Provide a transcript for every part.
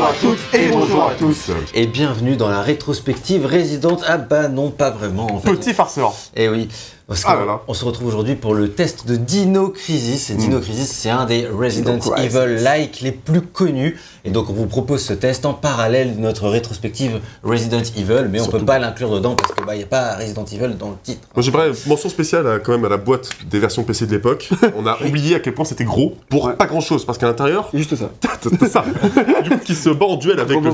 Bonjour à toutes et bonjour à tous. Et bienvenue dans la rétrospective résidente. Ah bah non, pas vraiment en fait. Petit farceur. Eh oui, parce Ah qu'on se retrouve aujourd'hui pour le test de Dino Crisis. Et Dino Crisis, c'est un des Resident. Evil-like les plus connus. Et donc on vous propose ce test en parallèle de notre rétrospective Resident Evil, mais on peut pas l'inclure dedans parce que bah y a pas Resident Evil dans le titre. Moi j'aimerais mention spéciale à, quand même à la boîte des versions PC de l'époque. On a oublié à quel point c'était gros pour pas grand chose parce qu'à l'intérieur, Juste ça. t'as ça. du coup, qui se bat en duel avec le.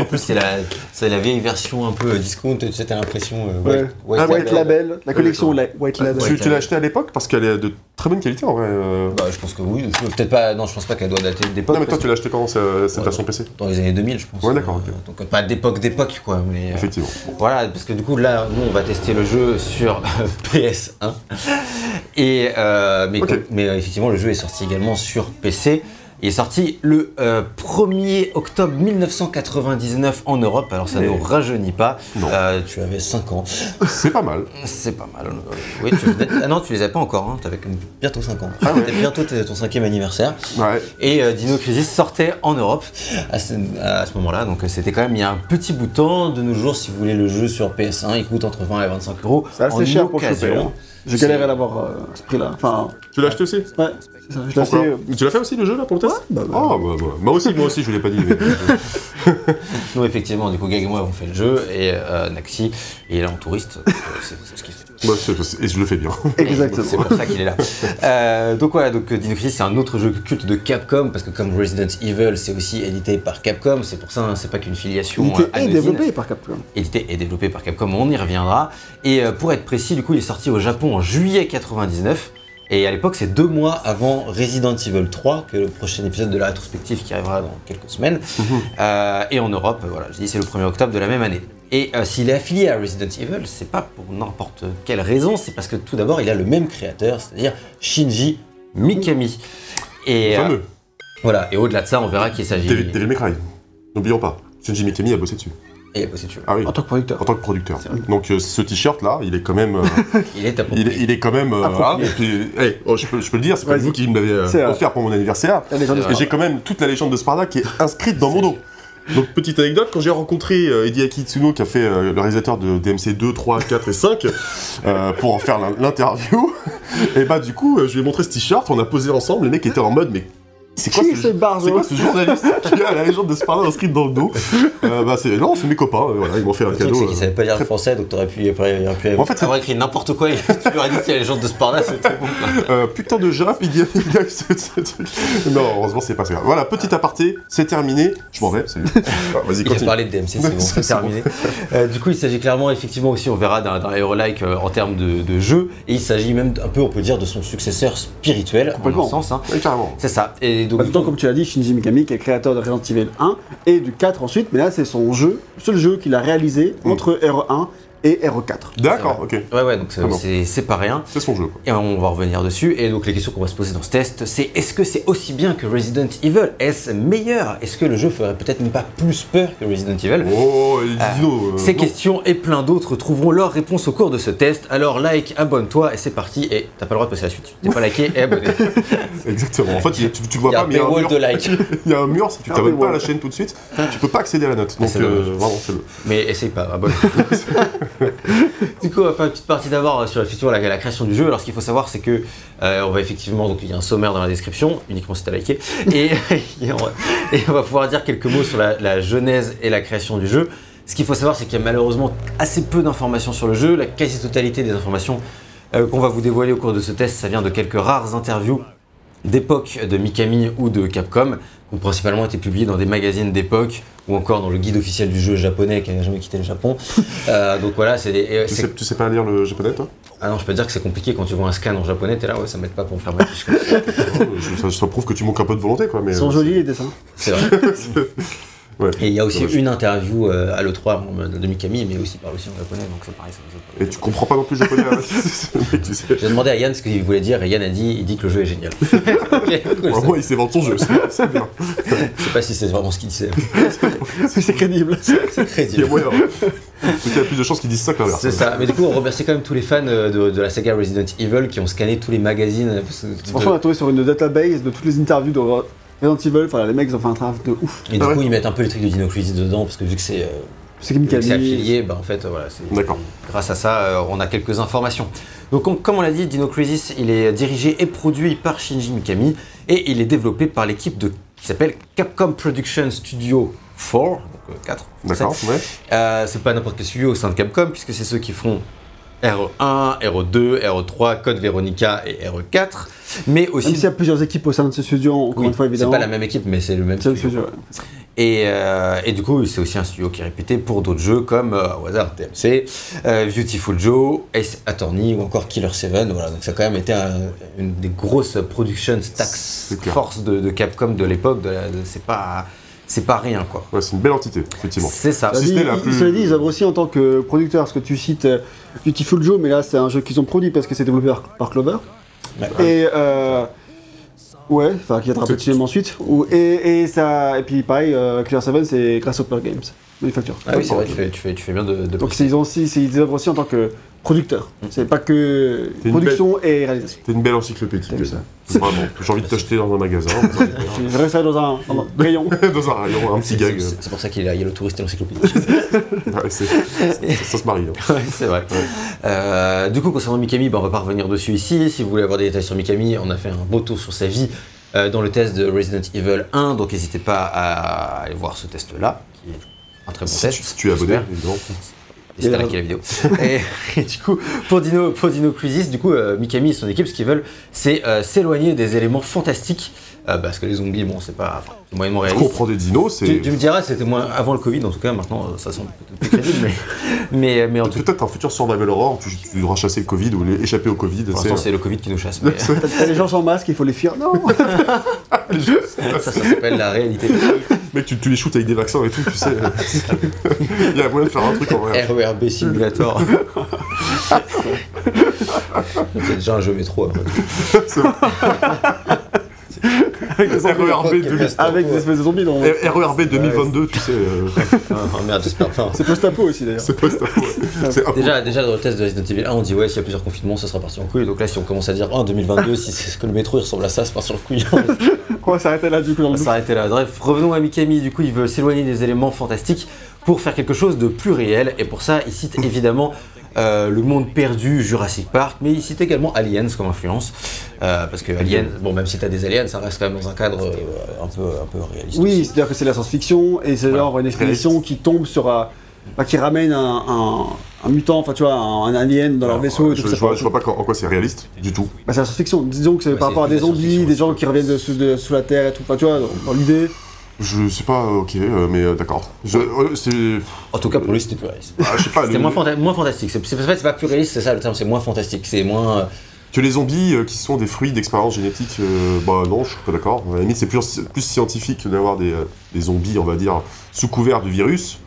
En plus c'est la, vieille version un peu discount, tu sais, t'as l'impression... euh, Ouais. white- Ah, Label, la collection White. Tu, tu l'as acheté à l'époque parce qu'elle est de très bonne qualité en vrai. euh. Bah, je pense que oui. Peut-être pas. Non, je pense pas qu'elle doit dater d'époque. Non mais toi tu l'as acheté quand ce- cette Ouais. version PC dans les années 2000, je pense. Ouais, d'accord, Euh, Donc pas d'époque d'époque quoi, mais. euh, Effectivement. Voilà, parce que du coup là, nous on va tester le jeu sur PS1. Et euh, mais, euh, effectivement, le jeu est sorti également sur PC. Il est sorti le euh, 1er octobre 1999 en Europe. Alors ça ne nous rajeunit pas. Non. Euh, tu avais 5 ans. C'est pas mal. C'est pas mal. Oui, tu venais- ah non, tu les avais pas encore. Hein. Tu avais bientôt 5 ans. Ah ouais. C'était bientôt ton cinquième anniversaire. Ouais. Et euh, Dino Crisis sortait en Europe à ce, à ce moment-là. Donc euh, c'était quand même il y a un petit bout de temps. De nos jours, si vous voulez le jeu sur PS1, il coûte entre 20 et 25 euros. C'est assez cher pour occasion. choper. hein. J'ai galéré à l'avoir euh, à ce prix-là. Enfin, Tu l'as acheté aussi? Ouais, ça. Euh, Tu l'as fait aussi le jeu là pour le test bah, bah. Ah bah, bah. Moi aussi, moi aussi, je l'ai pas dit. mais- Nous, effectivement, du coup, Gag et moi, on fait le jeu. Et euh, Naxi, il est là en touriste. Euh, c'est ce qu'il fait. Et je le fais bien. Exactement. C'est pour ça qu'il est là. Euh, donc voilà, donc Dino Crisis c'est un autre jeu culte de Capcom parce que comme Resident Evil c'est aussi édité par Capcom, c'est pour ça hein, c'est pas qu'une filiation euh, et développé par Capcom. édité et développé par Capcom, on y reviendra. Et euh, pour être précis, du coup, il est sorti au Japon en juillet 99. Et à l'époque, c'est deux mois avant Resident Evil 3, que le prochain épisode de la rétrospective qui arrivera dans quelques semaines. Euh, et en Europe, euh, voilà, je dis c'est le 1er octobre de la même année. Et euh, s'il est affilié à Resident Evil, c'est pas pour n'importe quelle raison, c'est parce que tout d'abord, il a le même créateur, c'est-à-dire Shinji Mikami. Et euh, Fameux. voilà, et au-delà de ça, on verra qu'il s'agit. Devil, Devil May Cry. N'oublions pas. Shinji Mikami a bossé dessus. Et dessus. Ah oui. En tant que producteur. En tant que producteur. Donc euh, ce t-shirt là, il est quand même, euh, Il est il, est, il est quand même. euh, ah, et puis, hey, oh, je, peux, je peux le dire, c'est Vas-y. vous qui me l'avez offert pour mon anniversaire. Et j'ai quand même toute la légende de Sparta qui est inscrite dans mon dos. Donc petite anecdote, quand j'ai rencontré euh, Hideaki Tsuno qui a fait euh, le réalisateur de DMC 2, 3, 4 et 5 euh, pour en faire l'in- l'interview, et bah du coup je lui ai montré ce t-shirt, on a posé ensemble, les mecs étaient en mode mais c'est quoi, ce- c'est Barzo c'est quoi ce journaliste qui a la légende de Sparta inscrite dans le dos Euh, Bah c'est non, c'est mes copains, euh, voilà, ils m'ont fait un Le truc, cadeau. c'est qu'il euh. savait pas lire le français, donc t'aurais pu, il aurait pu En fait, c'est- avoir écrit n'importe quoi et tu lui aurais dit qu'il y a les gens de Sparta, c'était bon. Euh, putain de jap, il il y a ce- ce truc. Non, heureusement, c'est pas ça. Voilà, petit aparté, c'est terminé. Je m'en vais, salut. Ah, Vas-y, Il a continue. parlé de DMC, c'est bon, C'est c'est terminé. Euh, du coup, il s'agit clairement, effectivement, aussi, on verra d'un d'un Hero-like euh, en termes de, de jeu, et il s'agit même un peu, on peut dire, de son successeur spirituel, en Complètement. un sens. hein. Oui, carrément. C'est ça. Et En même temps, comme tu l'as dit, Shinji Mikami, qui est créateur de Resident Evil 1 et du 4 ensuite, mais là, c'est son jeu, le seul jeu qu'il a réalisé entre RE1 et RE4. D'accord, ok. ouais, ouais, donc c'est- Ah bon. c'est c'est pas rien. C'est son jeu, quoi. Et on va revenir dessus. Et donc les questions qu'on va se poser dans ce test, c'est est-ce que c'est aussi bien que Resident Evil? Est-ce meilleur? Est-ce que le jeu ferait peut-être même pas plus peur que Resident Evil? Oh, et Dino. euh, Ces non. questions et plein d'autres trouveront leur réponse au cours de ce test. Alors like, abonne-toi et c'est parti. Et t'as pas le droit de passer à la suite. T'es pas liké et abonné. Exactement. En fait, tu, tu le vois Il y a pas, un mais il y a un mur. de like. Il y a un mur, si tu Un t'abonnes pas à la chaîne tout de suite, tu peux pas accéder à la note. Donc, c'est euh, vraiment, fais-le. Mais essaye pas, abonne. du coup, on va faire une petite partie d'abord euh, sur effectivement la, la création du jeu. Alors, ce qu'il faut savoir, c'est que euh, on va effectivement, donc il y a un sommaire dans la description, uniquement si t'as liké, et, on va, pouvoir dire quelques mots sur la, genèse et la création du jeu. Ce qu'il faut savoir, c'est qu'il y a malheureusement assez peu d'informations sur le jeu. La quasi-totalité des informations euh, qu'on va vous dévoiler au cours de ce test, ça vient de quelques rares interviews d'époque de Mikami ou de Capcom, qui ont principalement été publiés dans des magazines d'époque ou encore dans le guide officiel du jeu japonais qui n'a jamais quitté le Japon. Euh, donc voilà, c'est des. Tu sais, tu sais pas lire le japonais, toi? Ah non, je peux te dire que c'est compliqué quand tu vois un scan en japonais, t'es là, ouais, ça m'aide pas pour me faire ma fiche. ça prouve que tu manques un peu de volonté, quoi. Mais, Ils sont euh, jolis les dessins. C'est vrai. Ouais. Et il y a aussi une interview euh, à l'E3 en- de Mikami, mais aussi par aussi en japonais, donc c'est pareil. ça saute. Et tu comprends pas non plus le japonais. hein. Le tu sais. J'ai demandé à Yann ce qu'il voulait dire et Yann a dit, il dit que le jeu est génial. Ok, cool, moins, il sait vendre son jeu, c'est bien. Je sais pas si c'est vraiment ce qu'il disait. c'est crédible. C'est Il y a crédible. moyen. Il y a plus de chances qu'ils disent ça que l'inverse. C'est ça. Mais du coup, on remercie quand même tous les fans euh, de, de la saga Resident Evil qui ont scanné tous les magazines. que- Franchement, on a trouvé sur une database de toutes les interviews de Resident Evil, enfin les mecs ils ont fait un travail de ouf. Et du Ah coup, ils mettent un peu les trucs de Dino Crisis dedans, parce que vu que c'est euh, C'est affilié, bah, en fait, euh, voilà, c'est- D'accord. grâce à ça, euh, on a quelques informations. Donc, on- comme on l'a dit, Dino Crisis, il est dirigé et produit par Shinji Mikami, et il est développé par l'équipe de qui s'appelle Capcom Production Studio 4, donc 4. D'accord, ouais. Euh, c'est pas n'importe quel studio au sein de Capcom, puisque c'est ceux qui font RE1, RE2, RE3, Code Veronica et RE4, mais aussi. Même s'il y a plusieurs équipes au sein de ce studio, encore Oui, une fois c'est évidemment. pas la même équipe, mais c'est le même C'est studio. studio, ouais. Et, euh, et du coup, c'est aussi un studio qui est réputé pour d'autres jeux comme, euh, au hasard, TMC, euh, Beautiful Joe, Ace Attorney ou encore Killer 7. Voilà, donc ça a quand même été un- une des grosses production stacks C'est clair. force de, de Capcom de l'époque. C'est pas, c'est pas rien, quoi. Ouais, c'est une belle entité, effectivement. C'est ça. Si dit, c'était la ils- plus- cela dit, ils œuvrent aussi en tant que producteurs, parce que tu cites euh, Beautiful Joe, mais là c'est un jeu qu'ils ont produit parce que c'est développé par, Clover. Ouais. Et euh, ouais, enfin qui a C'est- ensuite. Ou- et, et ça, et puis pareil, euh, Clear 7 c'est grâce au Pearl Games, manufacture. Ah oui, c'est vrai, tu fais, tu, fais, tu fais bien de, de Donc ils ont aussi, ils œuvrent aussi en tant que producteurs. C'est pas que une production et réalisation. T'es une belle encyclopédie. Vu ça Vraiment. J'ai envie de t'acheter dans un magasin. J'ai resté dans un, dans un rayon. dans un rayon, un petit gag. C'est c'est pour ça qu'il est là, il y a le touriste et l'encyclopédie. Ouais, c'est- ça, ça se marie. hein. Ouais, c'est vrai. Euh, du coup, concernant Mikami, bah, on va pas revenir dessus ici. Si vous voulez avoir des détails sur Mikami, on a fait un beau tour sur sa vie euh, dans le test de Resident Evil 1, donc n'hésitez pas à aller voir ce test-là, qui est un très bon Si test. tu, si tu es abonné, évidemment. La vidéo. et du coup, pour Dino, pour Dino Crisis, du coup, euh, Mikami et son équipe, ce qu'ils veulent, c'est euh, s'éloigner des éléments fantastiques. Euh, parce que les zombies, bon, c'est pas enfin, c'est moyennement Je réaliste. comprends des dinos, Tu, c'est tu me diras, c'était moins avant le Covid, en tout cas, maintenant, euh, ça semble plus crédible, mais, mais, mais en tout cas, peut-être un futur survival horror, tu, tu devras chasser le Covid ou les- échapper au Covid. pour c'est- l'instant, c'est le Covid qui nous chasse. Mais, T'as les gens sans masque, il faut les fuir. Non ça, ça s'appelle la réalité. Mec, tu, tu les shootes avec des vaccins et tout, tu sais. Il y a moyen de faire un truc en vrai. RERB Simulator. C'est déjà un jeu métro. après. Avec des. RERB, Qui 2000 reste Avec des espèces de zombies dans. RERB 2022, tu sais. euh, Oh merde, j'espère pas. C'est post-apo aussi d'ailleurs. C'est peu- Déjà, déjà dans le test de Resident Evil 1, on dit ouais, s'il y a plusieurs confinements, ça sera parti en couille. Donc là, si on commence à dire oh, 2022, si c'est ce que le métro il ressemble à ça, c'est parti en couille. On va s'arrêter là du coup On va s'arrêter là. Bref, revenons à Mikami. Du coup, il veut s'éloigner des éléments fantastiques pour faire quelque chose de plus réel. Et pour ça, il cite évidemment euh, le monde perdu, Jurassic Park, mais il cite également Aliens comme influence. Euh, parce que Aliens, bon, même si t'as des aliens, ça reste quand même dans un cadre euh, un, peu, un peu réaliste. Oui, c'est-à-dire que c'est la science-fiction et c'est Voilà. genre une expédition qui tombe sur un. bah, qui ramène un, un, un mutant, enfin tu vois, un, un alien dans leur vaisseau. je, tout je ça. vois, je vois pas en quoi c'est réaliste du tout. Bah, c'est la science-fiction. Disons que c'est par rapport à des zombies, des gens qui reviennent de sous, de- sous la terre et tout. Enfin tu vois, dans, dans l'idée. Je sais pas, euh, ok, euh, mais euh, d'accord. Je- euh, C'est. En tout cas, pour lui, c'était plus réaliste. ah, je sais pas. C'était le- moins, fanta- moins fantastique. C'est, c'est, en fait, c'est pas plus réaliste, c'est ça le terme, c'est moins fantastique. C'est moins. euh, Que les zombies euh, qui sont des fruits d'expériences génétiques, euh, bah non, je suis pas d'accord. À la limite, c'est plus, plus scientifique d'avoir des, euh, des zombies, on va dire, sous couvert de virus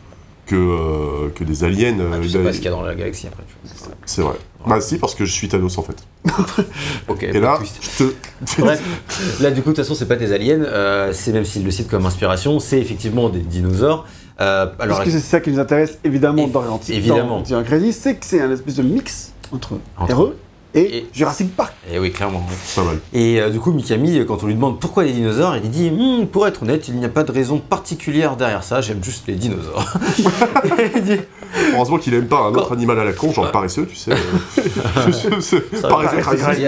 que, euh, que des aliens. ah, euh, tu sais bah, pas ce qu'il y a dans la galaxie après. Tu vois. c'est vrai. Bah si, parce que je suis Thanos en fait. Ok, Et là, je te. Bref, là du coup de toute façon c'est pas des aliens, euh, c'est même s'il le cite comme inspiration, c'est effectivement des dinosaures. Euh, alors Parce que c'est ça qui nous intéresse évidemment Évi- dans évidemment. dans Dino Crisis, c'est que c'est un espèce de mix entre, Entre- RE et, et- Jurassic Park. et oui clairement. Pas mal. Et euh, du coup Mikami quand on lui demande pourquoi les dinosaures, il dit Hmm, pour être honnête il n'y a pas de raison particulière derrière ça, j'aime juste les dinosaures. il dit Heureusement qu'il aime pas un autre Quand- animal à la con, genre le paresseux, tu sais. euh, paresseux il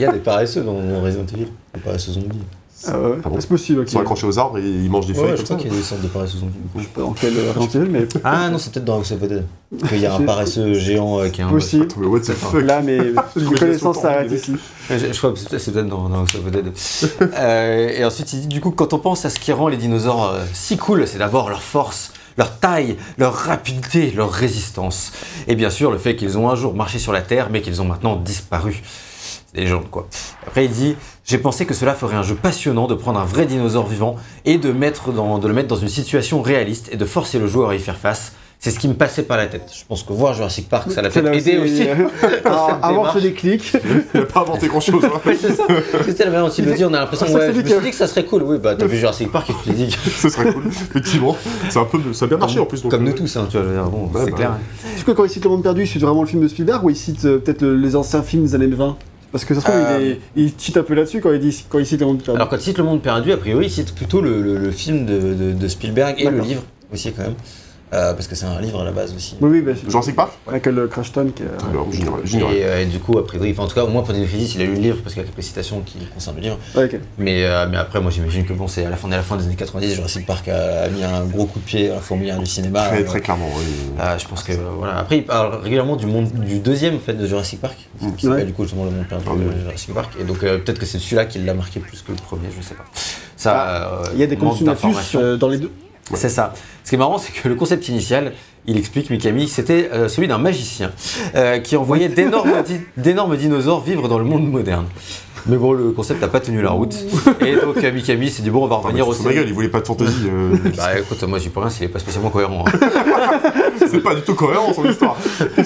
y a, y des paresseux dans, dans Resident Evil, des paresseux zombies. Ah ouais, Ah bon c'est possible. Ils sont accrochés aux arbres et ils mangent des feuilles Ouais, je comme crois ça. qu'il y a des sortes de paresseux zombies. Je sais pas dans quel Evil, mais Ah non, c'est peut-être dans House of the Dead. Qu'il y a un paresseux géant euh, qui est un. possible. Attends, mais what the fuck Là, mais mes Imagination connaissances temps, s'arrêtent mais- ici. Je, je crois que c'est peut-être dans, dans House of the Dead. Euh, et ensuite, il dit du coup, quand on pense à ce qui rend les dinosaures euh, si cool, c'est d'abord leur force, leur taille, leur rapidité, leur résistance. Et bien sûr, le fait qu'ils ont un jour marché sur la Terre, mais qu'ils ont maintenant disparu. C'est des légendes, quoi. Après, il dit J'ai pensé que cela ferait un jeu passionnant de prendre un vrai dinosaure vivant et de, mettre dans, de le mettre dans une situation réaliste et de forcer le joueur à y faire face. C'est ce qui me passait par la tête. Je pense que voir Jurassic Park, ça l'a l'a aidé aussi. à avoir ce déclic. Il a pas inventé grand chose. c'est ça. C'était la manière dont il le dit, on a l'impression Ça, ouais, c'est je me que- suis dit que ça serait cool. Oui, bah t'as vu Jurassic Park et tu t'es dit que- Ce serait cool. Effectivement. C'est un peu. de- Ça a bien marché en plus. donc, comme euh, nous tous, hein, tu vois, bon, Ouais, c'est bah, clair. Est-ce que quand il cite Le Monde Perdu, il cite vraiment le film de Spielberg ou il cite euh, peut-être le- les anciens films des années 20 Parce que ça se trouve, Euh, il, est- il cheat un peu là-dessus quand il, dit, quand il cite le monde perdu. Alors quand il cite Le Monde perdu, a priori, il cite plutôt le, le- le film de, de- de Spielberg et le livre aussi quand même. Euh, parce que c'est un livre à la base aussi. Oui, oui, bah, Jurassic Park avec le Crash Ton qui est. Alors. Et, euh, et du coup, a priori, enfin, en tout cas, au moins pour Dino Crisis, il a lu le livre parce qu'il y a quelques citations qui concernent le livre. Ouais. Mais, euh, mais après, moi j'imagine que bon, c'est à la fin, à la fin des années 90, Jurassic Park a, mis un gros coup de pied à la fourmilière du cinéma. Très, très clairement, oui. euh, je pense que euh, voilà. Après, il parle régulièrement du monde du deuxième en fait de Jurassic Park, qui s'appelle Ouais. du coup justement le monde perdu Ah, oui. de Jurassic Park. Et donc euh, peut-être que c'est celui-là qui l'a marqué plus que le premier, je sais pas. Ça, euh, Il y a des euh, dans les deux. C'est ça. Ce qui est marrant, c'est que le concept initial, il explique Mikami, c'était euh, celui d'un magicien euh, qui envoyait d'énormes, di- d'énormes dinosaures vivre dans le monde moderne. Mais bon, le concept n'a pas tenu la route. Et donc euh, Mikami s'est dit bon, on va Ah, revenir au gueule, il voulait pas de fantaisie. euh, Bah écoute, moi j'y peux rien s'il est pas spécialement cohérent. hein. c'est pas du tout cohérent son histoire.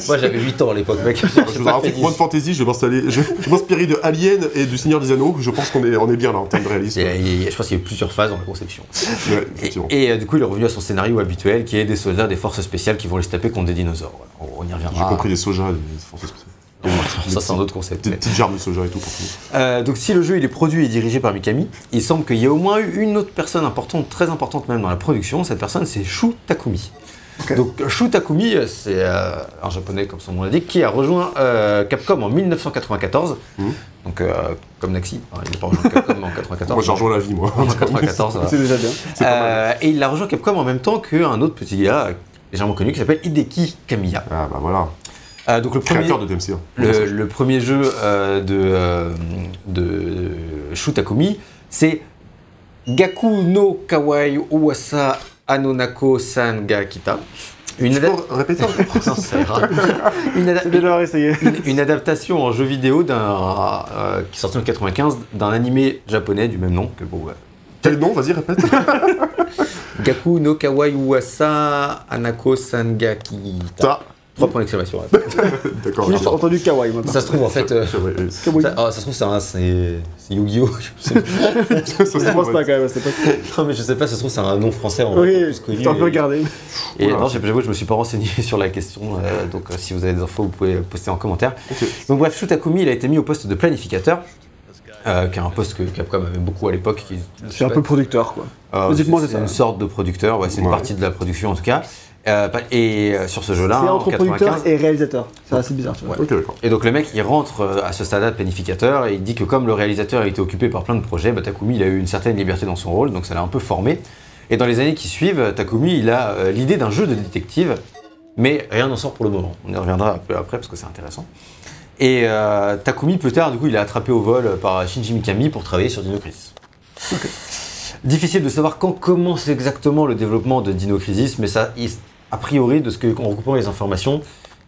moi j'avais 8 ans à l'époque, mec. Je vous raconte moins de fantaisie, je vais m'installer, je vais m'inspirer de Alien et du Seigneur des Anneaux. Je pense qu'on est, on est bien là en termes de réalisme. Et, et je pense qu'il y a eu plusieurs phases dans la conception. Ouais, Et, euh, du coup, il est revenu à son scénario habituel qui est des soldats des forces spéciales qui vont les taper contre des dinosaures. Voilà, on, on y reviendra. J'ai compris des sojas, des forces spéciales. Ça, c'est un autre concept. Des petites germes de soja et tout pour tout. Euh, donc si le jeu il est produit et dirigé par Mikami, il semble qu'il y ait au moins eu une autre personne importante, très importante même dans la production. Cette personne c'est Shu Takumi. Donc Shu Takumi, euh, c'est euh, un japonais comme son nom l'indique, qui a rejoint euh, Capcom en 1994. Mhm. Donc euh, comme Naxi, Enfin, il n'est pas rejoint Capcom en 94. Moi j'ai rejoint la vie, moi. en 94. voilà. C'est déjà bien. Mal. Euh, et il a rejoint Capcom en même temps qu'un autre petit gars euh, légèrement connu qui s'appelle Hideki Kamiya. Ah bah voilà, Euh, donc le premier, créateur de DMC1. le, le premier jeu euh, de, euh, de Shu Takumi, c'est Gaku no Kawai Uwasa Anonako Sangakita. Une, Tu ada- peux répéter encore Non, ira. Une ada- une- une adaptation en jeu vidéo d'un, euh, qui est sorti en 95 d'un animé japonais du même nom que bon, ouais. Quel nom Vas-y, répète. Gaku no Kawai Uwasa Anako Sangakita. Trois points d'exclamation. ouais. D'accord. J'ai juste entendu Kawaii maintenant. Ça se trouve en fait. euh, ça, oh, ça se trouve c'est un- c'est c'est Yu-Gi-Oh! Je sais pas. Je pense pas quand même, c'était pas Non mais je sais pas, ça se trouve c'est un nom français en Oui, plus connu. j'ai un peu et- regardé. Et Oula. non, j'ai- j'avoue, je me suis pas renseigné sur la question, euh, donc euh, si vous avez des infos, vous pouvez poster en commentaire. Ok. Donc bref, Shu Takumi, il a été mis au poste de planificateur, euh, qui est un poste que Capcom avait beaucoup à l'époque. qui- C'est un peu producteur quoi. Euh, c'est c'est ça. une sorte de producteur, ouais, c'est une Ouais. partie de la production en tout cas. Euh, et euh, sur ce jeu-là, C'est entre producteur 95, et réalisateur. C'est assez bizarre, tu vois. Et donc le mec, il rentre euh, à ce stade-là de planificateur et il dit que comme le réalisateur a été occupé par plein de projets, bah, Takumi il a eu une certaine liberté dans son rôle, donc ça l'a un peu formé. Et dans les années qui suivent, Takumi il a euh, l'idée d'un jeu de détective, mais rien n'en sort pour le moment. On y reviendra un peu après parce que c'est intéressant. Et euh, Takumi plus tard, du coup, il est attrapé au vol par Shinji Mikami pour travailler sur Dino Crisis. Difficile de savoir quand commence exactement le développement de Dino Crisis, mais ça, il- a priori, de ce que, en regroupant les informations,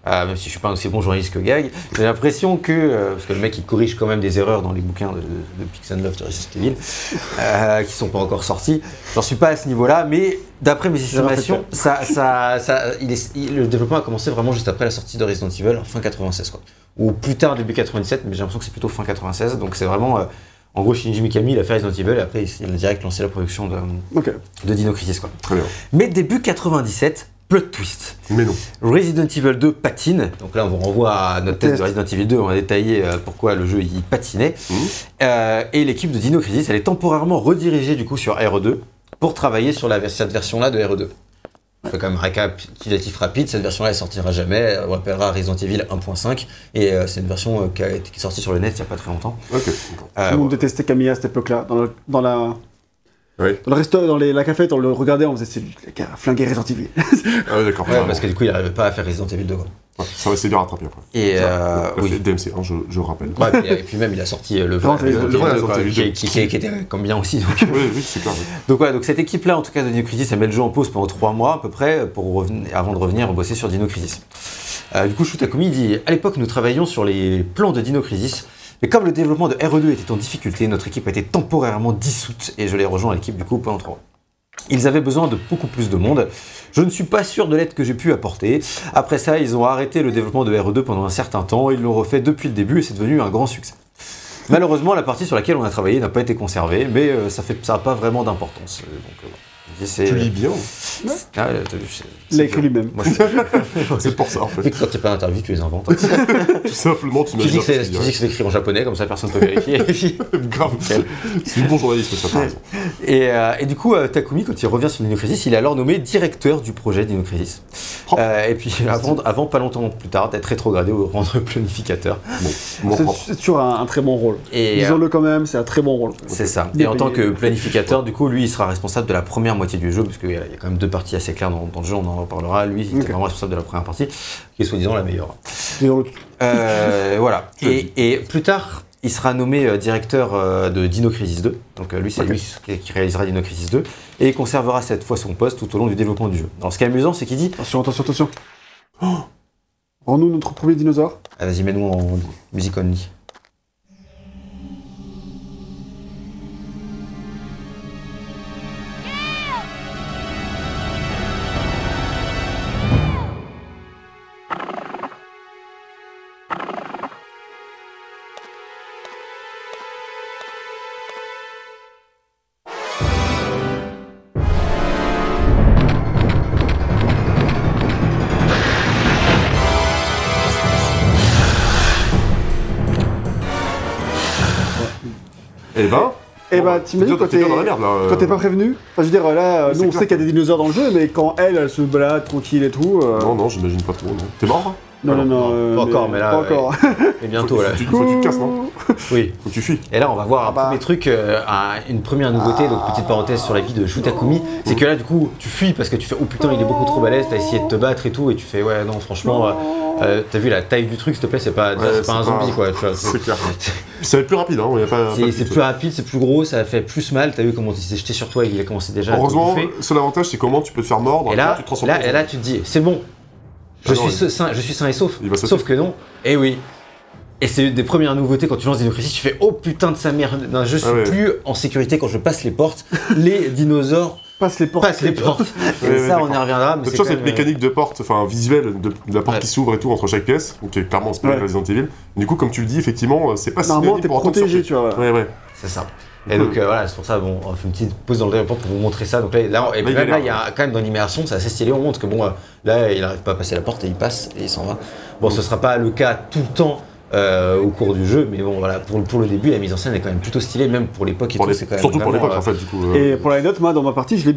euh, même si je suis pas un aussi bon journaliste que Gag, j'ai l'impression que, euh, parce que le mec il corrige quand même des erreurs dans les bouquins de, de Pix and Love de Resident Evil, euh, qui sont pas encore sortis. J'en suis pas à ce niveau-là, mais d'après mes estimations, ça, ça, ça, il est- il- le développement a commencé vraiment juste après la sortie de Resident Evil, fin 96 quoi. Ou plus tard, début 97, mais j'ai l'impression que c'est plutôt fin 96, donc c'est vraiment. euh, en gros, Shinji Mikami, il a fait Resident Evil et après, il a direct lancé la production de, de Dino Crisis. Quoi. Mais début 97, plot twist. Mais non. Resident Evil 2 patine. Donc là, on vous renvoie à notre test de. Resident Evil 2. On a détaillé euh, pourquoi le jeu il patinait. Mhm. Euh, et l'équipe de Dino Crisis, elle est temporairement redirigée du coup sur RE2 pour travailler sur la, cette version-là de RE2. On fait quand même un récapitulatif rapide. Cette version-là, elle sortira jamais. On l'appellera Resident Evil 1.5. Et euh, c'est une version euh, qui, a été- qui est sortie sur le net il n'y a pas très longtemps. Ok. Euh, Tout le monde détestait Camilla à cette époque-là. Dans la. Ouais. Dans le resto, dans les- la cafette, on le regardait, on faisait c'est lui qui a flingué Resident Evil. Ah ouais, d'accord. ouais, parce que du coup, il n'arrivait pas à faire Resident Evil 2. Quoi. Ouais, ça va essayer de le rattraper après. Et Ça, euh, oui. DMC, hein, je, je rappelle. Ouais, et puis- et puis même, il a sorti euh, le vrai Resident Evil Resident deux. Evil Le vrai 2, quoi, Resident Evil qui, qui- qui- qui était comme bien aussi. Donc, oui, oui, c'est clair. oui. donc voilà, donc cette équipe-là, en tout cas de Dino Crisis, elle met le jeu en pause pendant trois mois à peu près pour revenir- avant de revenir bosser sur Dino Crisis. Euh, du coup, Shu Takumi dit À l'époque, nous travaillions sur les plans de Dino Crisis, mais comme le développement de RE2 était en difficulté, notre équipe a été temporairement dissoute et je l'ai rejoint à l'équipe du coup pendant trois mois. Ils avaient besoin de beaucoup plus de monde. Je ne suis pas sûr de l'aide que j'ai pu apporter. Après ça, ils ont arrêté le développement de RE2 pendant un certain temps. Ils l'ont refait depuis le début et c'est devenu un grand succès. Malheureusement, la partie sur laquelle on a travaillé n'a pas été conservée, mais euh, ça n'a ça pas vraiment d'importance. Tu lis bien. Ah, vu, c'est- Il l'a écrit lui-même. C'est pour ça, en fait. quand t'es pas interview, tu les inventes. Tout simplement, tu tu dis que c'est écrit en japonais, comme ça personne peut vérifier. Grave. C'est du bon journalisme, ça, par raison. Et, euh, et du coup, euh, Takumi, quand il revient sur Dinocrisis, il est alors nommé directeur du projet Dinocrisis. Euh, et puis, avant, avant, pas longtemps plus tard, d'être rétrogradé au rang de planificateur. Bon, C'est toujours un, un très bon rôle. Et, euh, Disons-le quand même, c'est un très bon rôle. C'est ça. Et en tant que planificateur, du coup, lui, il sera responsable de la première moitié du jeu, parce qu'il y a il y a quand même deux parties assez claires dans, dans le jeu, on en reparlera. Lui, il Ok. était vraiment responsable de la première partie, qui est soi-disant la meilleure. Euh, voilà. Et, plus tard, il sera nommé euh, directeur euh, de Dino Crisis 2. Donc euh, lui, c'est lui qui, qui réalisera Dino Crisis 2. Et il conservera cette fois son poste tout au long du développement du jeu. Alors ce qui est amusant, c'est qu'il dit Attention, attention, attention. Oh Rends-nous notre premier dinosaure. ah, Vas-y, mets-nous en musique only. Ben. Eh bah, t'es t'imagines quand t'es bien t'es dans la merde, là. euh. quand t'es pas prévenu Enfin, je veux dire, là, nous on sait qu'il y a des dinosaures dans le jeu, mais quand elle, elle se balade tranquille et tout. euh, Non, non, j'imagine pas trop. T'es mort, non, non, non. Non, euh, pas encore, mais là, Pas encore. Et bientôt, là. Tu- faut que tu te casses, non Oui. Faut que tu fuis. Et là, on va voir un Ah bah. premier truc, euh, un- une première nouveauté, donc petite parenthèse sur la vie de Shu Takumi, c'est que là, du coup, tu fuis parce que tu fais oh putain, il est beaucoup trop balèze, t'as essayé de te battre et tout, et tu fais ouais, non, franchement, euh, euh, t'as vu la taille du truc, s'il te plaît, c'est pas, déjà, Ouais, c'est pas un zombie pas- quoi. tu vois, C'est clair. Ça va être plus rapide, hein. y a pas- pas C'est plus rapide, c'est plus gros, ça fait plus mal. T'as vu comment il s'est jeté sur toi et il a commencé déjà à te Heureusement, seul avantage, c'est comment tu peux te faire mordre. Et là, tu te là, et là, tu te dis, c'est bon, je, Ah non, suis sain, je suis sain et sauf. Il va sauter. Sauf que non. Et oui. Et c'est une des premières nouveautés quand tu lances Dino Crisis, tu fais oh putain de sa mère, non, je suis Ah ouais. plus en sécurité quand je passe les portes. les dinosaures Passe les portes. passent les portes. Et Ouais, ouais, ça, on y reviendra. Mais toujours quand cette même, mécanique de porte, enfin visuelle, de, de la porte Ouais. qui s'ouvre et tout entre chaque pièce, donc qui est clairement inspiré Ouais. de Resident Evil. Du coup, comme tu le dis, effectivement, euh, c'est pas si Normalement, t'es protégé, tu vois. Ouais, ouais. C'est ça. Et donc euh, voilà, c'est pour ça, bon, on fait une petite pause dans le développement pour vous montrer ça. Donc là, là, et même là, il y a quand même dans l'immersion, c'est assez stylé. On montre que bon, euh, là, il n'arrive pas à passer la porte et il passe et il s'en va. Bon, ce sera pas le cas tout le temps euh, au cours du jeu, mais bon, voilà, pour, pour le début, la mise en scène est quand même plutôt stylée, même pour l'époque Surtout pour l'époque, euh, en fait, du coup. euh. Et pour l'anecdote, moi, dans ma partie, je l'ai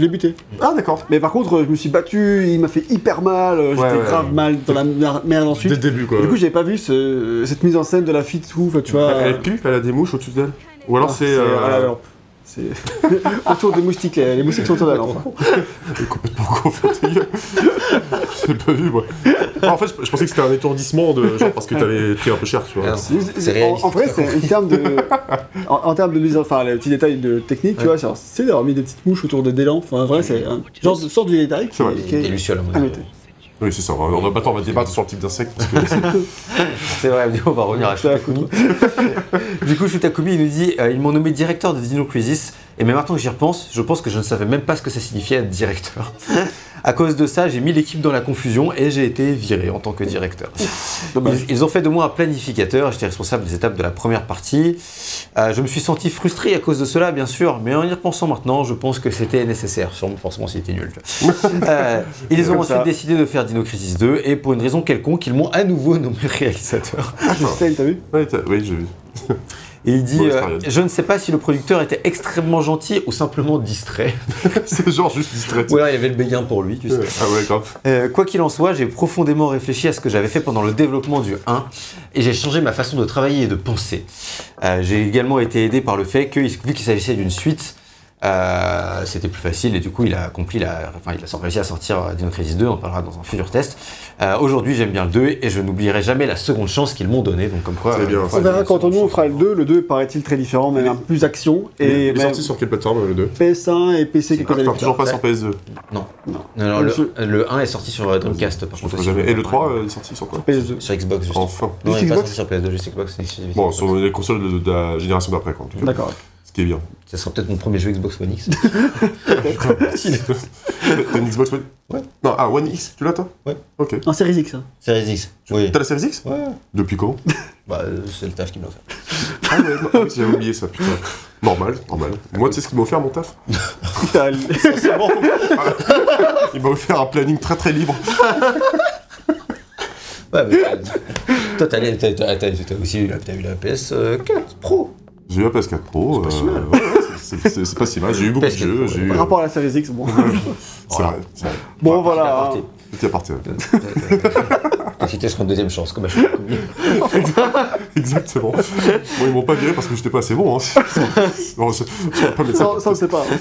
l'ai buté. Ah, d'accord. Mais par contre, je me suis battu, il m'a fait hyper mal, j'étais Ouais, ouais, grave ouais. mal dans la mer- merde ensuite. Dès le début, quoi. Du coup, j'avais pas vu ce- cette mise en scène de la fille tout, enfin, tu vois. Elle, elle pue, elle a des mouches au-dessus d'elle? Ou alors ah, c'est. euh, voilà, alors, C'est autour des moustiques, les les moustiques sont autour d'elle. enfin. complètement con, ta gueule. J'ai pas vu, moi. Ah, en fait, je, je pensais que c'était un étourdissement de genre parce que t'avais pris un peu cher, tu vois. C'est- C'est en- réaliste. En, vrai, c'est en termes de, en, en termes de mise, en- enfin, les petits détails de technique, tu vois, c'est c'est d'avoir mis des petites mouches autour des délans. Enfin, en vrai, c'est un genre de sorte de détail C'est vrai. qui Des est lucioles, à mon à avis. Oui, c'est ça. On va, on va, attends, on va débattre sur le type d'insecte. parce que- C'est vrai, on va revenir à Shutakumi. du coup, Shutakumi, il nous dit euh, ils m'ont nommé directeur de Dino Crisis, et même maintenant que j'y repense, je pense que je ne savais même pas ce que ça signifiait être directeur. à cause de ça, j'ai mis l'équipe dans la confusion et j'ai été viré en tant que directeur. Ils, ils ont fait de moi un planificateur, j'étais responsable des étapes de la première partie. Euh, je me suis senti frustré à cause de cela, bien sûr, mais en y repensant maintenant, je pense que c'était nécessaire, sûrement forcément s'il était nul. Euh, ils ont ensuite ça. décidé de faire Dino Crisis 2, et pour une raison quelconque, ils m'ont à nouveau nommé réalisateur. Ah, je sais, t'as vu? Ouais, t'as- oui, j'ai vu. Et il dit euh. Je ne sais pas si le producteur était extrêmement gentil ou simplement distrait. c'est genre juste distrait. Ou alors il y avait le béguin pour lui, tu sais. Ah ouais, grave. Euh, quoi qu'il en soit, j'ai profondément réfléchi à ce que j'avais fait pendant le développement du 1 et j'ai changé ma façon de travailler et de penser. Euh, j'ai également été aidé par le fait que, vu qu'il s'agissait d'une suite, euh, c'était plus facile et du coup il a accompli la, enfin il a réussi à sortir euh, Dino Crisis 2, on en parlera dans un futur test. Euh, Aujourd'hui j'aime bien le 2 et je n'oublierai jamais la seconde chance qu'ils m'ont donnée, donc comme quoi. C'est bien, On verra quand nous on fera le 2. Le 2 paraît-il très différent, mais un plus action. Et il est sorti sur quelle plateforme, le 2 PS1 et PC Enfin, plus toujours pas sur PS2. Non. Non. Non, non, Ah, le, monsieur. le 1 est sorti sur Dreamcast par contre. ferai aussi. jamais. Et le 3, euh, il est sorti sur quoi? PS2. Sur Xbox, juste. Enfin. Non, il est pas Xbox sorti sur PS2, juste Xbox. Bon, sur les consoles de, la génération d'après, quoi. D'accord. Ce qui est bien. Ça sera peut-être mon premier jeu Xbox One X. T'as une Xbox One? Ouais. Non, ah, One X, tu l'as, toi? Ouais. Ok. Non, Series X. hein. Series X. Oui. T'as la Series X? Ouais. Depuis quand? Bah, euh, c'est le taf qui me l'a fait. Ah ouais, non, ah oui, j'avais oublié ça, putain. Normal, normal. Moi, tu sais ce qu'il m'a offert, mon taf? Putain, Il m'a offert un planning très très libre. Ouais, mais t'as- toi, t'as aussi eu la, t'as eu la PS4 Pro. J'ai eu la PS4 Pro. pas si euh, mal. c'est- pas si mal. J'ai eu beaucoup de PS4 jeux. Pro, J'ai eu. par rapport à la série X, bon. C'est vrai. Bon, voilà. ouais. T'as cité sur une deuxième chance, comme à chaque fois. Exactement. Bon, ils m'ont pas viré parce que j'étais pas assez bon. Hein. Non, je, pas ça. Ça, on sait pas.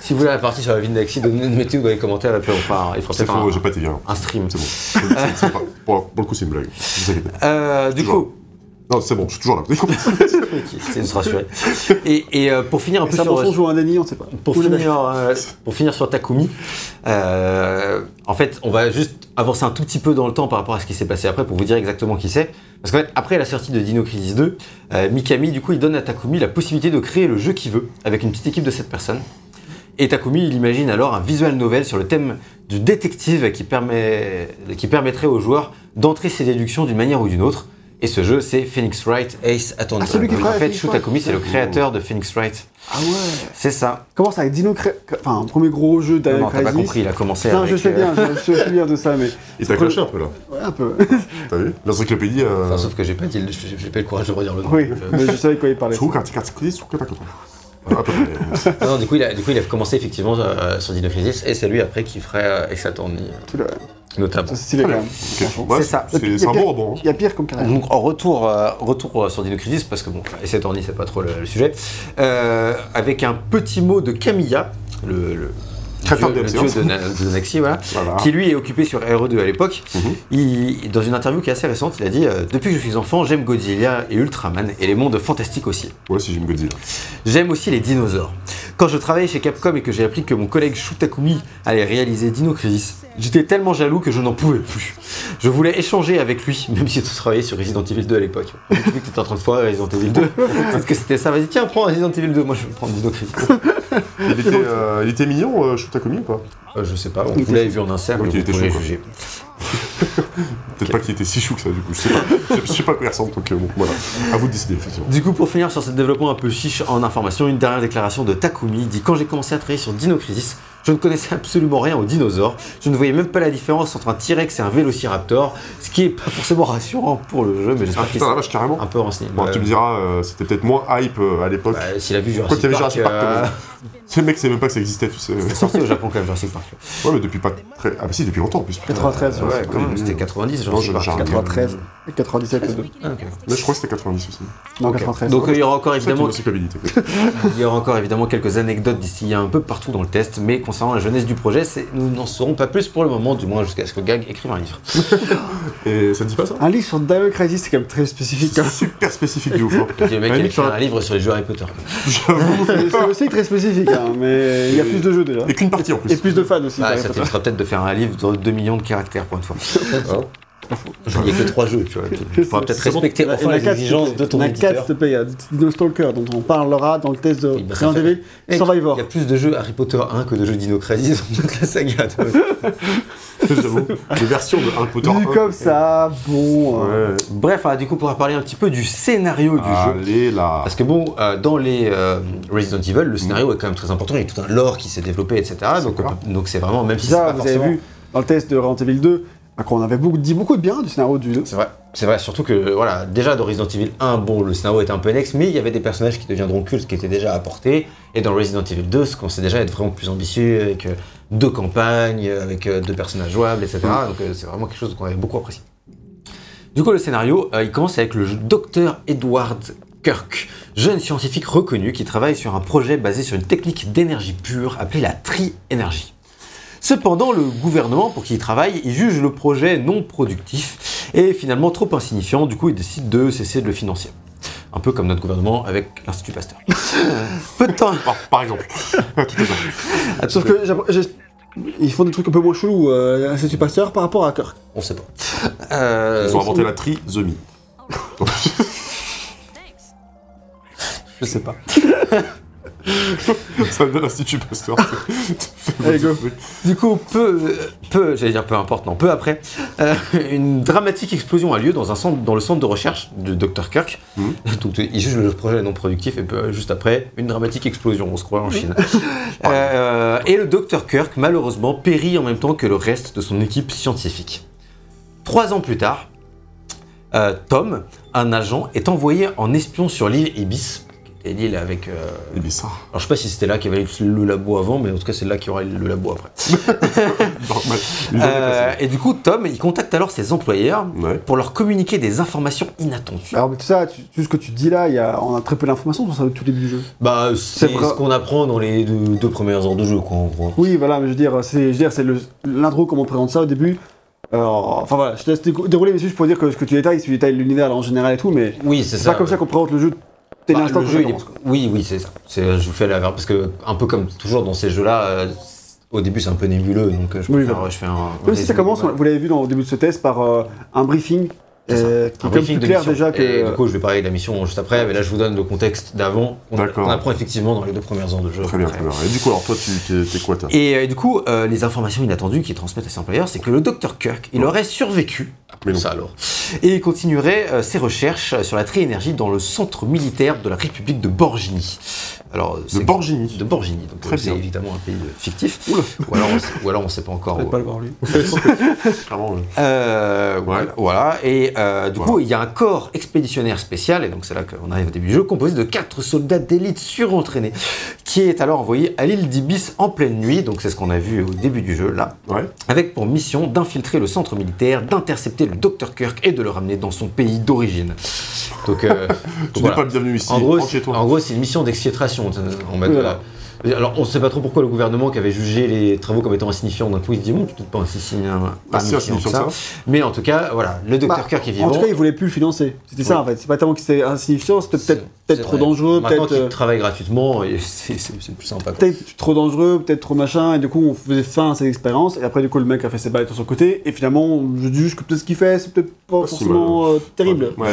Si vous voulez la partie sur la Naxi, donnez- mettez-nous dans les commentaires, et puis on fera C'est faux, un, j'ai pas été viré. un stream. C'est bon. Pour, le coup, c'est une blague. Euh, du coup, Non, c'est bon, je suis toujours là. ok, c'est de se rassurer. Et, et, euh, pour finir un Et peu ça, sur, joue un Danny, on sait pas. pour finir, euh, pour finir sur Takumi, euh, en fait, on va juste avancer un tout petit peu dans le temps par rapport à ce qui s'est passé après pour vous dire exactement qui c'est. Parce qu'en fait, après la sortie de Dino Crisis 2, euh, Mikami, du coup, il donne à Takumi la possibilité de créer le jeu qu'il veut avec une petite équipe de 7 personnes. Et Takumi, il imagine alors un visual novel sur le thème du détective qui, permet, qui permettrait aux joueurs d'entrer ses déductions d'une manière ou d'une autre. Et ce jeu, c'est Phoenix Wright Ace Attorney. Ah, c'est lui qui en fait, Phoenix Shu Wright. Takumi, c'est le créateur de Phoenix Wright. Ah ouais. C'est ça. Comment ça avec Dino Cra- Enfin, un premier gros jeu Non, d'Alan non, t'as pas compris, il a commencé Non, avec... je sais euh, bien, je, je suis familier de ça, mais. Il t'a clashé un peu là. Ouais, un peu. T'as vu L'encyclopédie. Euh... Enfin, sauf que j'ai pas, dit le- j'ai j'ai pas eu le courage de redire le nom. Oui, euh, mais je savais de quoi il parlait. Carte. À peu près. non, du coup, il a, du coup, il a commencé effectivement euh, sur Dino Crisis et c'est lui après qui ferait euh, Ace Attorney, euh, Tout le- notamment. C'est stylé quand même. C'est ça. C'est un bon rebond. hein. Il y a pire comme carrière. Donc en retour, euh, retour euh, sur Dino Crisis, parce que bon, Ace Attorney c'est pas trop le, le sujet, euh, avec un petit mot de Camilla, le, le dieu, de le dieu de, Na- de Naxi, voilà, Voilà. qui lui est occupé sur RE2 à l'époque. Il- dans une interview qui est assez récente, il a dit euh, Depuis que je suis enfant, j'aime Godzilla et Ultraman et les mondes fantastiques aussi. Ouais, si j'ai une Godzilla. J'aime aussi les dinosaures. Quand je travaillais chez Capcom et que j'ai appris que mon collègue Shutakumi allait réaliser Dino Crisis, j'étais tellement jaloux que je n'en pouvais plus. Je voulais échanger avec lui, même si tu travaillais sur Resident Evil 2 à l'époque. Vu que tu étais en train de foirer Resident Evil 2, peut-être que c'était ça. Vas-y, tiens, prends Resident Evil 2. Moi, je vais prendre Dino Crisis. Il était, euh, il était mignon, euh, Shutakumi ou pas? Euh, je sais pas, on vous l'avez vu en insert, mais chaud, quoi. juger. Peut-être pas qu'il était si chou que ça, du coup. Je sais pas. Je, je sais pas quoi il ressemble, donc euh, bon, voilà. À vous de décider, effectivement. Du coup, pour finir sur ce développement un peu chiche en information, une dernière déclaration de Takumi dit Quand j'ai commencé à travailler sur Dino Crisis, je ne connaissais absolument rien aux dinosaures. Je ne voyais même pas la différence entre un T-Rex et un Vélociraptor, ce qui est pas forcément rassurant pour le jeu, mais Ah j'espère qu'il putain, la s'est vache, carrément. un peu renseigné. Bon, tu me diras, euh, c'était peut-être moins hype euh, à l'époque. bah, S'il a vu Jurassic Park, Jurassic Park, euh. Ce mec sait même pas que ça existait, tu sais. c'est sorti au Japon quand même, Jurassic Park. Ouais, mais depuis pas très. Ah, bah si, depuis longtemps en plus. 93, Ouais, ouais. quand même, c'était 90, Jurassic je- Park. j'ai- 93 et 97 les deux. Ah, je crois que c'était 90 aussi. Non, Ok. 93. Donc euh, il y aura encore C'est évidemment. Il y aura encore évidemment quelques anecdotes distillées un peu partout dans le test, mais concernant la jeunesse du projet, c'est- nous n'en saurons pas plus pour le moment, du moins jusqu'à ce que Gag écrive un livre. Et ça te dit pas ça? Un livre sur Dino Crisis, c'est quand même très spécifique. hein. C'est super spécifique de ouf. hein. Le mec a écrit un livre sur les jeux Harry Potter. J'avoue. C'est c'est aussi très spécifique, hein, mais il y a plus de jeux déjà. Et qu'une partie en plus. Et plus de fans aussi. Ah, ça t'évitera peut-être de faire un livre de 2 millions de caractères pour une fois. Hein Il n'y a que 3 jeux, tu vois. Tu pourras peut-être bon. respecter Il y en a enfin les exigences te de ton Il y en a quatre, éditeur. s'il te plaît. Il y a Dino Stalker, dont on parlera dans le test de ça Resident Evil, Survivor. Il y a plus de jeux Harry Potter 1 que de jeux Dino Crisis dans toute la saga. J'avoue. Les versions de Harry Potter. Vu 1. comme ça, bon. euh, Ouais. Bref, ah, du coup, pour parler un petit peu du scénario du jeu. Allez là. Parce que bon, euh, dans les euh, Resident Evil, le scénario est quand même très important. Il y a tout un lore qui s'est développé, etc. Donc, on c'est vraiment, même si c'est Ça, pas vous forcément. avez vu dans le test de Resident Evil 2, qu'on avait beaucoup, dit beaucoup de bien du scénario du 2. C'est vrai, c'est vrai. Surtout que voilà, déjà dans Resident Evil 1, bon, le scénario était un peu annexe, mais il y avait des personnages qui deviendront cultes, qui étaient déjà apportés. Et dans Resident Evil 2, ce qu'on sait déjà être vraiment plus ambitieux, avec euh, deux campagnes, avec euh, deux personnages jouables, etc. Donc euh, c'est vraiment quelque chose qu'on avait beaucoup apprécié. Du coup, le scénario, euh, il commence avec le docteur Edward Kirk, jeune scientifique reconnu qui travaille sur un projet basé sur une technique d'énergie pure appelée la tri-énergie. Cependant, le gouvernement pour qui il travaille, il juge le projet non productif et finalement trop insignifiant, du coup il décide de cesser de le financer. Un peu comme notre gouvernement avec l'Institut Pasteur. Peu de temps. Par, par exemple. Sauf que ils font des trucs un peu moins chelous euh, à l'Institut Pasteur par rapport à Kirk. On sait pas. Euh, Ils ont inventé la trisomie. je sais pas. Ça donne l'Institut Pasteur. Allez, go. Du coup, peu, peu j'allais dire peu importe, non, peu après, euh, une dramatique explosion a lieu dans, un centre, dans le centre de recherche de Dr. Kirk. Mhm. Donc, il juge le projet non productif et peu, juste après, une dramatique explosion, on se croit en Chine. Euh, et le Dr. Kirk, malheureusement, périt en même temps que le reste de son équipe scientifique. Trois ans plus tard, euh, Tom, un agent, est envoyé en espion sur l'île Ibis, était l'île avec... euh, bizarre. alors je sais pas si c'était là qu'il y avait le labo avant, mais en tout cas c'est là qu'il y aura le labo après. Euh, et du coup, Tom, il contacte alors ses employeurs Ouais. pour leur communiquer des informations inattendues. Alors, mais tout ça, tu- tout ce que tu dis là, il y a, on a très peu d'informations sur ça tout début du jeu. Bah, c'est ce qu'on apprend dans les deux, deux premières heures de jeu, quoi, en gros. Oui, voilà, mais je veux dire, c'est, je veux dire, c'est le- l'intro, comment on présente ça au début. Alors, enfin voilà, je te laisse dérouler, mais c'est juste pour dire que ce que tu détailles, tu détailles l'univers en général et tout, mais Oui, c'est pas comme ça qu'on présente le jeu dès Bah, l'instant le que jeu, est-. Oui, oui, c'est ça. C'est- Je vous fais la parce que un peu comme toujours dans ces jeux-là, euh, au début c'est un peu nébuleux, donc euh, je, Oui, voilà. je fais un. un Même si ça commence, vous l'avez vu dans, au début de ce test, par euh, un briefing. Euh, qui est comme plus clair déjà que. Et du coup, je vais parler de la mission juste après, mais là je vous donne le contexte d'avant. qu'on apprend effectivement dans les deux premières heures de jeu. Très bien, très bien. Et du coup, alors toi, tu t'es quoi, toi Et euh, du coup, euh, les informations inattendues qu'ils transmettent à ses employeurs, c'est que le docteur Kirk, il Ouais. aurait survécu. Mais non. Ça alors. Et il continuerait euh, ses recherches sur la tri-énergie dans le centre militaire de la République de Borgini. Alors, De c'est- Borgini. De Borgini. Donc, Très c'est bien. évidemment un pays fictif. Ou alors, on sait, ou alors on sait pas encore. Vais où- pas le voir lui. Clairement, euh, voilà, voilà. Et euh, du Voilà. coup, il y a un corps expéditionnaire spécial, et donc c'est là qu'on arrive au début du jeu, composé de quatre soldats d'élite surentraînés, qui est alors envoyé à l'île d'Ibis en pleine nuit, donc c'est ce qu'on a vu au début du jeu, là, Ouais. avec pour mission d'infiltrer le centre militaire, d'intercepter le Dr Kirk et de le ramener dans son pays d'origine. Donc, euh, Tu voilà. n'es pas bienvenu ici. En gros, c'est une mission d'exfiltration. En mode, Oui, voilà. Alors, on ne sait pas trop pourquoi le gouvernement qui avait jugé les travaux comme étant insignifiants d'un coup, il se dit, bon, peut-être pas insignifiant, Ah, si, insignifiant que ça. Mais en tout cas, voilà, le Dr Bah, Kirk est En vivant. tout cas, il voulait plus le financer. C'était ça en fait. C'est pas tellement que c'était insignifiant, c'était peut-être peut-être trop vrai. dangereux, Maintenant peut-être qu'il euh, travaille gratuitement, et c'est plus sympa. peut-être trop dangereux, peut-être trop machin, et du coup on faisait fin à cette expérience, et après du coup le mec a fait ses bails de son côté, et finalement je juge que peut-être ce qu'il fait c'est peut-être pas Pas si forcément euh, terrible. Ouais.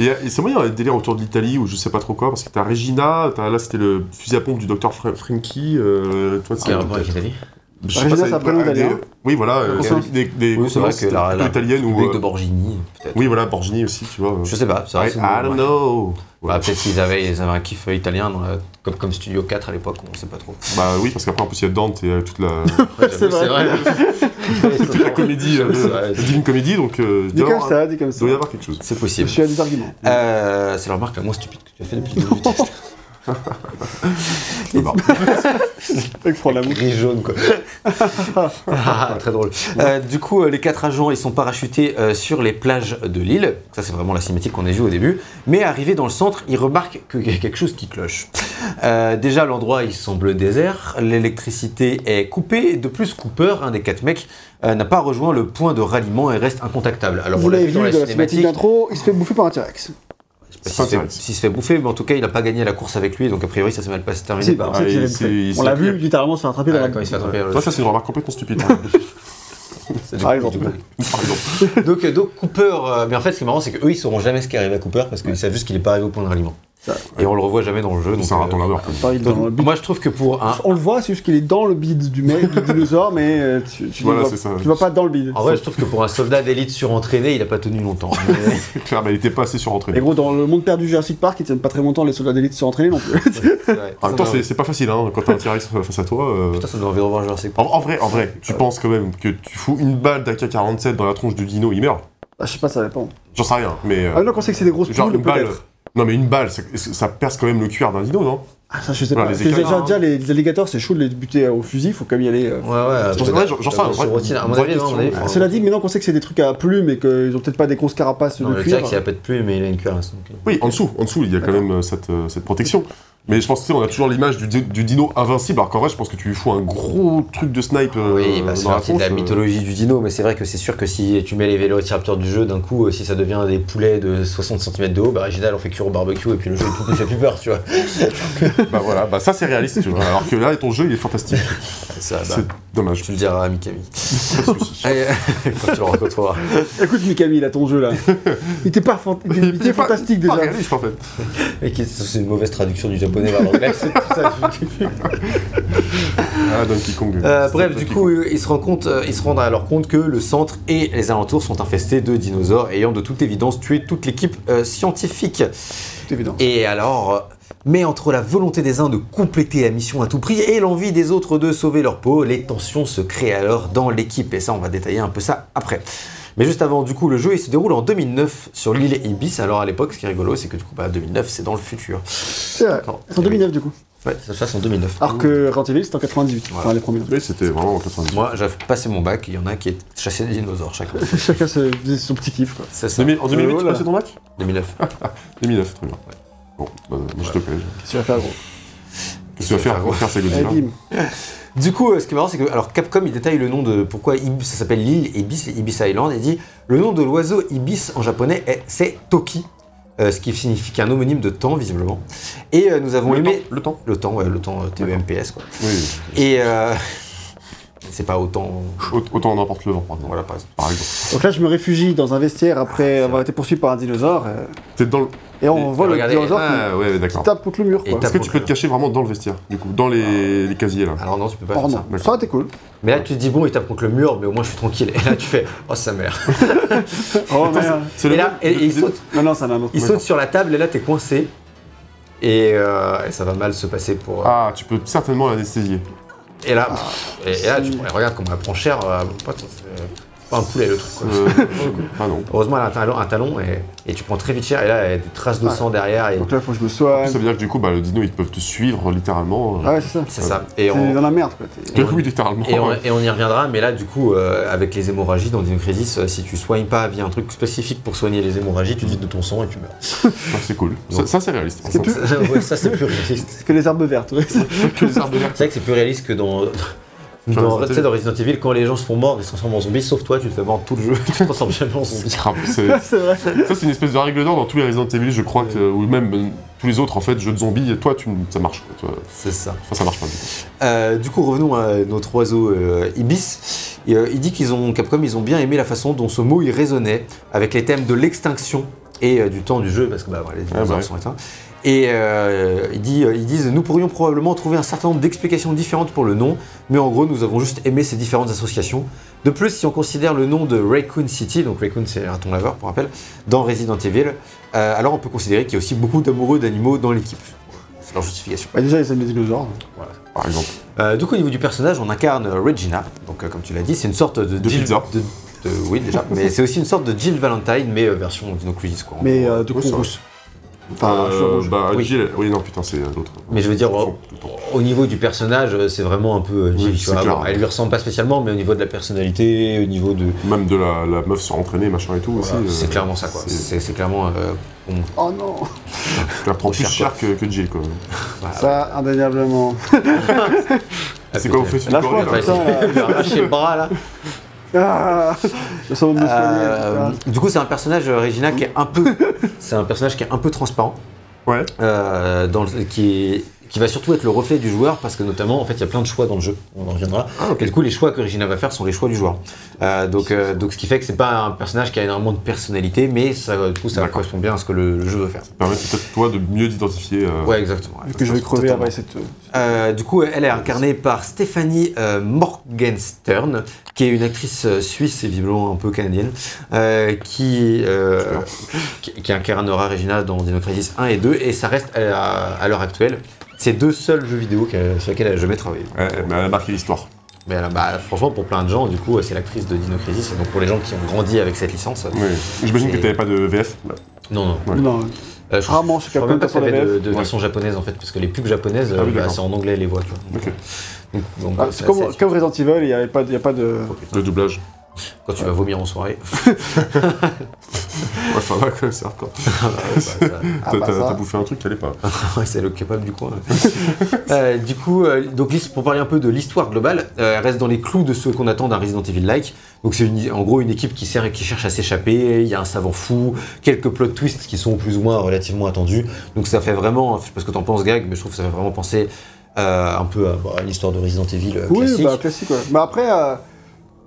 Et, c'est moi, il y a un délire autour de l'Italie où je sais pas trop quoi, parce que t'as Regina, t'as- là c'était le fusil à pompe du docteur Fra- Frankie. Euh, toi, Quel rapport avec l'Italie Je sais Regina, pas, c'est un prénom des- italien. Oui, voilà. euh, Consonne. des, des Oui, c'est vrai consonances que la, plutôt la italiennes ou. République de euh, Borgini, peut-être. Oui, voilà, Borgini aussi, tu vois. Je sais pas, c'est vrai. I, c'est- I don't know. Bah, Ouais. peut-être qu'ils avaient, ils avaient un kiff italien dans la- comme, comme Studio 4 à l'époque, on sait pas trop. Bah oui, parce qu'après, en plus, il y a Dante et euh, toute la, C'est vrai. toute la comédie, euh, C'est vrai. la Divine Comédie, donc euh, il Dis doit y comme avoir- ça, dis comme il ça. doit y avoir quelque chose. C'est Je possible. suis à des arguments. Euh, c'est la remarque la moins stupide que tu as fait depuis le début du test. C'est marrant. Franck Lamour. Gris jaune quoi. Ah, très drôle. Euh, du coup, euh, les quatre agents ils sont parachutés euh, sur les plages de l'île. Ça c'est vraiment la cinématique qu'on a vue au début. Mais arrivés dans le centre, ils remarquent qu'il y a quelque chose qui cloche. Euh, déjà l'endroit il semble désert, l'électricité est coupée. Et de plus, Cooper, un des quatre mecs, euh, n'a pas rejoint le point de ralliement et reste incontactable. Alors Vous l'a l'avez vu dans la la cinématique. d'intro, il se fait bouffer par un T-Rex. S'il se, se fait bouffer, mais en tout cas il n'a pas gagné la course avec lui, donc a priori ça s'est mal passé terminé. Si, par- bah, Ah, On l'a vu littéralement se faire attraper Ah, dans la il se fait attraper. Toi, ça, c'est une remarque complètement stupide. C'est du Par exemple. donc, euh, donc Cooper, euh, mais en fait ce qui est marrant c'est qu'eux ils sauront jamais ce qui arrive à Cooper parce qu'ils savent juste qu'il est pas arrivé au point de ralliement. Et on le revoit jamais dans le jeu. Donc, C'est un raton euh, laveur. Bide. moi je trouve que pour un. On le voit, c'est juste qu'il est dans le bide du mec, du dinosaure, mais euh, tu, tu, Voilà, le vois, c'est ça. tu vois pas dans le bide. En vrai, je trouve que pour un soldat d'élite surentraîné, il a pas tenu longtemps. Mais- Claire, mais il était pas assez Et surentraîné. gros, dans le monde perdu Jurassic Park, ils tiennent pas très longtemps les soldats d'élite sont entraînés non plus. En même temps, c'est pas facile, hein, quand t'as un T-Rex face à toi. euh, Putain, ça donne envie de revoir Jurassic En, Park. en vrai, en vrai, tu penses quand même que tu fous une balle d'AK-47 dans la tronche du dino, il meurt Ah, je sais pas, ça dépend. J'en sais rien, mais. euh, Ah non, on sait que c'est des grosses genre poules, une balle. Non, mais une balle, ça, ça perce quand même le cuir d'un dino, non? Ah, ça, je sais Voilà, pas. les Parce que écailles. déjà, déjà, les, les alligators, c'est chaud de les buter au fusil, faut quand même y aller. euh. Ouais, ouais. J'en sais rien, j'en- sais rien, question. avis, Ah, Cela dit, maintenant qu'on sait que c'est des trucs à plumes et qu'ils ont peut-être pas des grosses carapaces Non, de le cuir. T-Rex il a pas de pluie, mais il a une cuirasse. donc, euh. Oui, en dessous, en dessous, il y a quand même euh, cette, euh, cette protection. Mais je pense que tu sais, on a toujours l'image du, di- du dino invincible, alors qu'en vrai, je pense que tu lui fous un gros truc de snipe euh, Oui, bah, c'est partie de la euh. mythologie du dino, mais c'est vrai que c'est sûr que si tu mets les vélociraptors du jeu, d'un coup, euh, si ça devient des poulets de 60 cm de haut, bah Reginald on fait cuire au barbecue et puis le jeu il fait plus peur, tu vois. Bah voilà, bah ça c'est réaliste, tu vois. Alors que là, ton jeu, il est fantastique. Ça, bah, C'est Dommage. Tu le diras à Mikami. Pas de soucis. Allez, quand tu le rencontreras. Écoute, Mikami, là, ton jeu, là. il était pas fant- il était fantastique, Pas déjà. réaliste en fait. C'est une mauvaise traduction du japonais vers l'anglais. c'est tout ça. Ah, Donkey Kong. Euh, bref, du coup, ils se, rendent compte, euh, ils se rendent alors compte que le centre et les alentours sont infestés de dinosaures ayant de toute évidence tué toute l'équipe euh, scientifique. C'est évident. Et alors, euh, mais entre la volonté des uns de compléter la mission à tout prix et l'envie des autres de sauver leur peau, les tensions se créent alors dans l'équipe. Et ça, on va détailler un peu ça après. Mais juste avant, du coup, le jeu il se déroule en 2009 sur l'île Ibis. Alors à l'époque, ce qui est rigolo, c'est que du coup, bah, 2009, c'est dans le futur. C'est vrai. C'est en 2009, du coup. Ouais, ça se passe en 2009. Alors que Evil, c'était en 98. Voilà. Enfin, les premiers. Oui, c'était vraiment en 90. Moi, j'avais passé mon bac, il y en a qui chassaient des dinosaures chacun. Chacun se faisait son petit kiff, quoi. C'est ça. 2000 en 2008, Euh, tu voilà. passais ton bac 2009. 2009, très bien. Bon, bah, moi collège. Qu'est-ce que tu vas faire, gros Qu'est-ce que tu vas faire gros. faire ces Godzilla bim. Du coup, euh, ce qui est marrant, c'est que alors Capcom il détaille le nom de pourquoi Ib- ça s'appelle l'île Ibis, Ibis Island, et dit le nom de l'oiseau Ibis en japonais est c'est Toki, euh, ce qui signifie qu'un homonyme de temps visiblement. Et euh, nous avons Le aimé temps, le temps. le temps, ouais, le temps euh, TEMPS quoi. Oui, Et euh, c'est pas autant, Aut- autant on emporte le vent, voilà par exemple. Donc là, je me réfugie dans un vestiaire après avoir été poursuivi par un dinosaure. euh, T'es dans le. Et on voit le dinosaure qui- Ah, ouais, qui d'accord. tape contre le mur, Est-ce que tu peux te cacher vraiment dans le vestiaire, du coup, dans les, les casiers là Alors non, tu peux pas Oh faire non, ça. ça aurait été cool. Mais là tu te dis bon, il tape contre le mur, mais au moins je suis tranquille. Et là tu fais oh sa mère. Oh merde. C'est Et là, et- et il saute, Non, non, ça n'a un autre. il saute sur la table et là t'es coincé. Et, euh, et ça va mal se passer pour. euh, Ah, tu peux certainement l'anesthésier. Et là, et, et là tu regardes comment elle prend cher, euh, pote, pas un poulet le truc. quoi. Ah non. Heureusement, elle a un talon, un talon et, et tu prends très vite cher. Et là, il y a des traces de Ah. sang derrière. Et Donc là, faut que je me soigne. Ça veut dire que du coup, bah, le dino, ils peuvent te suivre littéralement. Ah ouais, c'est ça. c'est ça. Et on, dans la merde, quoi. Euh, oui, littéralement. et, on, et y reviendra. Mais là, du coup, euh, avec les hémorragies dans Dino Crisis, euh, si tu soignes pas via un truc spécifique pour soigner les hémorragies, tu te vides de ton sang et tu meurs. Ah, c'est cool. Ça, ça, c'est réaliste. C'est plus- Ouais, ça, c'est plus réaliste. C'est que les herbes vertes, ouais. que les arbres verts. C'est vrai que c'est plus réaliste que dans. Dans Dans, Resident tu sais, dans Resident Evil, quand les gens se font mordre, ils se transforment en zombies, sauf toi, tu te fais mordre tout le jeu, tu te transformes jamais en zombie. C'est grave, c'est- c'est vrai. Ça, c'est une espèce de règle d'or dans tous les Resident Evil, je crois, que, ou même euh, tous les autres, en fait, jeux de zombies, toi, tu, ça marche. C'est ça. Enfin, ça marche pas du coup. Euh, du coup, revenons à notre oiseau euh, Ibis. Et, euh, il dit qu'ils ont, Capcom, ils ont bien aimé la façon dont ce mot il résonnait avec les thèmes de l'extinction et euh, du temps du jeu, parce que bah, voilà, les dinosaures bah ouais. sont éteints. Et euh, il dit, euh, ils disent Nous pourrions probablement trouver un certain nombre d'explications différentes pour le nom, mais en gros, nous avons juste aimé ces différentes associations. De plus, si on considère le nom de Raccoon City, donc Raccoon c'est un raton laveur pour rappel, dans Resident Evil, euh, alors on peut considérer qu'il y a aussi beaucoup d'amoureux d'animaux dans l'équipe. C'est leur justification. Bah, déjà, ils aiment les dinosaures. Par exemple. Euh, du coup, au niveau du personnage, on incarne Regina. Donc, euh, comme tu l'as dit, c'est une sorte de, De Jill. pizza. de- de- oui, déjà. mais c'est aussi une sorte de Jill Valentine, mais euh, version Dino Crisis, quoi. Mais euh, de coup, c'est rousse. Enfin, Euh, bah, Oui. Jill, oui, non, putain, c'est euh, l'autre. Mais je veux dire, au, niveau du personnage, euh, c'est vraiment un peu Jill. Oui, tu vois. clair. Bon, elle lui ressemble pas spécialement, mais au niveau de la personnalité, au niveau de. Même de la, la meuf surentraînée, machin et tout voilà, aussi. euh, c'est clairement ça, quoi. c'est- clairement. euh, on- Oh non Tu la prends Trop plus cher, cher que, que Jill, quoi. voilà, Ça, indéniablement. C'est quoi, on fait sur Lâche-moi, Corée, là putain, là. Il lui a arraché le bras là. Ah Euh, du coup, c'est un personnage, euh, Regina, qui est un peu. c'est un personnage qui est un peu transparent. Ouais. euh, dans le- qui, est- qui va surtout être le reflet du joueur parce que notamment en fait il y a plein de choix dans le jeu, on en reviendra. Ah. Et du coup les choix que Regina va faire sont les choix du joueur. Euh, donc, euh, donc ce qui fait que c'est pas un personnage qui a énormément de personnalité mais ça, du coup ça correspond bien à ce que le, le jeu veut faire. Ça permet peut-être toi de mieux t'identifier. euh, Ouais exactement. ouais. Vu que je vais crever après cette. Euh, du coup, elle est incarnée par Stéphanie euh, Morgenstern, qui est une actrice suisse et visiblement un peu canadienne, euh, qui, euh, qui, qui incarnera Regina dans Dino Crisis 1 et 2, et ça reste à, à l'heure actuelle ces deux seuls jeux vidéo sur lesquels elle a jamais travaillé. Ouais, mais elle a marqué l'histoire. Mais elle a- bah, franchement, pour plein de gens, du coup, c'est l'actrice de Dino Crisis, donc pour les gens qui ont grandi avec cette licence, Oui. J'imagine que C'est- t'avais pas de VF. bah, non, non. Ouais. Non, Euh, je rarement je crois même pas qu'il y la avait de, de version japonaise en fait, parce que les pubs japonaises, Ah oui, euh, bah, c'est en anglais les voix. Tu vois. Ok. Donc, donc, Ah, c'est c'est comme, Resident Evil, il n'y a pas de. il y a pas de... Le doublage. Quand tu vas vomir en soirée. Ouais, ça va quand même, c'est hardcore. bah, ça- Ah, T'as bah, t'as- ça. t'as bouffé un truc qui allait pas. ouais, c'est le capable du coin. Euh, du coup, euh, donc, l'his- pour parler un peu de l'histoire globale, euh, elle reste dans les clous de ce qu'on attend d'un Resident Evil-like. Donc c'est en gros une équipe qui, sert, qui cherche à s'échapper, il y a un savant fou, quelques plot twists qui sont plus ou moins relativement attendus. Donc ça fait vraiment, je sais pas ce que t'en penses Gag, mais je trouve que ça fait vraiment penser Euh, un peu euh, bah, une histoire de Resident Evil euh, Oui, classique. bah classique, ouais. Mais après, euh,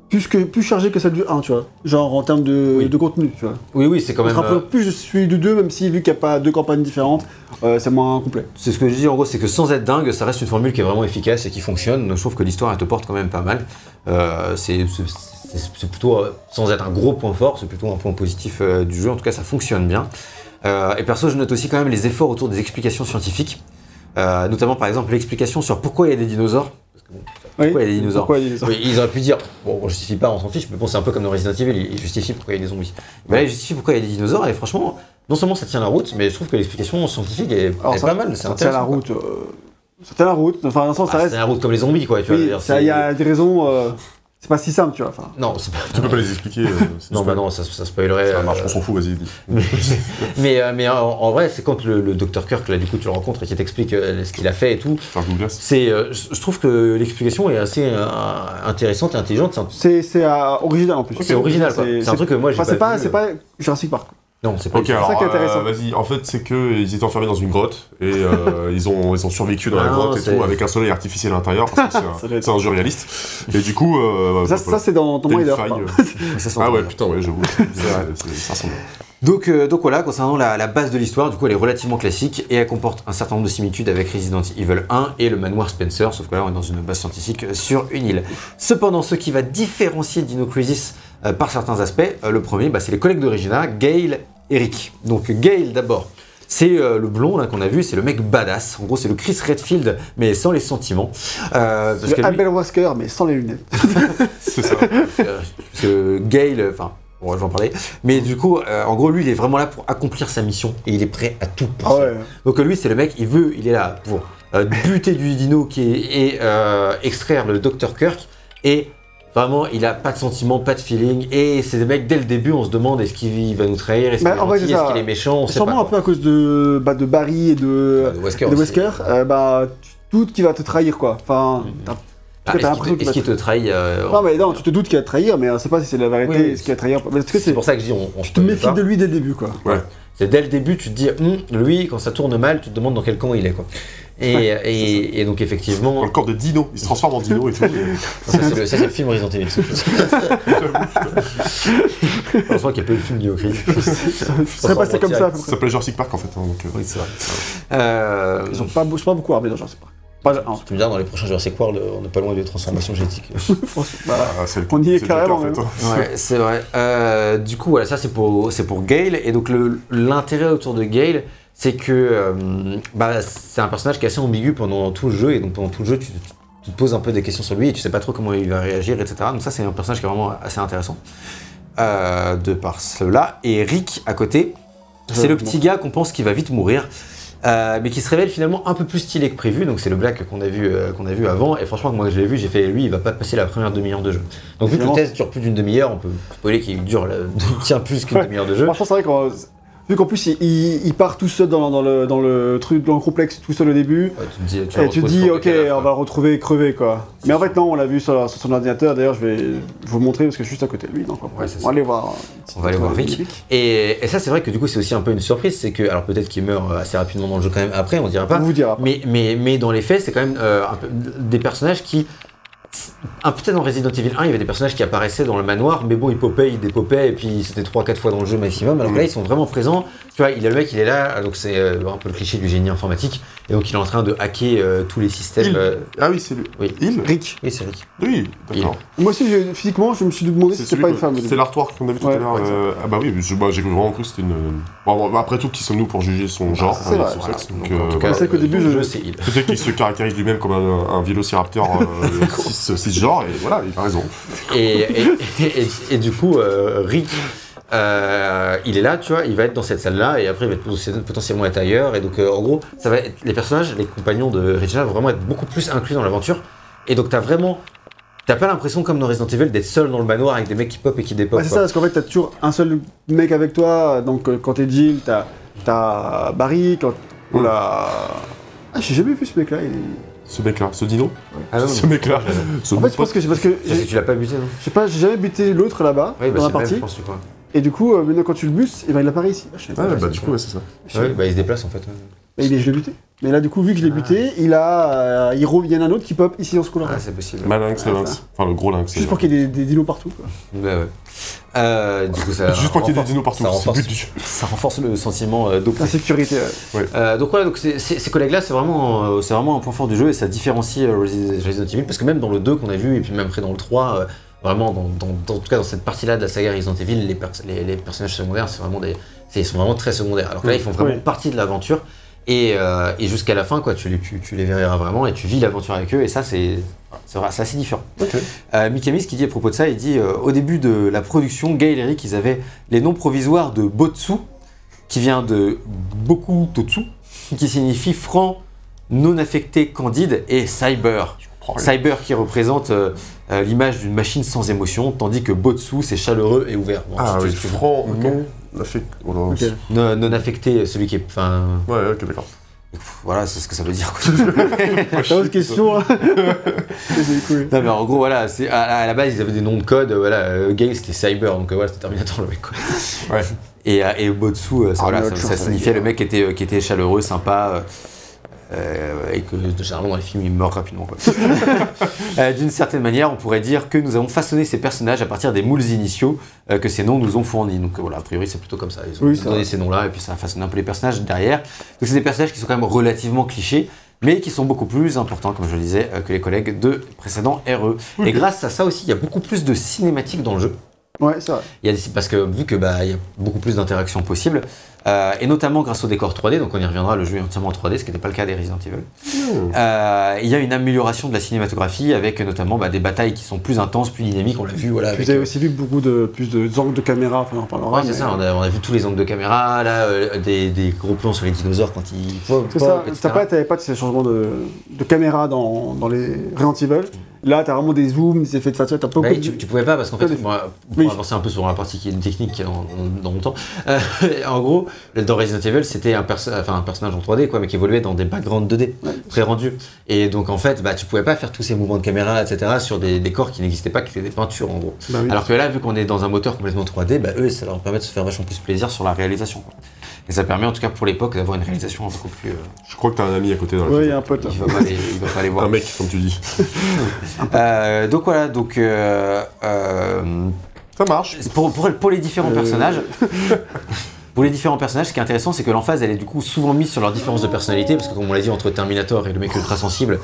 plus, que, plus chargé que celle du 1, tu vois. Genre en termes de, Oui. de contenu, tu vois. Oui, oui, c'est quand même. euh, plus de celui du 2, même si vu qu'il n'y a pas deux campagnes différentes, euh, c'est moins complet. C'est ce que je dis en gros, c'est que sans être dingue, ça reste une formule qui est vraiment efficace et qui fonctionne. Donc je trouve que l'histoire elle te porte quand même pas mal. Euh, c'est plutôt, sans être un gros point fort, c'est plutôt un point positif du jeu. En tout cas, ça fonctionne bien. Et perso, je note aussi quand même les efforts autour des explications scientifiques. Notamment par exemple l'explication sur pourquoi il y a des dinosaures. Pourquoi il y a des dinosaures Oui, ils auraient pu dire, bon, on justifie pas, on s'en fiche, mais bon, c'est un peu comme dans Resident Evil, ils justifient pourquoi il y a des zombies. Mais là, ils justifient pourquoi il y a des dinosaures, et franchement, non seulement ça tient la route, mais je trouve que l'explication scientifique est, Alors, est ça- pas mal. C'est Ça tient la route. euh, ça tient la route. Enfin, dans un sens, ça Ah, reste. c'est la route comme les zombies, quoi, tu vois. Oui, ça- il y a des raisons. euh, c'est pas si simple, tu vois. Enfin, Non, c'est pas. Tu peux pas les expliquer. euh, Non, bah non, ça, ça spoilerait. Ça marche, euh, on s'en fout, vas-y. Mais, mais, euh, mais en, en vrai, c'est quand le, le Dr. Kirk, là, du coup, tu le rencontres et qui t'explique euh, ce qu'il a fait et tout. C'est, euh, je trouve que l'explication est assez euh, intéressante et intelligente. C'est un- euh, original en plus. C'est original, quoi. C'est un truc que moi, j'ai c'est pas pas, c'est euh. pas Jurassic Park. Non, c'est pas. Ok, du tout. alors, ça qui est intéressant. euh, vas-y. En fait, c'est que ils étaient enfermés dans une grotte et euh, ils, ont, ils ont survécu dans la Ah, grotte et tout avec un soleil artificiel à l'intérieur parce que c'est un, un jeu réaliste. Et du coup, euh, Ça, bah, ça c'est dans une Raider. Ah ouais, bien. putain, ouais, j'avoue. Ça ressemble. Donc, euh, donc voilà, concernant la, la base de l'histoire, du coup elle est relativement classique et elle comporte un certain nombre de similitudes avec Resident Evil 1 et le manoir Spencer, sauf que là on est dans une base scientifique sur une île. Cependant, ce qui va différencier Dino Crisis euh, par certains aspects, euh, le premier, bah, c'est les collègues de Regina, Gail et Rick. Donc Gail d'abord. C'est euh, le blond là qu'on a vu, c'est le mec badass. En gros, c'est le Chris Redfield, mais sans les sentiments. Euh, parce Le lui- Abel Wasker, mais sans les lunettes. C'est ça. euh, parce que Gail, enfin, bon, je vais en parler. Mais du coup, euh, en gros, lui, il est vraiment là pour accomplir sa mission et il est prêt à tout. pour Ah ça. ouais. Donc euh, lui, c'est le mec, il veut, il est là pour euh, buter du dino qui est, et euh, extraire le Dr Kirk. Et vraiment, il a pas de sentiment, pas de feeling. Et c'est des mecs, dès le début, on se demande est-ce qu'il va nous trahir, est-ce Bah, qu'il est gentil, méchant, on sait pas. Sûrement un peu à cause de, bah, de Barry et de. De Wesker et de. Wesker. euh, bah, doutes qu'il va te trahir, quoi. Enfin, Mhm. t'as- Ah, est-ce qu'il te, trahit euh, Non, mais non, tu te doutes qu'il va te trahir, mais on sait pas si c'est la vérité, Oui, oui. ce qu'il va trahir. Tout C'est pour ça que je dis, on, on Tu te méfies de lui dès le début, quoi. C'est dès le début, tu te dis, Hum, lui, quand ça tourne mal, tu te demandes dans quel camp il est. Quoi. Et, et, et donc, Dans effectivement, le corps de Dino. Il se transforme en Dino et tout. ça, c'est le, ça, le film Resident Evil. ça. Heureusement qu'il n'y a pas eu le film Dino Crisis. Ce serait passé comme ça, Ça près. s'appelle Jurassic Park en fait. hein, donc, euh, Oui, c'est vrai. Euh, Ils ont pas, pas beaucoup armés dans Jurassic Park. Pas, tu me dis, dans les prochains Jurassic World, on n'est pas loin de transformation génétique. franchement, bah, ah, le- On y est cas, carrément, en fait. hein. Ouais, c'est vrai. Euh, du coup, voilà, ça c'est pour, pour Gale. Et donc, l'intérêt autour de Gale, c'est que euh, bah, c'est un personnage qui est assez ambigu pendant tout le jeu. Et donc, pendant tout le jeu, tu, tu te poses un peu des questions sur lui et tu sais pas trop comment il va réagir, etc. Donc, ça, c'est un personnage qui est vraiment assez intéressant. Euh, de par cela. Et Rick, à côté, c'est le petit gars qu'on pense qui va vite mourir. euh, mais qui se révèle finalement un peu plus stylé que prévu, donc c'est le Black qu'on a vu euh, qu'on a vu avant. Et franchement, moi je l'ai vu, j'ai fait lui, il va pas passer la première demi-heure de jeu. Donc vu que le test dure plus d'une demi-heure, on peut spoiler qu'il dure, tient plus qu'une demi-heure de jeu. Franchement, c'est vrai qu'en. Vu qu'en plus, il, il- il part tout seul dans, dans le, dans le truc, dans le complexe, tout seul au début. Ouais, tu te dis, tu Et tu te dis, ok, on va le retrouver crevé, quoi. Mais en fait, non, on l'a vu sur, sur son ordinateur. D'ailleurs, je vais vous montrer parce que je suis juste à côté de lui. Donc, Ouais, on va aller voir. On va aller voir Rick. Et, et ça, c'est vrai que du coup, c'est aussi un peu une surprise, c'est que, alors peut-être qu'il meurt assez rapidement dans le jeu quand même après, on dira On pas. vous dira. pas. Mais, mais, mais dans les faits, c'est quand même euh, un peu des personnages qui. Un- Peut-être dans Resident Evil 1, il y avait des personnages qui apparaissaient dans le manoir, mais bon, ils popaient, ils dépopaient, et puis c'était 3-4 fois dans le jeu maximum. Alors que là, ils sont vraiment présents. Tu vois, il a le mec, il est là, donc c'est euh, un peu le cliché du génie informatique, et donc il est en train de hacker euh, tous les systèmes. Il. euh, Ah oui, c'est lui. oui, Il Rick. oui, c'est Rick. Oui, d'accord. Moi aussi, j'ai- physiquement, je me suis demandé si c'était pas une femme. C'est l'artwork qu'on a vu tout Ouais, à l'heure. ouais, euh, ah bah oui, je- bah, j'ai vraiment cru que c'était une. Bon, bon, après tout, qui sommes-nous pour juger son genre, c'est hein, vrai, son Voilà. sexe, Donc, donc, en tout cas, voilà. c'est qu'au début, je- c'est. Peut-être qu'il se caractérise lui-même comme un, un vélociraptor 6 genres, et voilà, il a raison. Et, et, et- et- et du coup, euh, Rick, euh, il est là, tu vois, il va être dans cette salle-là, et après il va être potentiellement- être ailleurs. Et donc, euh, en gros, ça va être, les personnages, les compagnons de Regina vont vraiment être beaucoup plus inclus dans l'aventure. Et donc, t'as vraiment. T'as pas l'impression, comme dans Resident Evil, d'être seul dans le manoir avec des mecs qui pop et qui. Ouais, c'est ça, parce qu'en fait, t'as toujours un seul mec avec toi. Donc, euh, quand t'es Jill, t'as t'as Barry. Quand on l'a. Ah, j'ai jamais vu ce mec-là. il- Ce mec-là, ce dino Ah non, Ce mec-là ce En fait, je pense que c'est parce que. Parce que j'ai- tu l'as pas buté, non Je sais pas, j'ai jamais buté l'autre là-bas, bah dans la même, partie. je pense. Et du coup, euh, maintenant, quand tu le butes, eh ben, il apparaît ici. Ah. Ouais, bah du coup, ouais, c'est ça. Ouais, bah il se déplace en fait. Mais il est, je l'ai buté. Mais là, du coup, vu que je l'ai buté, il a, euh, il, re- il y en a un autre qui pop ici dans ce couloir. Ah, c'est possible. Malynx, le Ouais, lynx. Enfin, le gros lynx. Juste pour qu'il y ait des, des dinos partout. Quoi. Ouais, ouais. Euh, du coup, ça Juste pour qu'il y ait des renforce- dinos partout. Ça C'est le renforce, but du jeu. ça renforce le sentiment euh, d'oppression. L'insécurité, ouais. Euh, donc voilà, donc c'est- c'est- ces collègues-là, c'est vraiment, euh, c'est vraiment un point fort du jeu et ça différencie euh, Resi- Resident Evil parce que même dans le 2 qu'on a vu et puis même après dans le 3, euh, vraiment dans, dans- dans- en tout cas dans cette partie-là de la saga Resident Evil, les, pers- les, les personnages secondaires, c'est vraiment des, c'est- ils sont vraiment très secondaires. Alors que là, ils font vraiment Oui. partie de l'aventure et, euh, et jusqu'à la fin, quoi, tu les, tu, tu les verras vraiment et tu vis l'aventure avec eux et ça, c'est, assez différent. Ok. Euh, qu'il dit à propos de ça, il dit euh, au début de la production, Gail et Rick, ils avaient les noms provisoires de Botsu, qui vient de Boku Totsu, qui signifie franc, non affecté, candide, et cyber. Cyber qui représente euh, l'image d'une machine sans émotion, tandis que Botsu, c'est chaleureux et ouvert. Bon, Ah oui, franc, non. Oh là. Ok. non, non affecté, celui qui est. Enfin. Ouais, ok, d'accord. Voilà, c'est ce que ça veut dire. quoi. T'as autre question là C'est cool. non, mais en gros, voilà, c'est, à, à la base, ils avaient des noms de code. Voilà, euh, Gale, c'était Cyber, donc euh, voilà, c'était Terminator le mec. quoi. Ouais. Et, euh, et Botsu, euh, ça, Ah, voilà, mais ça, autre signifiait le mec qui était, euh, qui était chaleureux, sympa, euh, euh, et que généralement dans les films il meurt rapidement. Euh, D'une certaine manière, on pourrait dire que nous avons façonné ces personnages à partir des moules initiaux euh, que ces noms nous ont fournis. Donc voilà, a priori c'est plutôt comme ça. Ils ont Oui, donné ces noms-là et puis ça a façonné un peu les personnages derrière. Donc c'est des personnages qui sont quand même relativement clichés. Mais qui sont beaucoup plus importants, comme je le disais, que les collègues de précédents RE. Et grâce à ça aussi, il y a beaucoup plus de cinématiques dans le jeu. Ouais, c'est vrai. Il y a des- parce que vu que bah, il y a beaucoup plus d'interactions possibles, euh, et notamment grâce au décor 3D, donc on y reviendra, le jeu est entièrement en 3D, ce qui n'était pas le cas des Resident Evil. Euh, il y a une amélioration de la cinématographie avec notamment bah, des batailles qui sont plus intenses, plus dynamiques, on l'a vu, voilà. Vous avec, avez aussi vu beaucoup de plus de angles de caméra, enfin on en parlera. Ouais, c'est ça, on a, on a vu tous les angles de caméra, là, euh, des, des gros plans sur les dinosaures quand ils C'est ça, t'as pas, t'avais pas de ces changements de, de caméra dans, dans les Resident Evil? Là, t'as vraiment des zooms, des effets de t'as pas Bah beaucoup de- tu, tu pouvais pas parce qu'en fait, des- moi, pour Oui. avancer un peu sur la partie qui est une technique qui est dans, mon temps, euh, en gros, dans Resident Evil, c'était un, perso- enfin, un personnage en 3D, quoi, mais qui évoluait dans des backgrounds 2D, pré-rendus. Et donc, en fait, bah, tu pouvais pas faire tous ces mouvements de caméra, etc., sur des décors qui n'existaient pas, qui étaient des peintures, en gros. Bah oui. Alors que là, vu qu'on est dans un moteur complètement 3D, bah, eux, ça leur permet de se faire vachement plus plaisir sur la réalisation. quoi. Et ça permet, en tout cas pour l'époque, d'avoir une réalisation beaucoup plus. euh, Je crois que t'as un ami à côté dans la il y a un pote là. il va pas les, il va pas les voir. Un mec, comme tu dis. Euh, donc voilà, donc. euh, euh, Ça marche. pour, pour, pour les différents Euh. personnages, pour les différents personnages, ce qui est intéressant, c'est que l'emphase, elle est du coup souvent mise sur leur différence de personnalité, parce que comme on l'a dit, entre Terminator et le mec ultra sensible,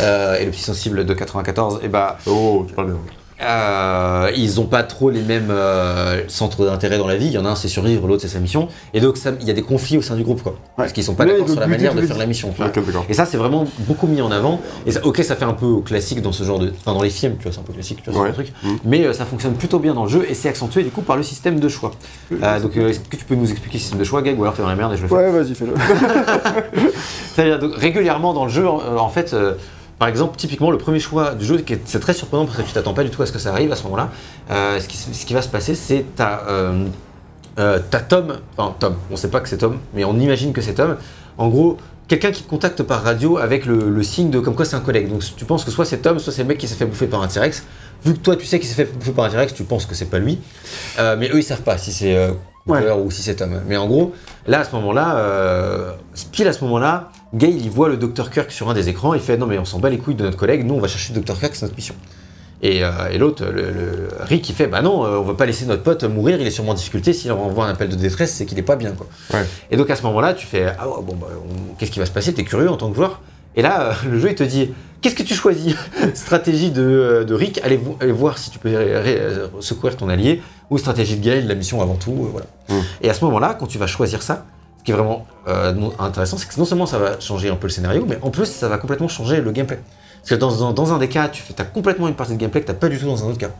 euh, et le petit sensible de 94, et bah, Oh, tu parles bien. Euh, ils ont pas trop les mêmes euh, centres d'intérêt dans la vie. Il y en a un, c'est survivre, l'autre, c'est sa mission. Et donc, ça- il y a des conflits au sein du groupe, quoi. Parce qu'ils sont pas d'accord sur la manière de faire la mission. tu vois. Et ça, c'est vraiment beaucoup mis en avant. Et ça, ok, ça fait un peu classique dans ce genre de. Enfin, dans les films, tu vois, c'est un peu classique, tu vois, Ouais. truc. Mm. Mais euh, ça fonctionne plutôt bien dans le jeu et c'est accentué du coup par le système de choix. Donc, est-ce que tu peux nous expliquer le système de choix, Gag, ou alors tu es dans la merde et je le fais? Ouais, vas-y, fais-le. C'est-à-dire, régulièrement dans le jeu, en fait, par exemple, typiquement, le premier choix du jeu, c'est très surprenant parce que tu t'attends pas du tout à ce que ça arrive à ce moment-là. Euh, ce, qui, ce qui va se passer, c'est ta, euh, euh, t'as Tom, enfin Tom, on sait pas que c'est Tom, mais on imagine que c'est Tom. En gros, quelqu'un qui te contacte par radio avec le, le signe de comme quoi c'est un collègue. Donc tu penses que soit c'est Tom, soit c'est le mec qui s'est fait bouffer par un T-Rex. Vu que toi tu sais qu'il s'est fait bouffer par un T-Rex, tu penses que c'est pas lui. Mais eux ils savent pas si c'est Ouais. Cooper ou si c'est Tom. Mais en gros, là à ce moment-là, pile à ce moment-là, Gale il voit le Dr Kirk sur un des écrans, il fait non mais on s'en bat les couilles de notre collègue, nous on va chercher le Dr Kirk, c'est notre mission. Et, euh, et l'autre, le, le- Rick, il fait bah non, euh, on va pas laisser notre pote mourir, il est sûrement en difficulté, si on envoie un appel de détresse, c'est qu'il est pas bien quoi. Ouais. Et donc à ce moment-là, tu fais ah bon bah qu'est-ce qui va se passer? T'es curieux en tant que joueur? Et là, euh, le jeu il te dit qu'est-ce que tu choisis? Stratégie de, de Rick, allez, vo- allez voir si tu peux secourir ton allié, ou stratégie de Gale, la mission avant tout, euh, voilà. Mm. Et à ce moment-là, quand tu vas choisir ça, qui est vraiment euh, intéressant, c'est que non seulement ça va changer un peu le scénario, mais en plus ça va complètement changer le gameplay. Parce que dans, dans- dans un des cas, tu as complètement une partie de gameplay que tu pas du tout dans un autre cas.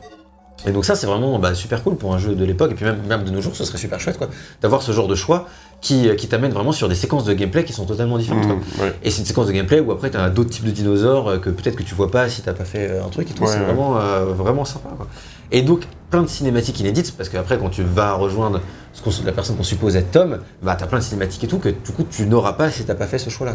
Et donc ça, c'est vraiment bah, super cool pour un jeu de l'époque, et puis même, même de nos jours, ce serait super chouette quoi, d'avoir ce genre de choix qui, qui t'amène vraiment sur des séquences de gameplay qui sont totalement différentes. Mmh, ouais. Et c'est une séquence de gameplay où après tu as d'autres types de dinosaures euh, que peut-être que tu vois pas si t'as pas fait euh, un truc et tout. Ouais, c'est ouais. vraiment, euh, vraiment sympa. Quoi. Et donc plein de cinématiques inédites, parce qu'après quand tu vas rejoindre ce la personne qu'on suppose être Tom, bah t'as plein de cinématiques et tout que du coup tu n'auras pas si t'as pas fait ce choix-là.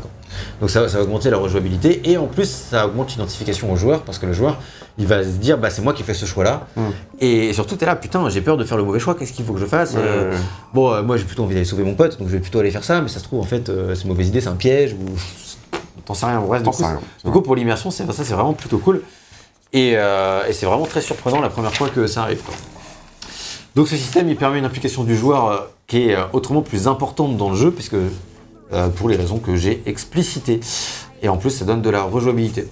Donc ça, ça va augmenter la rejouabilité et en plus ça augmente l'identification au joueur parce que le joueur il va se dire bah c'est moi qui fais ce choix-là Mm. et surtout t'es là putain j'ai peur de faire le mauvais choix qu'est-ce qu'il faut que je fasse Euh. Bon euh, moi j'ai plutôt envie d'aller sauver mon pote donc je vais plutôt aller faire ça mais ça se trouve en fait euh, c'est une mauvaise idée c'est un piège ou t'en sais rien bref du coup, rien. du coup, pour l'immersion, ça, c'est vraiment plutôt cool. Et, euh, et c'est vraiment très surprenant la première fois que ça arrive. quoi. Donc ce système, il permet une implication du joueur euh, qui est euh, autrement plus importante dans le jeu, puisque pour les raisons que j'ai explicitées. Et en plus, ça donne de la rejouabilité.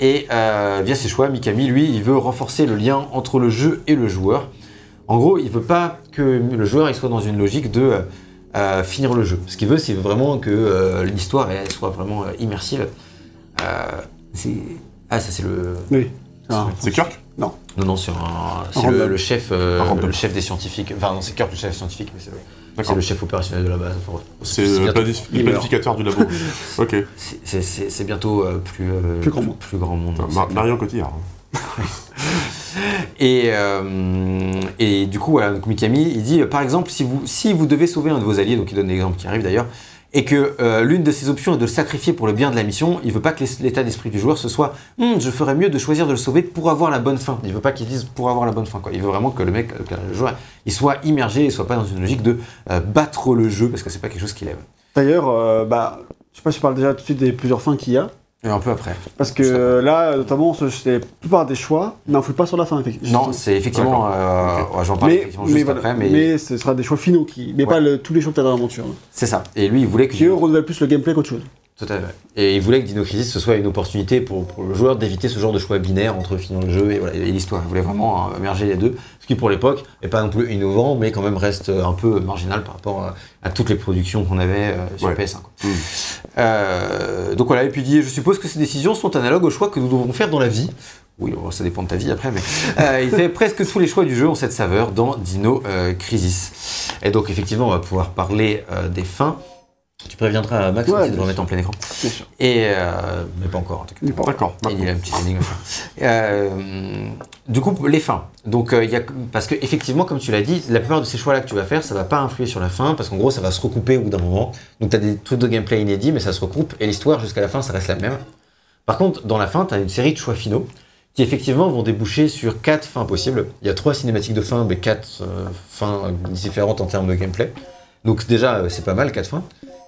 Et via ses choix, Mikami, lui, il veut renforcer le lien entre le jeu et le joueur. En gros, il veut pas que le joueur il soit dans une logique de finir le jeu. Ce qu'il veut, c'est vraiment que l'histoire soit vraiment immersive. Ah, ça c'est le. Oui. C'est Kirk Non, non, c'est un- c'est le, random. le chef, euh, Un random. le chef des scientifiques. Enfin, non, c'est Kirk le chef scientifique, mais c'est c'est D'accord. le chef opérationnel de la base. Enfin, C'est le, bientôt- planif- le Il meurt. planificateur du labo. ok. c'est- c'est- c'est- c'est bientôt euh, plus, euh, Plus grand monde. Plus grand monde. Putain, c'est Mar- clair. Marion Cotillard. Et, euh, et du coup, voilà, donc Mikami, il dit, euh, par exemple, si vous, si vous devez sauver un de vos alliés, donc il donne l'exemple qui arrive d'ailleurs, et que euh, l'une de ses options est de le sacrifier pour le bien de la mission, il veut pas que l'état d'esprit du joueur ce soit Hum, je ferais mieux de choisir de le sauver pour avoir la bonne fin. Il veut pas qu'il dise pour avoir la bonne fin. Il veut vraiment que le mec, que le joueur, il soit immergé et soit pas dans une logique de euh, battre le jeu parce que c'est pas quelque chose qu'il aime. D'ailleurs, euh, bah, je sais pas si je parle déjà tout de suite des plusieurs fins qu'il y a. Et un peu après. Parce que euh, là, notamment, ce- c'est la plupart des choix n'influent pas sur la fin. effectivement. Non, c'est effectivement. Euh, ouais, J'en parle mais, effectivement mais, juste voilà, après, mais, mais ce sera des choix finaux, qui, mais Ouais. pas le- tous les choix que tu as dans l'aventure. c'est ça. Et lui, il voulait que. Qui eux renouvellent plus le gameplay qu'autre chose. Tout à fait. Et il voulait que Dino Crisis ce soit une opportunité pour, pour le joueur d'éviter ce genre de choix binaire entre finir le jeu et, voilà, et l'histoire. Il voulait vraiment euh, merger les deux, qui pour l'époque n'est pas non plus innovant, mais quand même reste un peu marginal par rapport à, à toutes les productions qu'on avait euh, sur Ouais. PS1. quoi. Mm. Euh, donc voilà, et puis dit, je suppose que ces décisions sont analogues aux choix que nous devons faire dans la vie. Oui, ça dépend de ta vie après, mais euh, il fait presque tous les choix du jeu ont cette saveur dans Dino euh, Crisis. Et donc effectivement, on va pouvoir parler euh, des fins. Tu préviendras Max Ouais, quand il bien devra sûr. mettre en plein écran. Bien sûr. Et euh, mais pas encore en tout cas. Il pas- D'accord. Il y a une petite énigme. Euh, du coup, les fins. Donc, euh, il y a, parce que effectivement, comme tu l'as dit, la plupart de ces choix-là que tu vas faire, ça va pas influer sur la fin, parce qu'en gros, ça va se recouper au bout d'un moment. Donc, tu as des trucs de gameplay inédits, mais ça se recoupe, et l'histoire jusqu'à la fin, ça reste la même. Par contre, dans la fin, tu as une série de choix finaux qui effectivement vont déboucher sur quatre fins possibles. Il y a trois cinématiques de fin, mais quatre fins différentes en termes de gameplay. Donc déjà, c'est pas mal, quatre fins.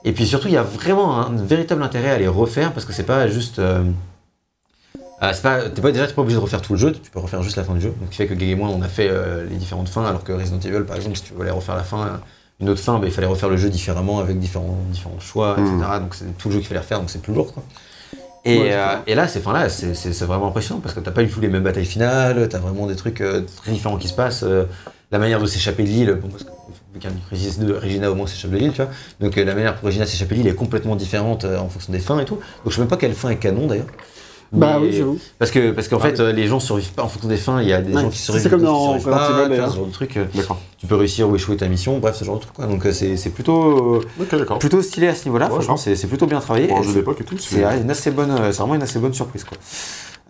Et puis surtout, il y a vraiment un véritable intérêt à les refaire parce que c'est pas juste. euh, euh, c'est pas, t'es pas, déjà, t'es pas obligé de refaire tout le jeu, tu peux refaire juste la fin du jeu. Donc, ce qui fait que Gag et moi, on a fait euh, les différentes fins, alors que Resident Evil, par exemple, si tu voulais refaire la fin, une autre fin, bah, il fallait refaire le jeu différemment avec différents, différents choix, etc. Mhm. Donc, c'est tout le jeu qu'il fallait refaire, donc c'est plus lourd, quoi. Et, Ouais, euh, et là, ces fins-là, c'est c'est- c'est vraiment impressionnant parce que t'as pas du tout les mêmes batailles finales, t'as vraiment des trucs euh, très différents qui se passent. euh, la manière de s'échapper de l'île, bon, parce que 2, Regina au moins s'échappe de l'île, tu vois. Donc euh, la manière pour Regina s'échapper de l'île est complètement différente euh, en fonction des fins et tout. Donc je sais même pas quelle fin est canon d'ailleurs. Bah oui, j'avoue. Parce que parce qu'en Ah fait euh, les gens survivent pas en fonction des fins, il y a des Ouais, gens qui c'est survivent, comme d'autres dans pas, Evil, tu vois, d'ailleurs. ce genre de truc. tu peux réussir ou échouer ta mission, bref, ce genre de truc quoi. Donc c'est c'est plutôt plutôt stylé à ce niveau-là, Ouais, franchement c'est c'est plutôt bien travaillé. Et jeu c'est- d'époque et tout. c'est une assez bonne, c'est vraiment une assez bonne surprise quoi.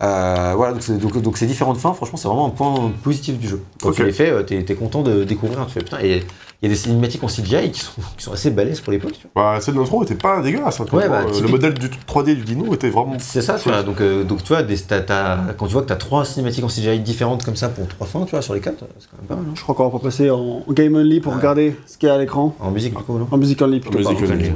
Euh, voilà, donc, c'est- donc, donc ces différentes fins, franchement, c'est vraiment un point positif du jeu. Quand Ok. tu les fais, t'es t'es content de découvrir, tu fais putain, et il y a des cinématiques en CGI qui sont, qui sont assez balèzes pour l'époque, tu vois. Bah, celle d'intro était pas dégueulasse. hein, Ouais, bah, même. le modèle du 3D du dino était vraiment. C'est ça, tu vois. Donc, euh, donc tu vois, des, quand tu vois que tu as trois cinématiques en CGI différentes comme ça pour trois fins, tu vois, sur les quatre, c'est quand même pas mal. hein. Je crois qu'on va pas passer en en game only pour Ouais. regarder ce qu'il y a à l'écran. En musique, du coup, non En only plutôt. Music pardon. only.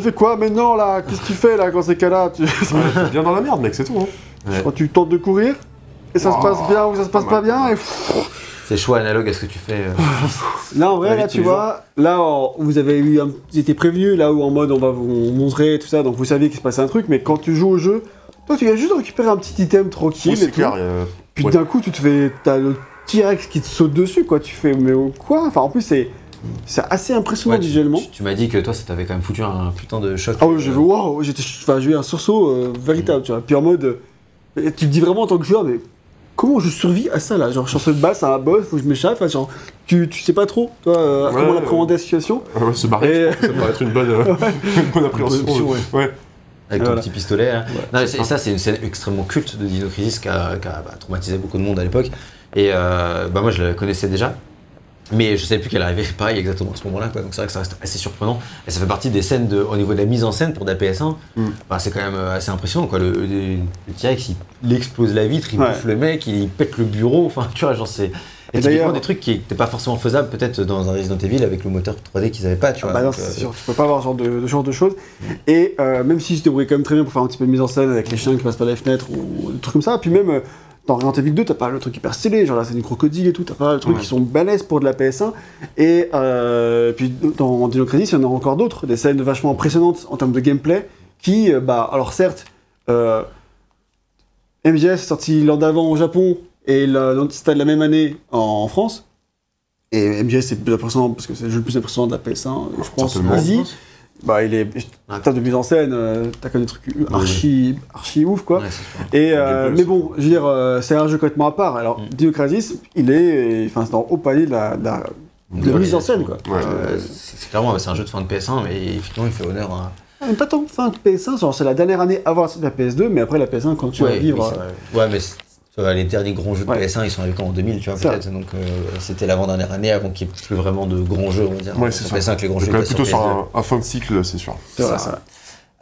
Je fais quoi maintenant là? Qu'est-ce que tu fais là quand c'est cas-là tu... Bien dans la merde, mec, c'est tout. Hein. Quand tu tentes de courir et ça se Oh, passe bien ou ça se passe pas bien et C'est choix analogue à ce que tu fais. euh. Là, en vrai, là, tu vois, là, vous avez eu un... vous étiez prévenu, là où en mode on va vous montrer tout ça, donc vous saviez qu'il se passait un truc, mais quand tu joues au jeu, toi, tu viens juste de récupérer un petit item tranquille Oui, et tout. clair. Puis Ouais. d'un coup, tu te fais, t'as le T-Rex qui te saute dessus, quoi. Tu fais, mais quoi? Enfin, en plus, c'est c'est assez impressionnant Ouais, tu- visuellement. Tu, tu m'as dit que toi, ça t'avait quand même foutu un putain de choc. Ah ouais, j'ai Euh, vu, waouh, j'étais, enfin, j'ai eu un sursaut euh, véritable, tu vois. Puis en mode, euh, tu te dis vraiment en tant que joueur, mais comment je survis à ça là? Genre, je suis en de basse à un boss, faut que je m'échappe, enfin, genre, tu, tu sais pas trop, toi, euh, Ouais, comment ouais. appréhender la situation. Ah ouais, se barrer, Et- ça pourrait être une bonne, euh, une bonne appréhension. option, ouais. ouais. Avec ton petit pistolet. hein. Ouais, Non, et ça. ça, c'est une scène extrêmement culte de Dino Crisis qui a, qui a, bah, traumatisé beaucoup de monde à l'époque. Et euh, bah, moi, je la connaissais déjà. Mais je savais plus qu'elle arrivait pareil exactement à ce moment-là. quoi. Donc c'est vrai que ça reste assez surprenant. Et ça fait partie des scènes de, au niveau de la mise en scène pour de la PS1. Mm. Bah, c'est quand même euh, assez impressionnant. Quoi. Le, le, le T-Rex, il, il explose la vitre, il Ouais. bouffe le mec, il pète le bureau. Enfin, tu vois, genre c'est. Et d'ailleurs- des trucs qui n'étaient pas forcément faisables peut-être dans un Resident Evil avec le moteur 3D qu'ils avaient pas, tu Ah vois. bah non, c'est euh, sûr, tu peux pas avoir ce genre de, de, genre de choses. Et euh, même si je débrouillais quand même très bien pour faire un petit peu de mise en scène avec les chiens qui passent par les fenêtres ou des trucs comme ça, puis même euh, dans Resident Evil 2, t'as pas le truc hyper stylé, genre là c'est une crocodile et tout, t'as pas le truc Ouais. qui sont balèzes pour de la PS1. Et euh, puis dans Dino Crisis, il y en a encore d'autres, des scènes vachement impressionnantes en termes de gameplay qui, euh, bah alors certes, euh, MGS est sorti l'an d'avant au Japon et la- c'était la même année en France. Et MGS c'est plus impressionnant parce que c'est le jeu le plus impressionnant de la PS1, je pense. Easy. Bah, il est. Ouais. termes de mise en scène, euh, t'as quand même des trucs archi, archi ouf, quoi. Et, euh, mais bon, je veux dire, euh, c'est un jeu complètement à part. Alors, Mm. Dino Crisis, il est. Enfin, c'est dans haut palier de la, de la- de la mise en scène, quoi. C'est clairement c'est un jeu de fin de PS1 mais effectivement il fait honneur à Ah, pas tant fin de PS1, genre, c'est la dernière année avant la PS2, mais après la PS1, quand tu vas vivre. Ouais, mais les derniers grands jeux de Ouais. PS1, ils sont arrivés quand en 2000, tu vois, peut-être. Donc euh, c'était l'avant-dernière année avant qu'il n'y ait plus vraiment de grands jeux, on va dire. Ouais, sur c'est PS1, que les grands On est jeux même étaient plutôt sur PS2. un, un fin de cycle, c'est sûr. c'est ça. ça.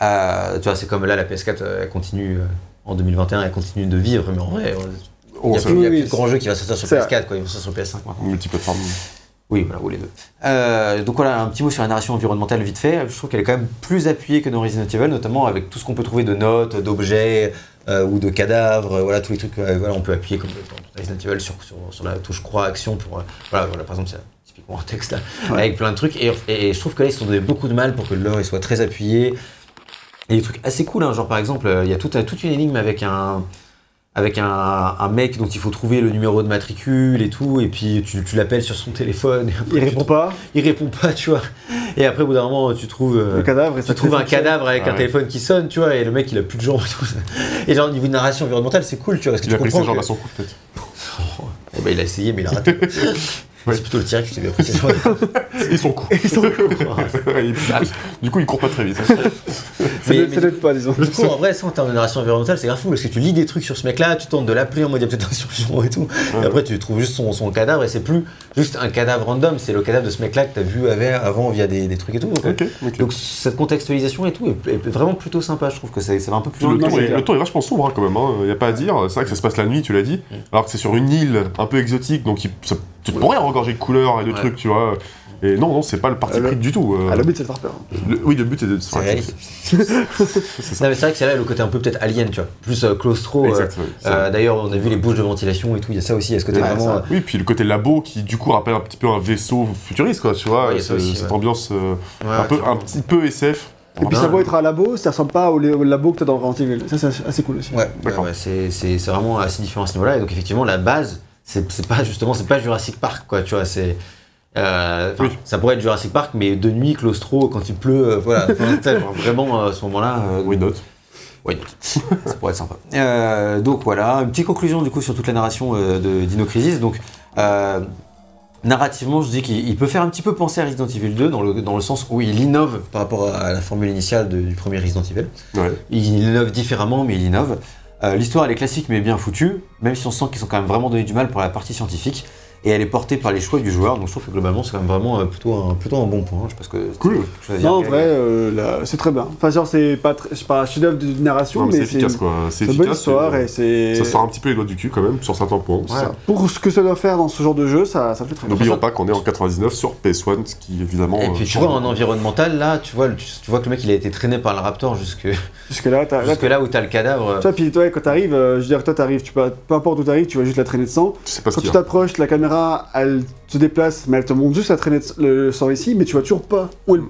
Euh, tu vois, c'est comme là, la PS4, euh, elle continue euh, en 2021, elle continue de vivre, mais en vrai, euh, il Oh, n'y a, plus, y a oui, plus de grands jeux qui va sortir sur c'est PS4, quoi, ils vont sortir sur PS5 maintenant. multiplateforme. Oui, voilà, ou les deux. Euh, donc voilà, un petit mot sur la narration environnementale vite fait. Je trouve qu'elle est quand même plus appuyée que dans Resident Evil, notamment avec tout ce qu'on peut trouver de notes, d'objets euh, ou de cadavres. euh, voilà, tous les trucs. euh, voilà, on peut appuyer comme dans Evil sur, sur, sur la touche croix action pour. voilà, voilà, par exemple, c'est typiquement un texte là, Ouais. avec plein de trucs. Et, et je trouve que là, ils se sont donné beaucoup de mal pour que il soit très appuyé. Et des trucs assez cool, hein, genre par exemple, il y a toute, toute une énigme avec un avec un, un mec dont il faut trouver le numéro de matricule et tout, et puis tu, tu l'appelles sur son téléphone, et après, Il tu répond pas, il répond pas, tu vois. Et après, au bout d'un moment, tu trouves, euh, le cadavre, et tu trouves un cadavre avec Ah un ouais. téléphone qui sonne, tu vois, et le mec il a plus de jambes et tout. Et genre, au niveau de narration environnementale, c'est cool, tu vois, parce que Il a tu pris ses comprends. jambes à son cou, peut-être. Eh ben, il a essayé, mais il a raté. Ouais. C'est plutôt le tirage que tu t'es bien pris. Et son cou. Et son coup, du coup, il court pas très vite. Ça Mais- ne- mais- ça n'aide pas, disons. Du coup, en vrai, ça, en termes de narration environnementale, c'est grave fou parce que tu lis des trucs sur ce mec-là, tu tentes de l'appeler en mode il y a peut-être un survivant et tout. Et après, tu trouves juste son, son cadavre et c'est plus juste un cadavre random, c'est le cadavre de ce mec-là que tu as vu avant via des, des trucs et tout. Donc, donc, cette contextualisation et tout est, est vraiment plutôt sympa, je trouve que ça, ça va un peu plus le, loin. est, le ton est vachement sombre hein, quand même, il n'y a pas à dire. C'est vrai que ça se passe la nuit, tu l'as dit. Mm. Alors que c'est sur une île un peu exotique, donc il- ça, tu pourrais regorger de couleurs et de Ouais. trucs, tu vois. Et non, non, c'est pas le parti le- pris du tout. euh. Ah, le but, c'est de faire peur. Le- oui, le but est de. C'est réaliste. Non, mais c'est vrai que c'est là le côté un peu peut-être alien, tu vois. Plus euh, claustro. euh, Exact, ouais, c'est euh, D'ailleurs, on a vu les bouches de ventilation et tout, il y a ça aussi. Est-ce que t'es Ouais, vraiment. ça. euh, Oui, puis le côté labo qui du coup rappelle un petit peu un vaisseau futuriste, quoi, tu vois. Ouais, il y a ça ce- aussi, cette ouais. ambiance euh, ouais, un, peu, petit peu SF. Et puis bien. ça doit être un labo, ça ressemble pas au, au labo que t'as dans Resident Evil. Ça, c'est assez cool aussi. Ouais, D'accord. ouais, ouais, c'est c'est- c'est vraiment assez différent à ce niveau-là. Et donc, effectivement, la base, c'est c'est pas justement, c'est pas Jurassic Park, quoi, tu vois. C'est. Euh, Oui. Ça pourrait être Jurassic Park, mais de nuit, claustro, quand il pleut, euh, voilà. Genre, vraiment, euh, à ce moment-là. Oui, why not? ça pourrait être sympa. Donc voilà, une petite conclusion du coup sur toute la narration de Dino Crisis. Donc, narrativement, je dis qu'il il peut faire un petit peu penser à Resident Evil 2 dans le, dans le sens où il innove par rapport à la formule initiale de- du premier Resident Evil. Ouais. Il innove différemment, mais il innove. Euh, L'histoire, elle est classique, mais bien foutue, même si on sent qu'ils ont quand même vraiment donné du mal pour la partie scientifique. Et elle est portée par les choix du joueur, donc je trouve que globalement, c'est quand même vraiment euh, plutôt, un, plutôt un bon point. Je sais pas ce que. Cool. quelque chose à dire. Non, en vrai, euh, là, c'est très bien. Enfin, genre, c'est pas, très- c'est pas un chef-d'œuvre de narration, Non, mais mais c'est c'est efficace, quoi. C'est une bonne efficace. histoire et, c'est. Ça sort un petit peu les doigts du cul quand même sur certains points. Ça. Pour ce que ça doit faire dans ce genre de jeu, ça, ça fait très bien. N'oublions pas qu'on est en 99 sur PS1, ce qui évidemment. Et euh, puis tu vois, en environnemental, là, tu vois, tu, tu vois que le mec il a été traîné par le raptor jusque, Jusque là, t'as. là, jusque là où t'as le cadavre. Toi, puis toi, quand t'arrives, euh, je veux dire, toi, t'arrives, tu peux, peu importe où t'arrives, tu vois juste la traînée de sang. Je sais pas ce Quand tu t'approches, la caméra, elle se déplace, mais elle te montre juste la traînée de sang ici, mais tu vois toujours pas où est le,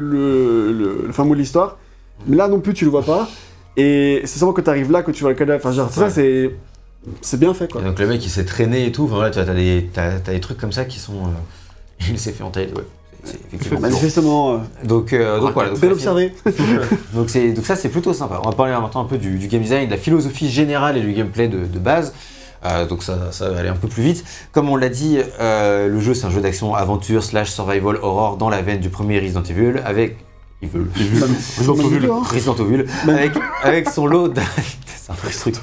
Mm. le, le, fin mot de l'histoire. Mais là non plus, tu le vois pas. Et c'est seulement quand t'arrives là que tu vois le cadavre. Enfin, genre, Ouais. ça, c'est. C'est bien fait, quoi. Et donc le mec il s'est traîné et tout. Enfin voilà, t'as des, t'as, t'as des trucs comme ça qui sont, euh, il s'est fait entailler. Ouais, c'est- c'est effectivement. Manifestement, euh, Donc, euh, donc voilà. donc bien ça, observé. c'est- Donc, c'est- donc ça c'est plutôt sympa. On va parler maintenant un peu du, du game design, de la philosophie générale et du gameplay de, de base. Euh, donc ça, ça va aller un peu plus vite. Comme on l'a dit, euh, le jeu c'est un jeu d'action aventure slash survival horror dans la veine du premier Resident Evil avec Evil. Resident Evil. Resident Evil, Même- avec, avec son lot d'a- c'est un vrai truc.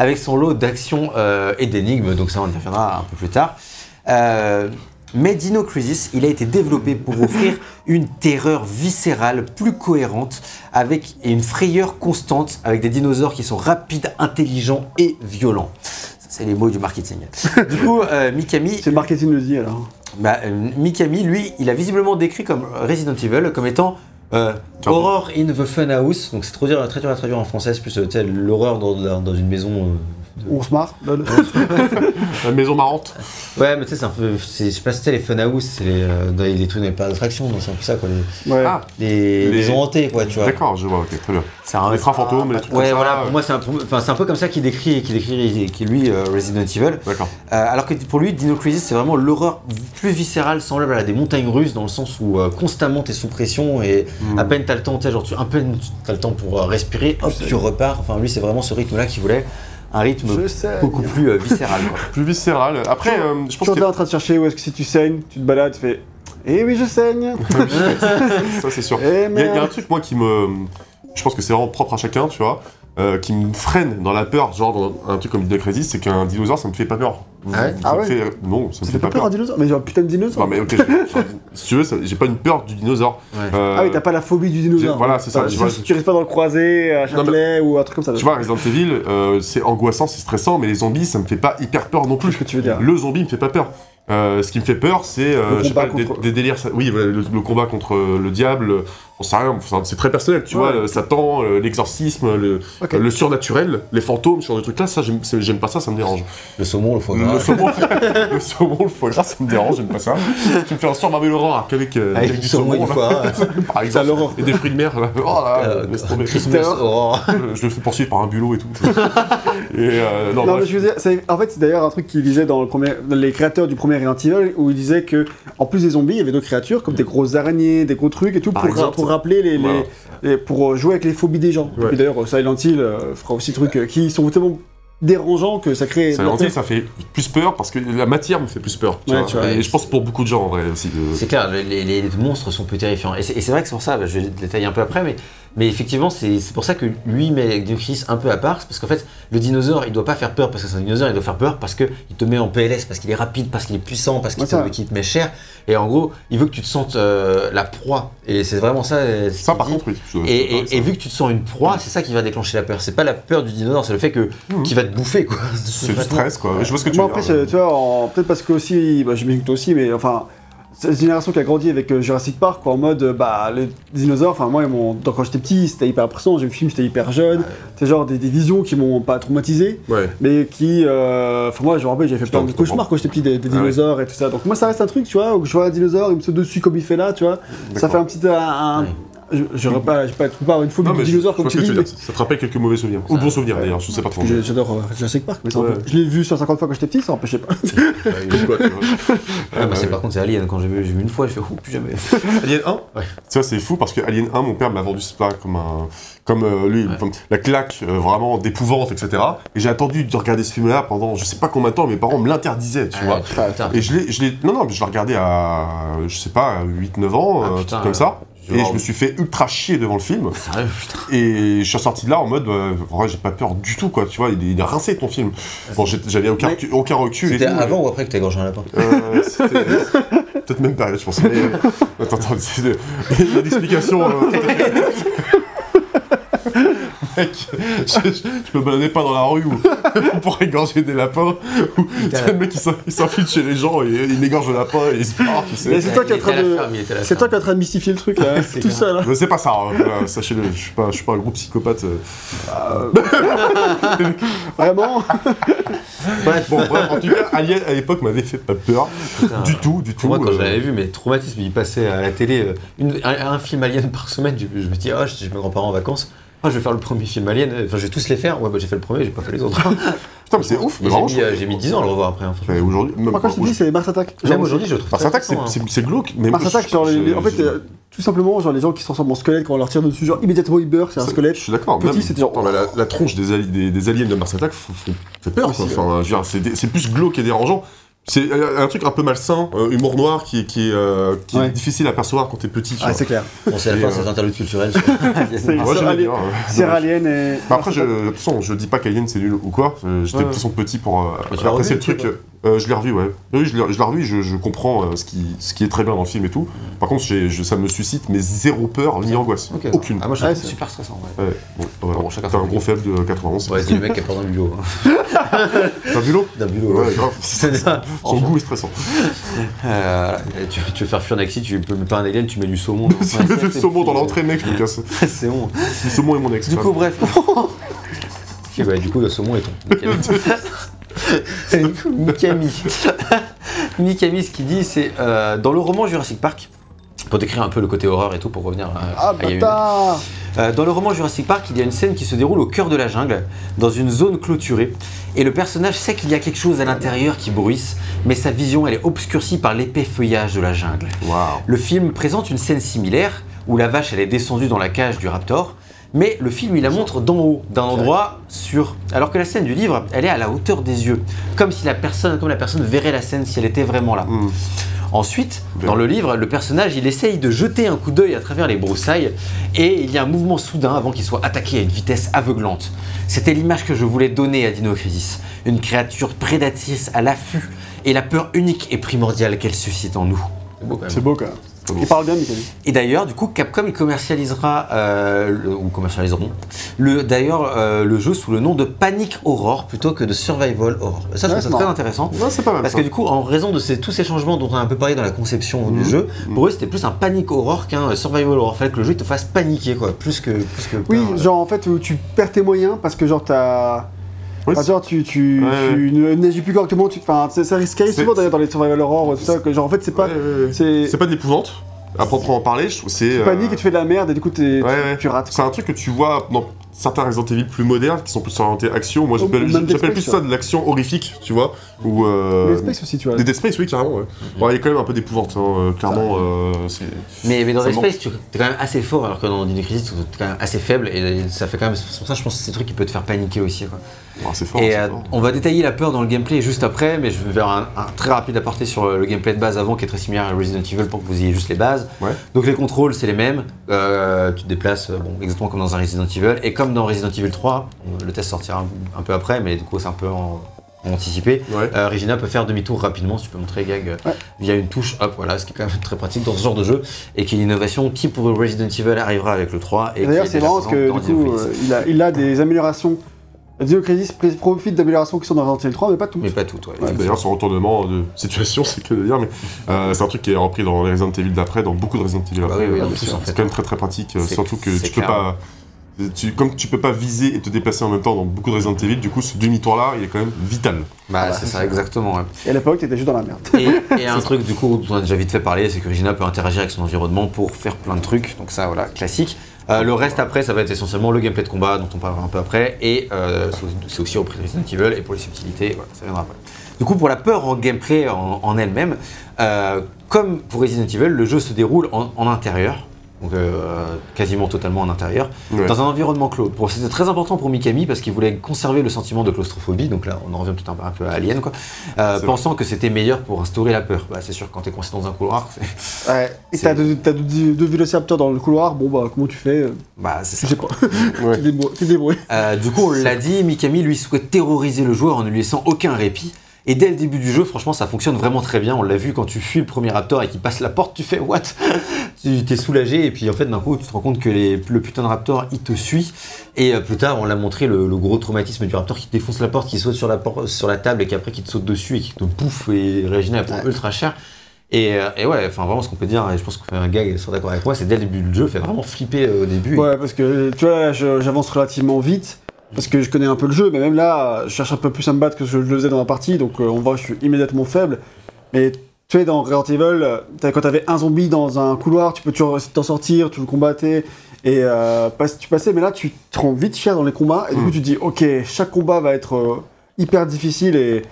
avec son lot d'actions euh, et d'énigmes, donc ça on y reviendra un peu plus tard. Euh, mais Dino Crisis, il a été développé pour offrir une terreur viscérale plus cohérente avec et une frayeur constante avec des dinosaures qui sont rapides, intelligents et violents. C'est les mots du marketing. Du coup, euh, Mikami, C'est le marketing le dit alors. bah, euh, Mikami, lui, il a visiblement décrit comme Resident Evil comme étant euh, horror in the funhouse. Donc c'est trop dur, très dur à traduire en français, c'est plus euh, l'horreur dans, dans- dans une maison. Euh, On se marre. La maison marrante. Ouais, mais tu sais, c'est un peu. c'est- Je sais pas si c'était les funhouse, c'est les, euh, dans les, les trucs dans les parcs d'attraction, donc c'est un peu ça quoi. Les, Ouais. Ah, les, Les- maisons hantées quoi, tu vois. d'accord, je vois, ok, très bien. C'est un, trains fantômes, les trucs Ouais, comme ça. voilà, pour moi c'est un, peu- enfin, c'est un peu comme ça qu'il décrit, qu'il décrit qui lui euh, Resident Evil. D'accord. Euh, alors que pour lui, Dino Crisis, c'est vraiment l'horreur plus viscérale, semblable à des montagnes russes, dans le sens où euh, constamment t'es sous pression et Hmm. à peine t'as le temps, tu sais, genre tu, à peine t'as le temps pour euh, respirer, hop, tu repars. Enfin, lui, c'est vraiment ce rythme-là qu'il voulait, un rythme beaucoup plus euh, viscéral. Quoi. Plus viscéral. Après, euh, je Tu pense es que en train de chercher où est-ce que si tu saignes, tu te balades, tu fais. Eh oui, je saigne. ça c'est sûr. Eh Il y, a- il y a un truc, moi, qui me. Je pense que c'est vraiment propre à chacun, tu vois, euh, qui me freine dans la peur, genre dans un truc comme Dino Crisis, c'est qu'un dinosaure, ça me fait pas peur. Ah ouais Ah me ouais fait- Non, ça me Ça fait fait pas peur un dinosaure Mais genre putain de dinosaure. Non, mais ok, si tu veux, ça- j'ai pas une peur du dinosaure. Ouais. Euh, Ah oui, t'as pas la phobie du dinosaure. voilà, c'est ça, Enfin, tu si vois, tu restes pas dans le croisé, à Châtelet ou un truc comme ça. Tu vois, Resident Evil, euh, c'est angoissant, c'est stressant, mais les zombies, ça me fait pas hyper peur non plus. ce que tu veux dire. Le zombie me fait pas peur. Euh, ce qui me fait peur, c'est euh, des, des délires. Oui, le, le combat contre euh, le diable, on sait rien, c'est très personnel, tu Ouais. vois. le Satan, l'exorcisme, le, surnaturel, les fantômes, sur des trucs là, ça, j'aime pas ça, ça me dérange. Le saumon, le foie gras. Le saumon, le saumon, le foie gras, ça me dérange, j'aime pas ça. tu me fais un qu'avec euh, Avec avec du saumon là, foie par exemple. Et des fruits de mer, là. Oh là, laisse tomber. Je le fais poursuivre par un bulot et tout. et euh, non, Non, bref. mais je veux dire, en fait, c'est d'ailleurs un truc qu'il disait dans, le premier, dans les créateurs du premier Resident Evil, où il disait que, en plus des zombies, il y avait d'autres créatures, comme des grosses araignées, des gros trucs et tout, Par pour, exemple. pour rappeler les, les- Voilà. les- pour jouer avec les phobies des gens. Ouais. Et d'ailleurs, Silent Hill euh, fera aussi des trucs euh, qui sont tellement dérangeants que ça crée. Ça, peur. ça fait plus peur parce que la matière me fait plus peur. Tu Ouais, vois. tu vois. et je pense pour beaucoup de gens en vrai aussi. de- C'est clair, les, les- les monstres sont plus terrifiants. Et c'est et vrai que c'est pour ça, bah, je vais le détailler un peu après, mais, mais effectivement, c'est c'est pour ça que lui met Diocrisis un peu à part. c'est Parce qu'en fait, le dinosaure, il doit pas faire peur parce que c'est un dinosaure, il doit faire peur parce qu'il te met en PLS, parce qu'il est rapide, parce qu'il est puissant, parce qu'il te, met cher. Et en gros, il veut que tu te sentes euh, la proie. Et c'est vraiment ça. euh, ce Ça, par dit. contre, oui. je- Et, je- et- et vu que tu te sens une proie, c'est ça qui va déclencher la peur. C'est pas la peur du dinosaure, c'est le fait que Mhm. qu'il va te bouffer quoi. c'est du stress, quoi. Je vois ce que tu Moi, veux après, dire. tu vois, en- peut-être parce que aussi, bah, j'imagine que toi aussi, mais enfin, cette génération qui a grandi avec euh, Jurassic Park, quoi, en mode, euh, bah, les dinosaures, enfin, moi, donc, quand j'étais petit, c'était hyper impressionnant, j'ai vu le film, j'étais hyper jeune, c'est genre des, des visions qui m'ont pas traumatisé, Ouais. mais qui, euh, enfin, moi, je me rappelle, j'avais fait plein de cauchemars quand j'étais petit, des, des Ah ouais. dinosaures et tout ça, donc moi, ça reste un truc, tu vois, où je vois un dinosaure, il me saute dessus comme il fait là, tu vois, ça fait un petit, un, un- Ouais. Je- pas, je peux pas avoir une phobie du dinosaure comme vois tu que dis, mais-. Ça te rappelle quelques mauvais souvenirs. Ou bons souvenirs d'ailleurs, je sais pas trop. j'ai- j'adore euh, Jurassic Park, mais ça, Ouais. je l'ai vu 150 fois quand j'étais petit, ça empêchait pas. Ou quoi, tu vois. Ah, bah, c'est par contre c'est Alien quand j'ai vu, j'ai vu une fois, je fais ouh plus jamais. Alien 1 Ouais. Ça, c'est fou parce que Alien 1, mon père m'a vendu ça comme un. Comme euh, lui, comme la claque euh, vraiment d'épouvante, etc. Et j'ai attendu de regarder ce film-là pendant je sais pas combien de temps, mes parents me l'interdisaient, tu vois. Ah, putain. Et je l'ai, je l'ai, non, non, mais je l'ai regardé à, je sais pas, 8-9 ans, Ah, euh, un putain, truc comme ça. Je Et je me suis fait ultra chier devant le film. Sérieux, putain. Et je suis ressorti de là en mode, euh, en vrai, j'ai pas peur du tout, quoi. Tu vois, il est, il est rincé ton film. Bon, j'ai- j'avais aucun, recul- aucun recul. et C'était mais- avant ou après que t'as égorgé un lapin Euh, c'était peut-être même période, je pense. Mais, euh, attends, attends, c'est- il y a une explication. euh, Mec, je, je, je me baladais pas dans la rue où pour égorger des lapins. Où c'est le mec il s'infile chez les gens et il égorge le lapin et il se barre, tu sais. C'est toi qui es en train de- C'est toi qui en train de mystifier le truc là, C'est tout seul. hein. Mais c'est pas ça, hein, voilà, sachez-le, je suis pas, je suis pas un gros psychopathe. euh. Vraiment Bref, Bon, bref, en tout cas, Alien à l'époque m'avait fait pas peur, putain. du tout, du tout. Moi, quand euh, je l'avais vu, mais traumatisme, il passait à la télé euh, une- un, un film alien par semaine. Je, je me dis, oh, je chez mes grands-parents en vacances. Ah, je vais faire le premier film Alien, enfin je vais tous les faire. Ouais, bah j'ai fait le premier, j'ai pas fait les autres. Putain, mais c'est ouf. Mais J'ai vraiment, mis, je- euh, j'ai mis 10 ans à le revoir après. hein, franchement. mais aujourd'hui. même- Moi, quand je te dis, c'est Mars Attack. Même aujourd'hui, je le trouve Mars très Attack, c'est- hein. c'est c'est glauque. Mais Mars moi, Attack, je- genre, les- les- je- en fait, je- euh, tout simplement, genre les gens qui se transforment en squelette quand on leur tire dessus, genre immédiatement ils beurrent, c'est un Ça- squelette. Je suis d'accord. Petit, même- c'était genre- Attends, la, la tronche des, ali- des, des aliens de Mars Attack f- f- fait peur. quoi. Aussi, Enfin, je veux dire, c'est c'est plus glauque et dérangeant. C'est euh, un truc un peu malsain, euh, humour noir qui, euh, qui est difficile à percevoir quand t'es petit. tu Ah, c'est clair. Bon, c'est la fin euh, interlude C'est- Moi, c'est Alien- et. Bah après, je, de toute façon, je dis pas qu'Alien c'est nul ou quoi. J'étais Ouais. de toute façon petit pour euh, apprécier le truc. Euh, je l'ai revu, ouais. Oui, je l'ai revu, je, je comprends euh, ce, qui, ce qui est très bien dans le film et tout. Par contre, je- ça me suscite mais zéro peur ni angoisse. Aucune. Ah, moi je trouve c'est- super stressant. Ouais, Ouais, bon, voilà. Bon, chacun T'as un gros faible de 91. ouais c'est le mec qui a peur d'un bulot. hein. T'as vu l'eau D'un bulot, Ouais, grave. C'est ça. Son goût est stressant. Euh, tu, tu veux faire fuir un Naxi, tu peux mettre pas un alien, tu mets du saumon. Si tu mets du saumon dans l'entrée, mec, je me casse. C'est bon. Du saumon et mon ex. Du coup, bref. Du coup, le saumon est ton. Mikami. Mikami, ce qu'il dit, c'est euh, dans le roman Jurassic Park, pour décrire un peu le côté horreur et tout, pour revenir à, Ah, à Euh, dans le roman Jurassic Park, il y a une scène qui se déroule au cœur de la jungle, dans une zone clôturée, et le personnage sait qu'il y a quelque chose à l'intérieur qui bruisse, mais sa vision elle est obscurcie par l'épais feuillage de la jungle. Waouh. Le film présente une scène similaire où la vache elle est descendue dans la cage du raptor, mais le film il la montre d'en haut, d'un endroit sûr. Alors que la scène du livre, elle est à la hauteur des yeux, comme si la personne, comme la personne verrait la scène si elle était vraiment là. Hmm. Ensuite, Bien. dans le livre, le personnage il essaye de jeter un coup d'œil à travers les broussailles et il y a un mouvement soudain avant qu'il soit attaqué à une vitesse aveuglante. C'était l'image que je voulais donner à Dino Crisis, une créature prédatrice à l'affût et la peur unique et primordiale qu'elle suscite en nous. C'est beau quand même. Il parle bien, Michael. Et d'ailleurs, du coup, Capcom il commercialisera euh, le- ou commercialiseront le d'ailleurs euh, le jeu sous le nom de Panic Horror plutôt que de Survival Horror. Ça, je Ouais, trouve c'est ça très intéressant. Ouais, c'est pas mal. Parce ça. que du coup, en raison de ces- tous ces changements dont on a un peu parlé dans la conception du Mhm. jeu, pour eux c'était plus un panic horror qu'un survival horror. Fallait que le jeu il te fasse paniquer quoi, plus que plus que. Oui, genre en fait tu perds tes moyens parce que genre t'as. Oui, Enfin, genre tu, tu, Ouais, tu n'agis plus correctement, tu... enfin ça, risque souvent d'ailleurs dans les survival horror, tout ça, que genre en fait c'est pas. C'est. Pas de l'épouvante. À proprement parler, je trouve c'est. Tu euh, paniques et tu fais de la merde et du coup tu rates. C'est un truc que tu vois dans certains Resident Evil plus modernes qui sont plus orientés action. Moi j'appelle plus ça de l'action horrifique, tu vois. Ou. euh, Space aussi, tu vois. Des Dead Space, oui, carrément. Ouais. Bon, il y a quand même un peu d'épouvante, hein, euh, clairement. euh, c'est- Mais, mais dans Dead. Space, tu es quand même assez fort, alors que dans Dino Crisis, tu es quand même assez faible, et ça fait quand même. C'est pour ça que je pense que c'est des trucs qui peut te faire paniquer aussi. Quoi. bon, fort. et euh, fort. on va détailler la peur dans le gameplay juste après, mais je vais faire un, un très rapide aparté sur euh, le gameplay de base avant, qui est très similaire à Resident Evil pour que vous ayez juste les bases. Ouais. Donc les contrôles, c'est les mêmes. Euh, tu te déplaces bon, exactement comme dans un Resident Evil. Et comme dans Resident Evil 3, on- le test sortira un, un peu après, mais du coup, c'est un peu en, en anticipé. Ouais. Euh, Regina peut faire demi-tour rapidement, si tu peux montrer Gag euh, Ouais. via une touche, hop, voilà, ce qui est quand même très pratique dans ce genre de jeu, et qui est une innovation qui pour Resident Evil arrivera avec le 3. Et Et D'ailleurs c'est marrant parce que du coup euh, il, a, il a des améliorations. Dino Crisis pr- profite d'améliorations qui sont dans Resident Evil 3 mais pas toutes. Mais pas tout, ouais. Ouais, D'ailleurs, son retournement de situation, c'est que de dire, mais euh, c'est un truc qui est repris dans les Resident Evil d'après, dans beaucoup de Resident Evil Ah bah oui, oui, c'est quand même très très pratique, surtout que tu peux clair. pas. Tu, comme tu peux pas viser et te déplacer en même temps dans beaucoup de Resident Evil, du coup, ce demi-tour-là, il est quand même vital. Bah, c'est ça, exactement. ouais. Et à l'époque t'étais juste dans la merde. Et, et un truc du coup dont on a déjà vite fait parler, c'est que Regina peut interagir avec son environnement pour faire plein de trucs. Donc ça, voilà, classique. Euh, le reste après, ça va être essentiellement le gameplay de combat dont on parlera un peu après. Et euh, c'est- c'est aussi repris de Resident Evil. Et pour les subtilités, voilà, ça viendra après. Du coup, pour la peur en gameplay en, en elle-même, euh, comme pour Resident Evil, le jeu se déroule en, en intérieur. Donc euh, quasiment totalement en intérieur, Ouais. dans un environnement clos. C'était très important pour Mikami parce qu'il voulait conserver le sentiment de claustrophobie, donc là on en revient tout un, peu- un peu à Alien, quoi. Euh, pensant que c'était meilleur pour instaurer la peur. Bah, c'est sûr, quand t'es coincé dans un couloir, Ouais. Et t'as deux, deux, deux vélociraptors dans le couloir, bon bah comment tu fais euh, bah, c'est Je ça. sais pas. Ouais. Tu débrouilles-. Euh, du coup, on l'a dit, Mikami lui souhaite terroriser le joueur en ne lui laissant aucun répit. Et dès le début du jeu, franchement, ça fonctionne vraiment très bien. On l'a vu quand tu fuis le premier raptor et qu'il passe la porte, tu fais what? Tu t'es soulagé et puis en fait, d'un coup, tu te rends compte que les- le putain de raptor, il te suit. Et euh, plus tard, on l'a montré le, le gros traumatisme du raptor qui te défonce la porte, qui saute sur la, por- sur la table et qui après qui te saute dessus et qui te bouffe. Et prend Ouais. ultra cher. Et, euh, et ouais, enfin vraiment, ce qu'on peut dire, et je pense qu'on fait un gag, ils sont d'accord avec moi, c'est dès le début du jeu, fait vraiment flipper euh, au début. Ouais, parce que tu vois, j'avance relativement vite. Parce que je connais un peu le jeu, mais même là, je cherche un peu plus à me battre que je le faisais dans la partie, donc euh, on voit que je suis immédiatement faible. Mais tu sais, dans Resident Evil, t'as- quand t'avais un zombie dans un couloir, tu peux toujours essayer de t'en sortir, tu le combattais, Et euh, tu passais, mais là, tu te rends vite cher dans les combats. Et du coup, Mm. tu te dis, ok, chaque combat va être euh, hyper difficile. Et,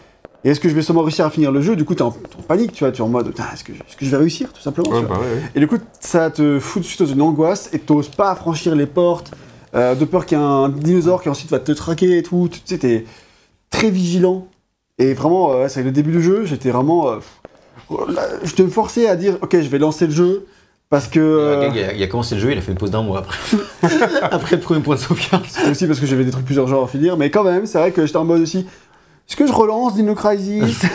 et est-ce que je vais seulement réussir à finir le jeu? Du coup, t'es en, en panique, tu vois. Tu es en mode, est-ce que, je vais réussir, tout simplement Ouais, bah ouais, ouais. Et du coup, ça te fout tout de suite dans une angoisse et t'oses pas franchir les portes, euh, de peur qu'il y ait un dinosaure qui ensuite va te traquer et tout. Tu sais, t'es très vigilant. Et vraiment, euh, c'est le début du jeu, j'étais vraiment. euh, là, je te forçais à dire, ok, je vais lancer le jeu parce que. Euh, euh, il, a, il a commencé le jeu, il a fait une pause d'un mois après. après le premier point de sauvegarde. c'est aussi parce que j'avais des trucs plusieurs genres à finir, mais quand même, c'est vrai que j'étais en mode aussi. Est-ce que je relance Dino Crisis?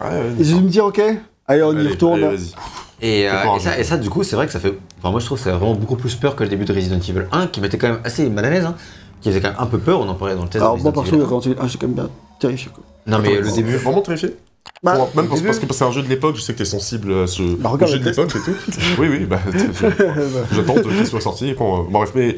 Ouais, ouais, Et je vais me dire, ok, allez, on y retourne. allez, vas-y. Et, euh, et ça, et ça, du coup, c'est vrai que ça fait. Enfin, moi, je trouve que ça fait vraiment beaucoup plus peur que le début de Resident Evil 1, qui m'était quand même assez mal à l'aise, hein, qui faisait quand même un peu peur. On en parlait dans le test. Alors, de moi, Resident perso, Evil 1. quand tu- ah, j'étais quand même bien terrifié. Quoi. Non, mais le début. Vraiment terrifié Bah, Bon, Même parce, parce que c'est un jeu de l'époque, je sais que t'es sensible à ce Bah, regarde jeu de l'époque et tout. oui, oui, bah, j'attends qu'il soit sorti. Bon, bref, mais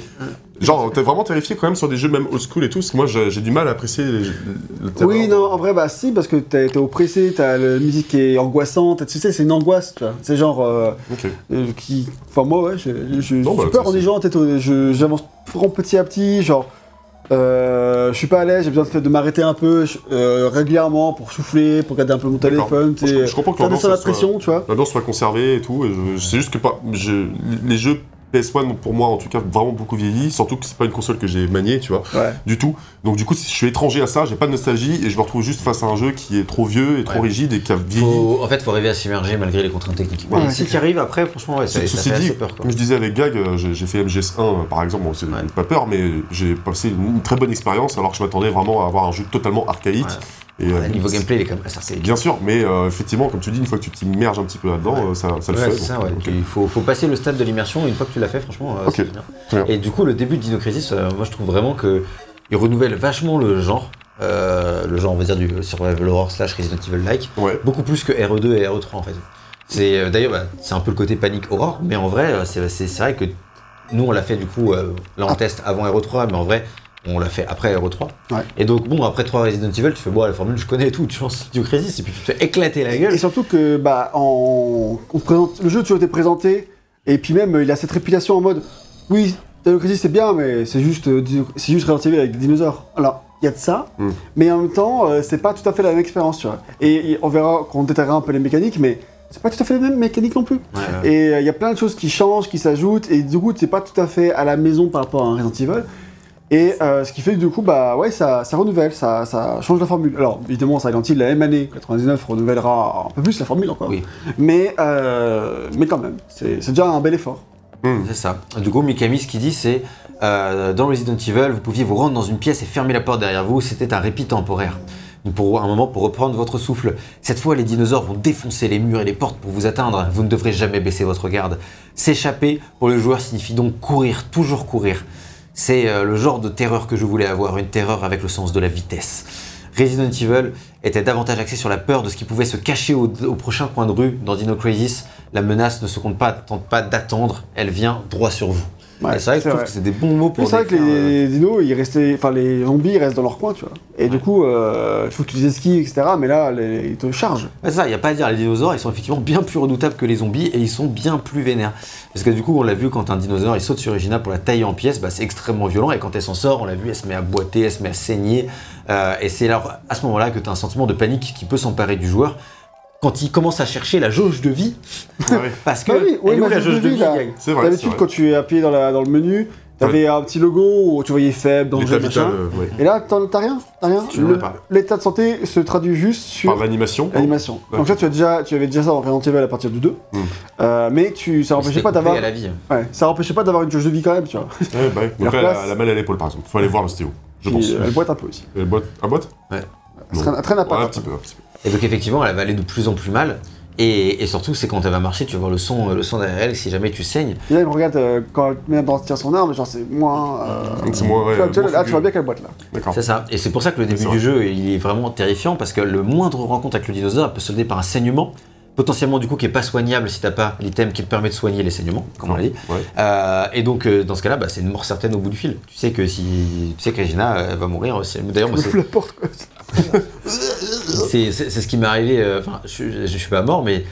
genre, t'es vraiment terrifié quand même sur des jeux même old school et tout, parce que moi j'ai du mal à apprécier le terror. Oui, non, en vrai, bah si, parce que t'es oppressé, t'as la musique qui est angoissante, tu sais, c'est une angoisse, tu vois. C'est genre, euh, Ok. euh, qui... Enfin, moi, ouais, je, bah, peur en peut-être, euh, j'avance vraiment petit à petit, genre, euh, je suis pas à l'aise, j'ai besoin de, de m'arrêter un peu euh, régulièrement pour souffler, pour garder un peu mon téléphone, tu Je- je comprends que l'ambiance, soit- pression, tu vois. L'ambiance soit conservée et tout. C'est juste que pas, je- les jeux PS1 pour moi en tout cas vraiment beaucoup vieilli, surtout que c'est pas une console que j'ai maniée, tu vois, Ouais. du tout. Donc du coup, je suis étranger à ça, j'ai pas de nostalgie et je me retrouve juste face à un jeu qui est trop vieux et trop Ouais. rigide et qui a vieilli. Faut, en fait, faut arriver à s'immerger malgré les contraintes techniques. Ouais, si tu arrives après, franchement, ouais, ça, Ce- ça Ceci fait dit, assez peur. Quoi. comme je disais avec Gag, euh, j'ai fait MGS1 euh, par exemple, bon, c'est Ouais. pas peur, mais j'ai passé une, une très bonne expérience alors que je m'attendais vraiment à avoir un jeu totalement archaïque. Et, euh, niveau gameplay, il est quand même assez. Bien sûr, mais euh, effectivement, comme tu dis, une fois que tu t'immerges un petit peu là-dedans, Ouais. euh, ça, ça le Ouais, fait. c'est ça, ouais. Il faut, faut passer le stade de l'immersion, une fois que tu l'as fait, franchement, Ok. c'est bien. Et du coup, le début de Dino Crisis, moi je trouve vraiment que il renouvelle vachement le genre, euh, le genre, on va dire, du survival horror slash Resident Evil-like, Ouais. beaucoup plus que RE2 et RE3 en fait. C'est d'ailleurs, bah, c'est un peu le côté panique horror, mais en vrai, c'est vrai que nous on l'a fait du coup, euh, là on Ah. teste avant RE3, mais en vrai, on l'a fait après RE3. Ouais. Et donc, bon, après 3 Resident Evil, tu fais, bon, la formule, je connais et tout, tu lances Dino Crisis, et puis tu te fais éclater la gueule. Et surtout que, bah, en... on présente... le jeu a toujours été présenté, et puis même, il a cette réputation en mode, oui, Dino Crisis c'est bien, mais c'est juste, euh, c'est juste Resident Evil avec des dinosaures. Alors, il y a de ça, Mm. mais en même temps, euh, c'est pas tout à fait la même expérience, tu vois. Et, on verra quand on détaillera un peu les mécaniques, mais c'est pas tout à fait les mêmes mécaniques non plus. Ouais, ouais. Et euh, il y a plein de choses qui changent, qui s'ajoutent, et du coup, c'est pas tout à fait à la maison par rapport à un Resident Evil. Et euh, ce qui fait que du coup, bah ouais, ça, ça renouvelle, ça, ça change la formule. Alors évidemment, Silent Hill, la même année, 99, renouvellera un peu plus la formule encore. Oui. Mais, euh, mais quand même, c'est déjà un bel effort. Hmm. C'est ça. Du coup, Mikami, ce qu'il dit, c'est euh, dans Resident Evil, vous pouviez vous rendre dans une pièce et fermer la porte derrière vous. C'était un répit temporaire. Pour un moment, pour reprendre votre souffle. Cette fois, les dinosaures vont défoncer les murs et les portes pour vous atteindre. Vous ne devrez jamais baisser votre garde. S'échapper pour le joueur signifie donc courir, toujours courir. C'est euh, le genre de terreur que je voulais avoir, une terreur avec le sens de la vitesse. Resident Evil était davantage axé sur la peur de ce qui pouvait se cacher au, au prochain coin de rue. Dans Dino Crisis, la menace ne se compte pas, tente pas d'attendre, elle vient droit sur vous. Ouais, c'est vrai que je trouve vrai. que c'est des bons mots pour C'est vrai que les dinos, ils restaient, enfin les zombies ils restent dans leur coin, tu vois. Et du coup, euh, il faut que tu les esquives, etc. Mais là, les- ils te chargent. euh, Ouais, ça, il n'y a pas à dire, les dinosaures, ils sont effectivement bien plus redoutables que les zombies et ils sont bien plus vénères. Parce que du coup, on l'a vu quand un dinosaure il saute sur Regina pour la tailler en pièces, bah, c'est extrêmement violent et quand elle s'en sort, on l'a vu, elle se met à boiter, elle se met à saigner. Euh, et c'est alors à ce moment-là que tu as un sentiment de panique qui peut s'emparer du joueur quand il commence à chercher la jauge de vie. Ah ouais. Parce que Bah oui, oui, elle est où ma la jauge de vie, c'est D'habitude, quand tu es appuyé dans, la, dans le menu, t'avais un petit logo où tu voyais faible, danger, machin. euh, ouais. Et là, t'en- t'as rien T'as rien Je ne Le- l'ai pas. L'état de santé se traduit juste sur Par l'animation. l'animation. Ouais. Donc là, tu, as déjà, tu avais déjà ça dans Resident Evil à partir du 2. Mm. Euh, mais tu, ça empêchait C'était pas d'avoir la vie. ouais, ça empêchait pas d'avoir une jauge de vie quand même, tu vois. Ouais, bah, ouais. Leur Donc là, elle a- place. elle a mal à l'épaule par exemple. Faut aller voir l'ostéo, je Puis, pense. euh, elle boite un peu aussi. Elle Un boîte traîne, elle traîne Ouais. Un petit peu, un petit peu. Et donc effectivement, elle va aller de plus en plus mal. Et, et surtout, c'est quand elle va marcher, tu vas voir le son, le son derrière elle. Si jamais tu saignes, Et là, il me regarde euh, quand elle met dans tire son arme, genre c'est moins. euh, C'est moins, tu vois, tu vois, moins là, tu vois bien qu'elle boite là. D'accord. C'est ça. Et c'est pour ça que le début du jeu, il est vraiment terrifiant parce que le moindre rencontre avec le dinosaure peut se solder par un saignement, potentiellement du coup qui est pas soignable si t'as pas l'item qui te permet de soigner les saignements, comme on l'a dit. Ouais. Euh, et donc euh, dans ce cas-là, bah, c'est une mort certaine au bout du fil. Tu sais que si, tu sais que Regina euh, va mourir aussi. D'ailleurs, moi, c'est- la porte c'est ce qui m'est arrivé. euh, Enfin, je, je, je suis pas mort, mais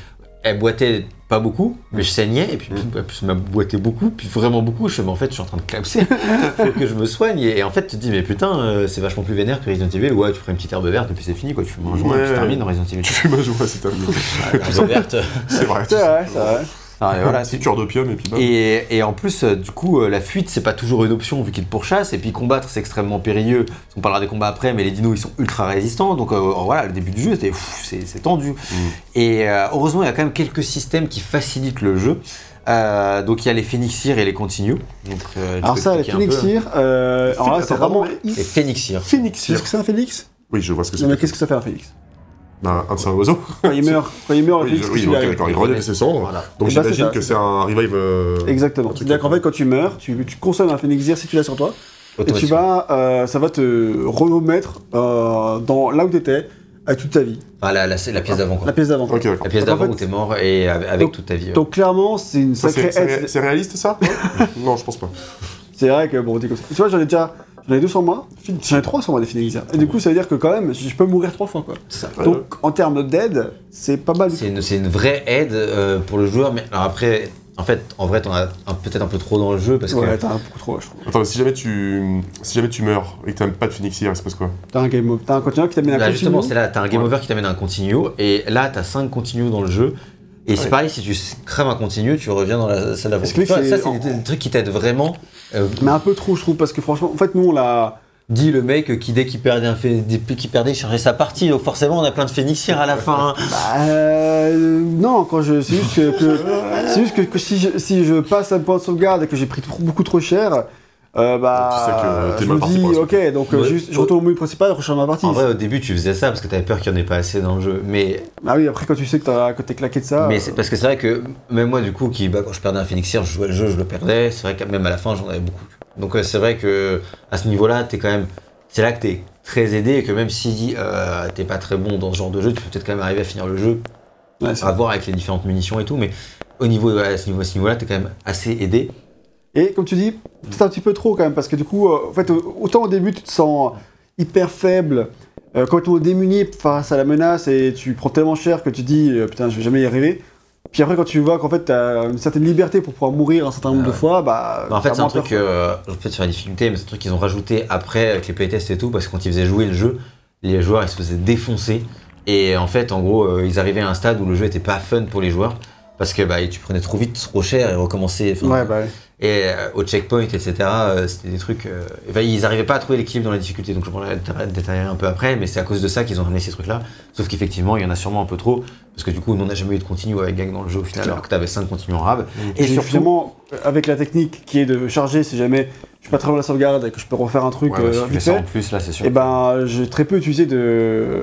elle boitait pas beaucoup, mais je saignais, et puis en plus, elle m'a boité beaucoup, puis vraiment beaucoup. Je me dis, mais en fait, je suis en train de clapser, faut que je me soigne. Et, en fait, tu te dis, mais putain, euh, c'est vachement plus vénère que Resident Evil. Ouais, tu prends une petite herbe verte, et puis c'est fini, quoi. Tu fumes un joint, et puis Ouais. tu termines dans Resident Evil. Tu fumes un joint, c'est terminé. Herbe verte. C'est vrai. C'est vrai, c'est vrai. Et voilà, petit cœur d'opium et puis. Et, et en plus, euh, du coup, euh, la fuite, c'est pas toujours une option vu qu'ils te pourchassent. Et puis combattre, c'est extrêmement périlleux. On parlera des combats après, mais les dinos, ils sont ultra résistants. Donc euh, voilà, le début du jeu, c'est c'est tendu. Et euh, heureusement, il y a quand même quelques systèmes qui facilitent le jeu. Euh, donc il y a les Phoenixir et les Continue. Donc, euh, je Alors ça, les euh, alors là, c'est vraiment... Les. Qu'est-ce que c'est un Phoenix Oui, je vois ce que c'est. Mais qu'est-ce que ça fait un Phoenix Ben, un de ces oiseaux. Quand il meurt, quand il meurt, Oui, oui, d'accord, il relève ses cendres. Voilà. Donc c'est j'imagine ça. que c'est un revive. euh, Exactement. C'est-à-dire qu'en fait, quand tu meurs, tu, tu consommes un Phoenixir si tu l'as sur toi, et tu vas, euh, ça va te remettre euh, dans là où tu étais avec toute ta vie. Enfin, la, la- la pièce d'avant, quoi. La pièce d'avant. Ok, d'accord. La pièce Donc, en d'avant fait- où t'es mort et avec, avec Donc- toute ta vie. ouais. Donc clairement, c'est une sacrée C'est ré- réaliste ça? Non, je pense pas. C'est vrai que bon, t'es comme ça. Tu vois, j'en ai déjà, j'en ai deux sur moi. J'en ai trois sur moi des. Et du coup, ça veut dire que quand même, je peux mourir trois fois quoi. Ça. Donc en termes d'aide, c'est pas mal. C'est une, vraie aide euh, pour le joueur, mais alors après, en fait, en vrai, t'en as un- peut-être un peu trop dans le jeu parce. Ouais, que t'as un beaucoup trop, je trouve. Attends, si jamais tu, si jamais tu meurs et que t'as pas de Phoenixir, il se passe quoi T'as un game over. T'as un qui t'amène à Bah, continue. justement, c'est là, t'as un game Ouais. over qui t'amène à un continue, et là, t'as 5 continues dans le jeu. Et c'est pareil, si tu crèves un continu, tu reviens dans la salle d'avant. Ça, c'est des trucs qui t'aident vraiment. Euh, Mais un peu trop, je trouve, parce que franchement, en fait, nous on l'a. dit le mec qui, dès qu'il perdait, un qu'il perdait, il chargeait sa partie. Donc forcément, on a plein de phénixirs à la fin. hein. Bah, euh, non, quand je, c'est juste que, que- c'est juste que, que si, je, si je passe un point de sauvegarde et que j'ai pris trop- beaucoup trop cher, euh, bah, Tu sais que je me dis, ok, donc euh, Ouais. juste, je retourne au menu principal, je recharge ma partie. En vrai, au début, tu faisais ça parce que t'avais peur qu'il n'y en ait pas assez dans le jeu. Mais Ah oui, après quand tu sais que t'es claqué de ça. Mais euh, parce que c'est vrai que même moi du coup qui bah, quand je perdais un Phoenixir, je jouais le jeu, je le perdais. C'est vrai que même à la fin j'en avais beaucoup. Donc euh, c'est vrai que à ce niveau-là, t'es quand même, c'est là que t'es très aidé et que même si euh, t'es pas très bon dans ce genre de jeu, tu peux peut-être quand même arriver à finir le jeu, ouais, à voir avec les différentes munitions et tout. Mais au niveau à ce niveau, à ce niveau-là, t'es quand même assez aidé. Et comme tu dis, c'est un petit peu trop quand même, parce que du coup, euh, en fait, euh, autant au début tu te sens hyper faible, euh, complètement démuni face à la menace et tu prends tellement cher que tu dis euh, putain, je vais jamais y arriver. Puis après, quand tu vois qu'en fait t'as une certaine liberté pour pouvoir mourir un certain nombre Ah de ouais. fois, bah. Bah, en fait, c'est un truc, euh, peut-être sur la difficulté, mais c'est un truc qu'ils ont rajouté après avec les playtests et tout, parce que quand ils faisaient jouer le jeu, les joueurs ils se faisaient défoncer. Et en fait, en gros, euh, ils arrivaient à un stade où le jeu était pas fun pour les joueurs, parce que bah, tu prenais trop vite, trop cher et enfin, Ouais, bah. ouais. Et euh, au checkpoint, etc., euh, c'était des trucs. euh, enfin, ils n'arrivaient pas à trouver l'équilibre dans la difficulté, donc je pourrais le détailler un peu après, mais c'est à cause de ça qu'ils ont ramené ces trucs-là. Sauf qu'effectivement, il y en a sûrement un peu trop, parce que du coup, on n'a jamais eu de continu avec gang dans le jeu au final, alors que tu avais 5 continues en rab. Et, Et surtout, avec la technique qui est de charger si jamais je suis pas très loin de la sauvegarde et que je peux refaire un truc Ouais, si tu fais ça en plus, là, c'est sûr. et ben j'ai très peu utilisé de,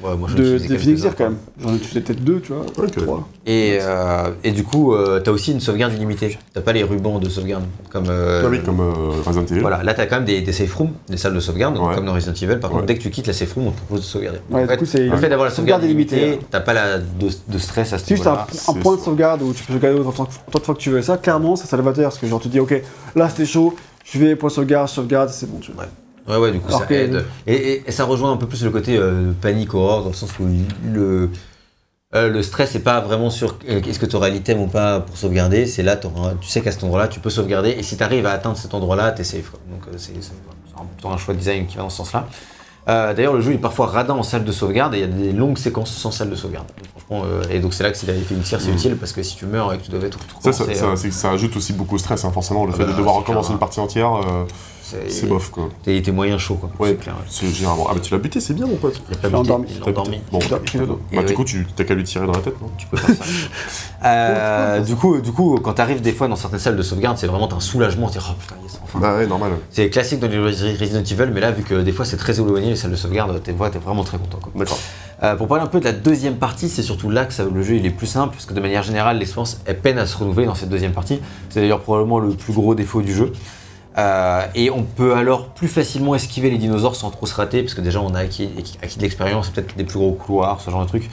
Ouais, moi, de, utilisais de quelques-uns, Phoenixir quoi. quand même. J'en ai peut-être deux, tu vois, trois. Et, euh, et du coup, euh, t'as aussi une sauvegarde illimitée. T'as pas les rubans de sauvegarde comme. euh, Ah oui, comme euh, Resident Evil. Voilà, là t'as quand même des, des safe rooms, des salles de sauvegarde, donc Ouais. comme dans Resident Evil. Par contre, dès que tu quittes la safe room, on te propose de sauvegarder. Ouais, en du fait, coup, c'est le fait d'avoir la sauvegarde sauvegarde illimitée, illimitée, t'as pas la, de, de stress à ce C'est juste un, un point de sauvegarde où tu peux sauvegarder autant, de- fois que tu veux. Ça, clairement, c'est salvateur. Parce que genre, tu dis, ok, là c'était chaud, je vais point de sauvegarde, je sauvegarde, c'est bon. Tu vois. Ouais, ouais, du coup Alors ça que- aide. Et, et- et ça rejoint un peu plus le côté euh, panique horror, dans le sens où le, euh, le stress n'est pas vraiment sur euh, est-ce que tu auras l'item ou pas pour sauvegarder. C'est là, tu sais qu'à cet endroit-là, tu peux sauvegarder. Et si tu arrives à atteindre cet endroit-là, t'es safe. quoi. Donc euh, c'est un, un choix de design qui va dans ce sens-là. Euh, D'ailleurs, le jeu est parfois radin en salle de sauvegarde et il y a des longues séquences sans salle de sauvegarde. Donc, franchement, euh, et donc c'est là que fait une tire, c'est Mhm. utile parce que si tu meurs et que tu devais tout, tout Ça, ajoute aussi beaucoup de stress, hein, forcément. Le Ah fait bah, de devoir recommencer clair, une partie entière, euh, c'est bof, quoi. T'es t'es moyen chaud, quoi. Ouais. C'est clair. C'est généralement. Ah, bah tu l'as buté, c'est bien, mon pote. Il a pas Je l'ai buté, endormi. il l'a endormi. Bon, bah, Et du coup, tu t'as qu'à lui tirer dans la tête, non? Tu peux faire ça. Euh, du coup, du coup, quand t'arrives des fois dans certaines salles de sauvegarde, c'est vraiment un soulagement. T'es oh putain, yes, enfin. Bah ouais, normal. C'est classique dans les Resident Evil, mais là, vu que des fois c'est très éloigné les salles de sauvegarde, t'es ouais, t'es vraiment très content. Quoi. D'accord. Euh, pour parler un peu de la deuxième partie, c'est surtout là que ça- le jeu il est plus simple, parce que de manière générale, l'expérience elle peine à se renouveler dans cette deuxième partie. C'est d'ailleurs probablement le plus gros défaut du jeu. Euh, et on peut alors plus facilement esquiver les dinosaures sans trop se rater, parce que déjà on a acquis, acquis de l'expérience, peut-être des plus gros couloirs, ce genre de trucs.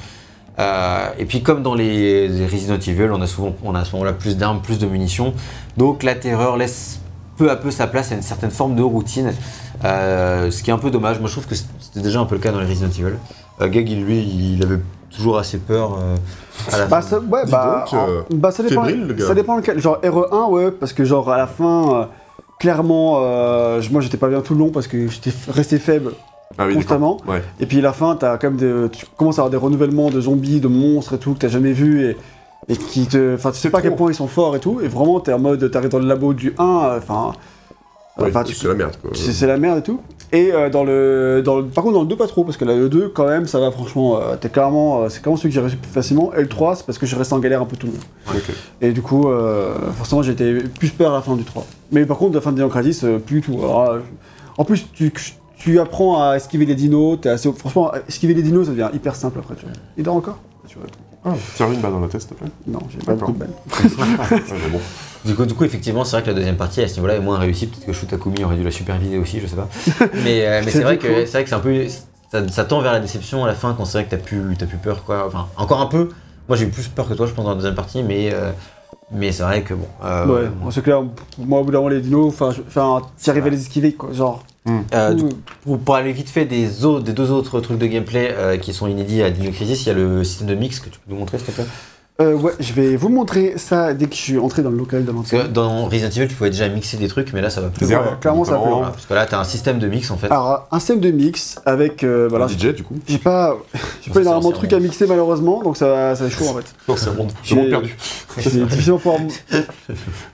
Euh, et puis comme dans les, les Resident Evil, on a souvent, on a à ce moment-là plus d'armes, plus de munitions. Donc la terreur laisse peu à peu sa place à une certaine forme de routine, euh, ce qui est un peu dommage. Moi je trouve que c'était déjà un peu le cas dans les Resident Evil. Euh, Gag, il, lui, il avait toujours assez peur euh, à la Bah, fin. ça, ouais, bah, donc, euh, en- bah, ça dépend. fébrile, le gars. Ça dépend lequel. Genre RE1, ouais, parce que genre à la fin, euh, clairement, euh, moi j'étais pas bien tout le long parce que j'étais resté faible Ah oui, constamment. Ouais. Et puis à la fin, t'as quand même des, tu commences à avoir des renouvellements de zombies, de monstres et tout que t'as jamais vu et, et qui te, enfin tu sais pas à quel point ils sont forts et tout. Et vraiment, t'es en mode, t'arrives dans le labo du 1, euh, enfin, Ouais, c'est la merde, quoi. c'est la merde et tout. Et euh, dans le, dans le- par contre dans le 2 pas trop parce que là, le 2 quand même ça va franchement, euh, t'es clairement, euh, c'est clairement celui que j'ai réussi plus facilement. Et le 3 c'est parce que je resté en galère un peu tout le long. Ok. Et du coup, forcément, j'étais plus peur à la fin du 3. Mais par contre, la fin de euh, plus du tout. Alors, en plus, tu, tu apprends à esquiver les dinos. t'es assez, franchement, esquiver les dinos, ça devient hyper simple après. Tu vois. Il dort encore? Tu vois. Ah, tire une balle dans la tête, s'il te plaît. Non, j'ai pas beaucoup de balles. Ouais, mais bon. Du coup, du coup, effectivement, c'est vrai que la deuxième partie à ce niveau-là est moins réussie. Peut-être que Shutakumi aurait dû la superviser aussi, je sais pas. Mais, euh, mais C'est vrai que c'est vrai que c'est un peu ça, ça tend vers la déception à la fin quand c'est vrai que t'as plus peur quoi. Enfin, encore un peu. Moi, j'ai eu plus peur que toi, je pense dans la deuxième partie, mais euh, mais c'est vrai que bon. euh, Ouais, bon, c'est clair. Moi, au bout d'un moment, les dinos, enfin, arrives à les esquiver, quoi. Genre. Euh, pour aller vite fait des, autres, des deux autres trucs de gameplay euh, qui sont inédits à Dino Crisis, il y a le système de mix que tu peux nous montrer s'il te plaît? Euh, ouais, je vais vous montrer ça dès que je suis entré dans le local de Parce que l'ensemble. dans Resident Evil, tu pouvais déjà mixer des trucs, mais là ça va plus. Ouais, clairement, ça peut. Voilà, parce que là, t'as un système de mix en fait. Alors, un système de mix avec. euh, voilà, Un DJ, du coup. j'ai pas, j'ai pas énormément de trucs à mixer malheureusement, donc ça, va- ça va être chaud en fait. Non, c'est un monde, perdu. Je vais difficilement pouvoir,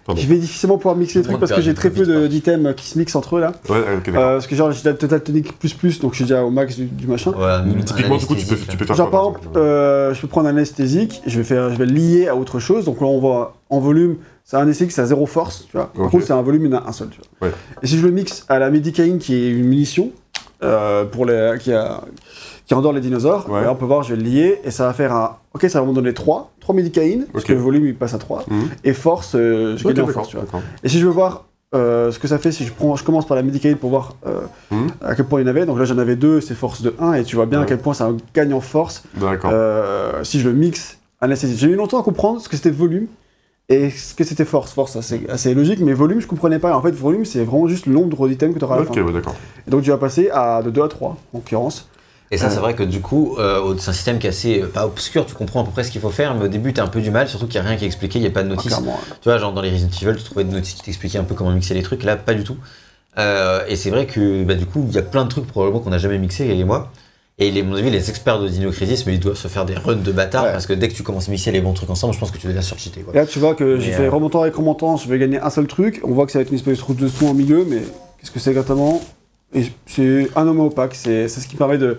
Pardon. je vais difficilement pouvoir mixer les trucs parce que j'ai très peu d'items qui se mixent entre eux là. Ouais, ok. Euh, parce que genre j'ai déjà Total Tonic plus plus, donc je suis déjà au max du, du machin. Un typiquement, du coup, tu peux, tu peux faire Genre par exemple, euh, je peux prendre un anesthésique, je vais faire, je vais le lier à autre chose. Donc là on voit en volume, c'est un c'est à zéro force, tu vois. Par Ok. contre c'est un volume, il y en a un seul, tu vois. Ouais. Et si je le mixe à la Medicaine, qui est une munition euh, pour les, qui, a, qui endort les dinosaures, Ouais. et là, on peut voir, je vais le lier et ça va faire un. Ok, ça va me donner 3, 3 Medicaine, parce que le volume il passe à 3. Mhm. Et force, euh, je gagne en force, tu vois. d'accord. Et si je veux voir euh, ce que ça fait, si je, prends, je commence par la Medicaid pour voir euh, Mhm. à quel point il y en avait, donc là j'en avais deux, c'est force de 1, et tu vois bien à quel point ça gagne en force euh, si je le mixe J'ai mis longtemps à comprendre ce que c'était volume et ce que c'était force. Force, c'est assez logique, mais volume, je comprenais pas. En fait, volume, c'est vraiment juste le nombre d'items que tu auras à la Ok, fin. ouais, d'accord. Et donc tu vas passer à de 2 à 3, en l'occurrence. Et ça, c'est vrai que du coup, euh, c'est un système qui est assez, euh, pas obscur, tu comprends à peu près ce qu'il faut faire, mais au début, t'as un peu du mal, surtout qu'il n'y a rien qui est expliqué, il n'y a pas de Ah, notice. clairement. tu vois, genre dans les Resident Evil, tu trouvais des notices qui t'expliquaient un peu comment mixer les trucs, là, pas du tout. Euh, et c'est vrai que, bah, du coup, il y a plein de trucs probablement qu'on n'a jamais mixé, et moi. Et les, à mon avis, les experts de Dino Crisis, mais ils doivent se faire des runs de bâtards, Ouais. parce que dès que tu commences à mixer les bons trucs ensemble, je pense que tu deviens surcheaté. Et là, tu vois que j'ai fait euh, remontant avec remontant, je vais gagner un seul truc. On voit que ça va être une espèce de route de son au milieu, mais qu'est-ce que c'est exactement? Et c'est un homme opaque, c'est c'est ce qui permet de.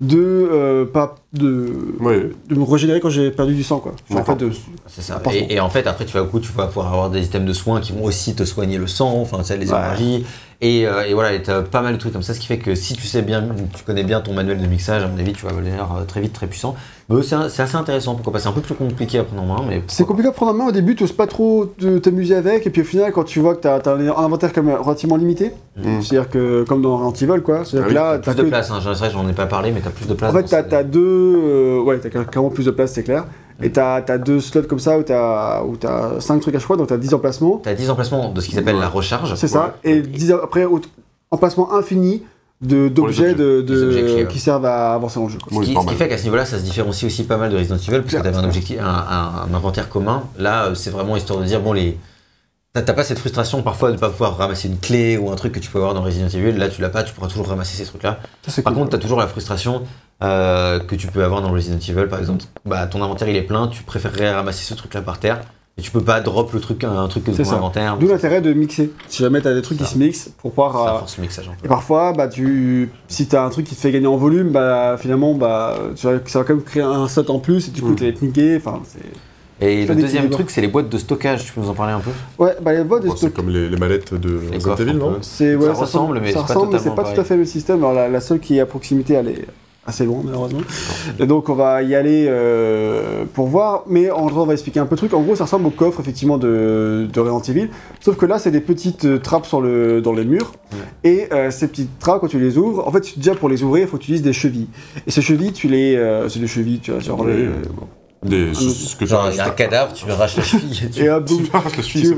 De. euh, pas. de. Ouais. de me régénérer quand j'ai perdu du sang, quoi. En fait, de- C'est ça. Pansement. Et, et en fait, après, tu vas, coup, tu vas pouvoir avoir des items de soins qui vont aussi te soigner le sang, enfin, tu sais, les Ouais. énergies. Et, euh, et voilà, et t'as pas mal de trucs comme ça, ce qui fait que si tu sais bien, tu connais bien ton manuel de mixage, à mon avis, tu vas devenir euh, très vite très puissant. Mais c'est assez intéressant, pourquoi pas. C'est un peu plus compliqué à prendre en main, mais. C'est compliqué à prendre en main au début, tu oses pas trop t'amuser avec, et puis au final, quand tu vois que t'as as un inventaire comme relativement limité, Mhm. c'est-à-dire que comme dans Resident Evil, quoi, c'est-à-dire Ah oui, là, t'as Plus de place, hein. c'est vrai que j'en ai pas parlé, mais t'as plus de place. En fait, ces- as deux. euh, ouais, t'as carrément plus de place, c'est clair. Et t'as as deux slots comme ça où t'as où t'as 5 trucs à chaque fois, donc t'as 10 emplacements. T'as 10 emplacements de ce qui s'appelle Ouais. la recharge. C'est ça. Et 10 après, emplacement infini d'objets objets. de, ouais. qui servent à avancer dans le jeu. quoi. Ce qui, ce qui fait qu'à ce niveau-là, ça se différencie aussi pas mal de Resident Evil, parce que t'avais un objectif, un, un- un inventaire commun. Là, euh, c'est vraiment histoire de dire, bon, les. T'as pas cette frustration parfois de pas pouvoir ramasser une clé ou un truc que tu peux avoir dans Resident Evil. Là, tu l'as pas, tu pourras toujours ramasser ces trucs-là. Par cool, contre, t'as toujours la frustration euh, que tu peux avoir dans Resident Evil. Par exemple, bah, ton inventaire il est plein, tu préférerais ramasser ce truc-là par terre. Et tu peux pas drop le truc, un truc de C'est ton inventaire. D'où l'intérêt de mixer. Si jamais t'as des trucs Ça. qui se mixent pour pouvoir. Ça euh, force le mixage. Et parfois, bah, tu, si tu as un truc qui te fait gagner en volume, bah, finalement, bah, tu vas, ça va quand même créer un slot en plus et du coup, Mm. tu vas être niqué. Enfin, c'est... Et le deuxième truc, c'est les boîtes de stockage. Tu peux nous en parler un peu? Ouais, bah, les voies de Bon, c'est comme les, les mallettes de Resident Evil, non ouais, Ça ressemble, mais ça c'est pas ressemble, mais c'est totalement pas tout à fait le même système. Alors, la, la seule qui est à proximité, elle est assez loin, malheureusement. Et donc, on va y aller euh, pour voir. Mais en gros, on va expliquer un peu le truc. En gros, ça ressemble au coffre, effectivement, de, de Resident Evil. Sauf que là, c'est des petites euh, trappes sur le, dans les murs. Et euh, ces petites trappes, quand tu les ouvres, en fait, déjà pour les ouvrir, il faut que tu utilises des chevilles. Et ces chevilles, tu les. euh, c'est des chevilles, tu vois, genre. Oui. les- bon. Des, ce que tu Genre, il y a un cadavre, tu lui arraches la cheville. et tu- Et hop, boum. Tu arraches la cheville,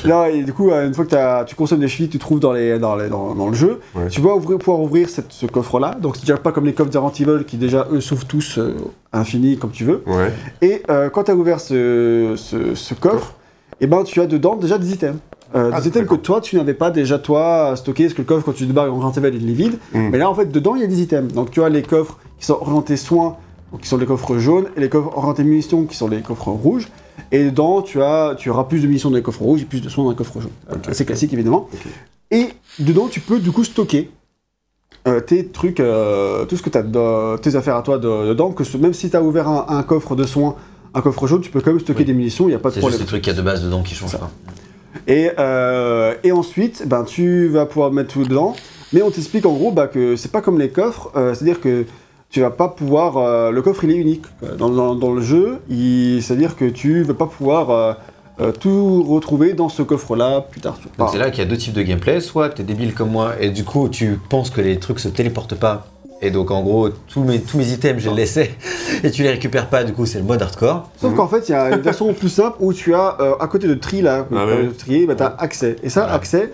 Tu-. Là, et du coup, euh, une fois que tu consommes des chevilles que tu trouves dans, les, dans, les- dans, dans le jeu, Ouais. tu vas ouvrir, pouvoir ouvrir cette- ce coffre-là. Donc, c'est déjà pas comme les coffres d'Arent Evil qui, déjà, eux, s'ouvrent tous euh, infini comme tu veux. Ouais. Et euh, quand tu as ouvert ce, ce, ce coffre, et ben, tu as dedans déjà des items. Euh, Ah, des items que toi, tu n'avais pas déjà, toi, stocké. Parce que le coffre, quand tu débarques en Grand Evil, il est vide. Mm. Mais là, en fait, dedans, il y a des items. Donc, tu as les coffres qui sont orientés soins, qui sont les coffres jaunes, et les coffres orientés munitions, qui sont les coffres rouges. Et dedans, tu, as, tu auras plus de munitions dans les coffres rouges et plus de soins dans les coffres jaunes. C'est classique, évidemment. Et dedans, tu peux, du coup, stocker euh, tes trucs, euh, tout ce que tu as, tes affaires à toi de- dedans, que ce- même si tu as ouvert un, un coffre de soins, un coffre jaune, tu peux quand même stocker Oui. des munitions, il n'y a pas de C'est problème. juste les trucs qu'il y a de base dedans qui changent Ça. pas. Et, euh, et ensuite, ben, tu vas pouvoir mettre tout dedans, mais on t'explique en gros bah, que c'est pas comme les coffres, c'est-à-dire que tu vas pas pouvoir. euh, le coffre il est unique. Dans, dans- dans le jeu, il- c'est-à-dire que tu vas pas pouvoir euh, euh, tout retrouver dans ce coffre-là plus tard. Donc c'est là qu'il y a deux types de gameplay. Soit t'es débile comme moi et du coup tu penses que les trucs se téléportent pas. Et donc en gros tous mes, tous mes items je les laissais et tu les récupères pas. Du coup c'est le mode hardcore. Sauf Mhm. qu'en fait, il y a une version plus simple où tu as, euh, à côté de tri, là, Ah euh, trier, bah, tu as accès. Et ça, Voilà. accès,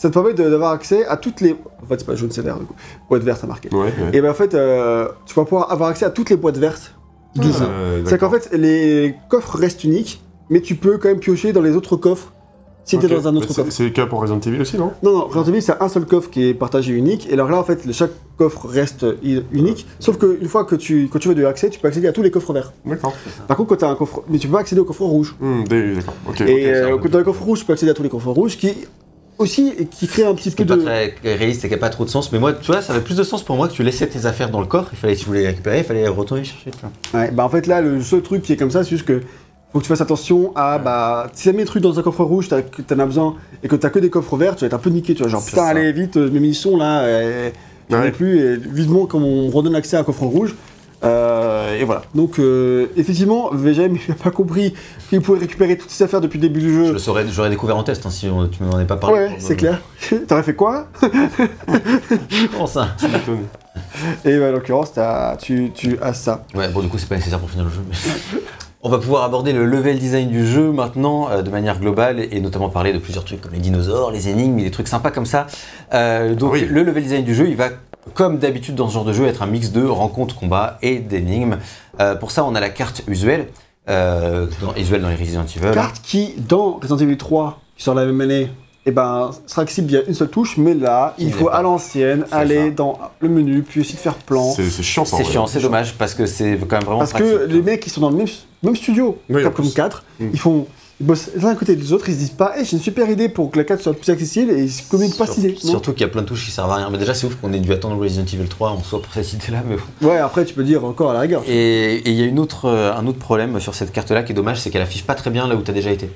ça te permet d'avoir accès à toutes les. En fait, c'est pas jaune, c'est vert, du coup. Boîte verte à marquer. Ouais, ouais. Et ben en fait, euh, tu vas pouvoir avoir accès à toutes les boîtes vertes du jeu. Euh, C'est qu'en fait, les coffres restent uniques, mais tu peux quand même piocher dans les autres coffres si t'es Ok. dans un autre coffre. C'est le cas pour Resident Evil aussi, non? Non, non, Resident Evil, c'est un seul coffre qui est partagé unique, et alors là, en fait, chaque coffre reste i- unique, sauf qu'une fois que tu, quand tu veux de accès, tu peux accéder à tous les coffres verts. D'accord. Par contre, quand tu as un coffre. Mais tu peux pas accéder au coffre rouge. Des- D'accord. Ok. et ok, euh, quand tu as le coffre rouge, tu peux accéder à tous les coffres rouges, qui aussi, et qui crée un petit peu est pas de. très réaliste et qui a pas trop de sens. Mais moi tu vois ça avait plus de sens pour moi que tu laissais tes affaires dans le coffre. Il fallait si tu voulais les récupérer il fallait retourner chercher. Ouais, bah en fait là le seul truc qui est comme ça c'est juste que faut que tu fasses attention à bah si t'as mis un truc dans un coffre rouge t'en as besoin et que t'as que des coffres verts tu vas être un peu niqué tu vois genre putain ça. allez vite euh, mes munitions là euh, j'en ai Ouais. plus et vivement comme on redonne accès à un coffre rouge Euh, et voilà donc euh, effectivement VGM il a pas compris qu'il pouvait récupérer toutes ses affaires depuis le début du Je jeu le saurais, j'aurais découvert en test hein, si on- tu m'en avais pas parlé. ouais c'est clair t'aurais fait quoi Comment ça Tu m'étonnes. et bah, en l'occurrence tu, tu as ça Ouais, bon, du coup, c'est pas nécessaire pour finir le jeu. mais- On va pouvoir aborder le level design du jeu maintenant euh, de manière globale et notamment parler de plusieurs trucs comme les dinosaures, les énigmes, des trucs sympas comme ça. Euh, donc, Oui. le level design du jeu, il va, comme d'habitude dans ce genre de jeu, être un mix de rencontres, combats et d'énigmes. Euh, pour ça, on a la carte usuelle, euh, dans, usuelle dans les Resident Evil. carte qui, dans Resident Evil 3, qui sort la même année, eh ben, sera accessible via une seule touche, mais là, Qui il faut pas. à l'ancienne aller ça. dans le menu, puis essayer de faire plan. C'est chiant. C'est chiant, c'est dommage parce que c'est quand même vraiment Parce pratique. que les mecs qui sont dans le même, même studio, Oui, Capcom plus. 4, Mm. ils font. Ils bossent l'un à côté des autres, ils se disent pas, hey, j'ai une super idée pour que la 4 soit plus accessible, et ils se communiquent pas cette idée. Surtout qu'il y a plein de touches qui servent à rien. Mais déjà, c'est ouf qu'on ait dû attendre Resident Evil 3 en soi pour cette idée-là, mais. Ouais, après, tu peux dire encore à la rigueur. Et il y a une autre, euh, un autre problème sur cette carte-là qui est dommage, c'est qu'elle affiche pas très bien là où tu as déjà été.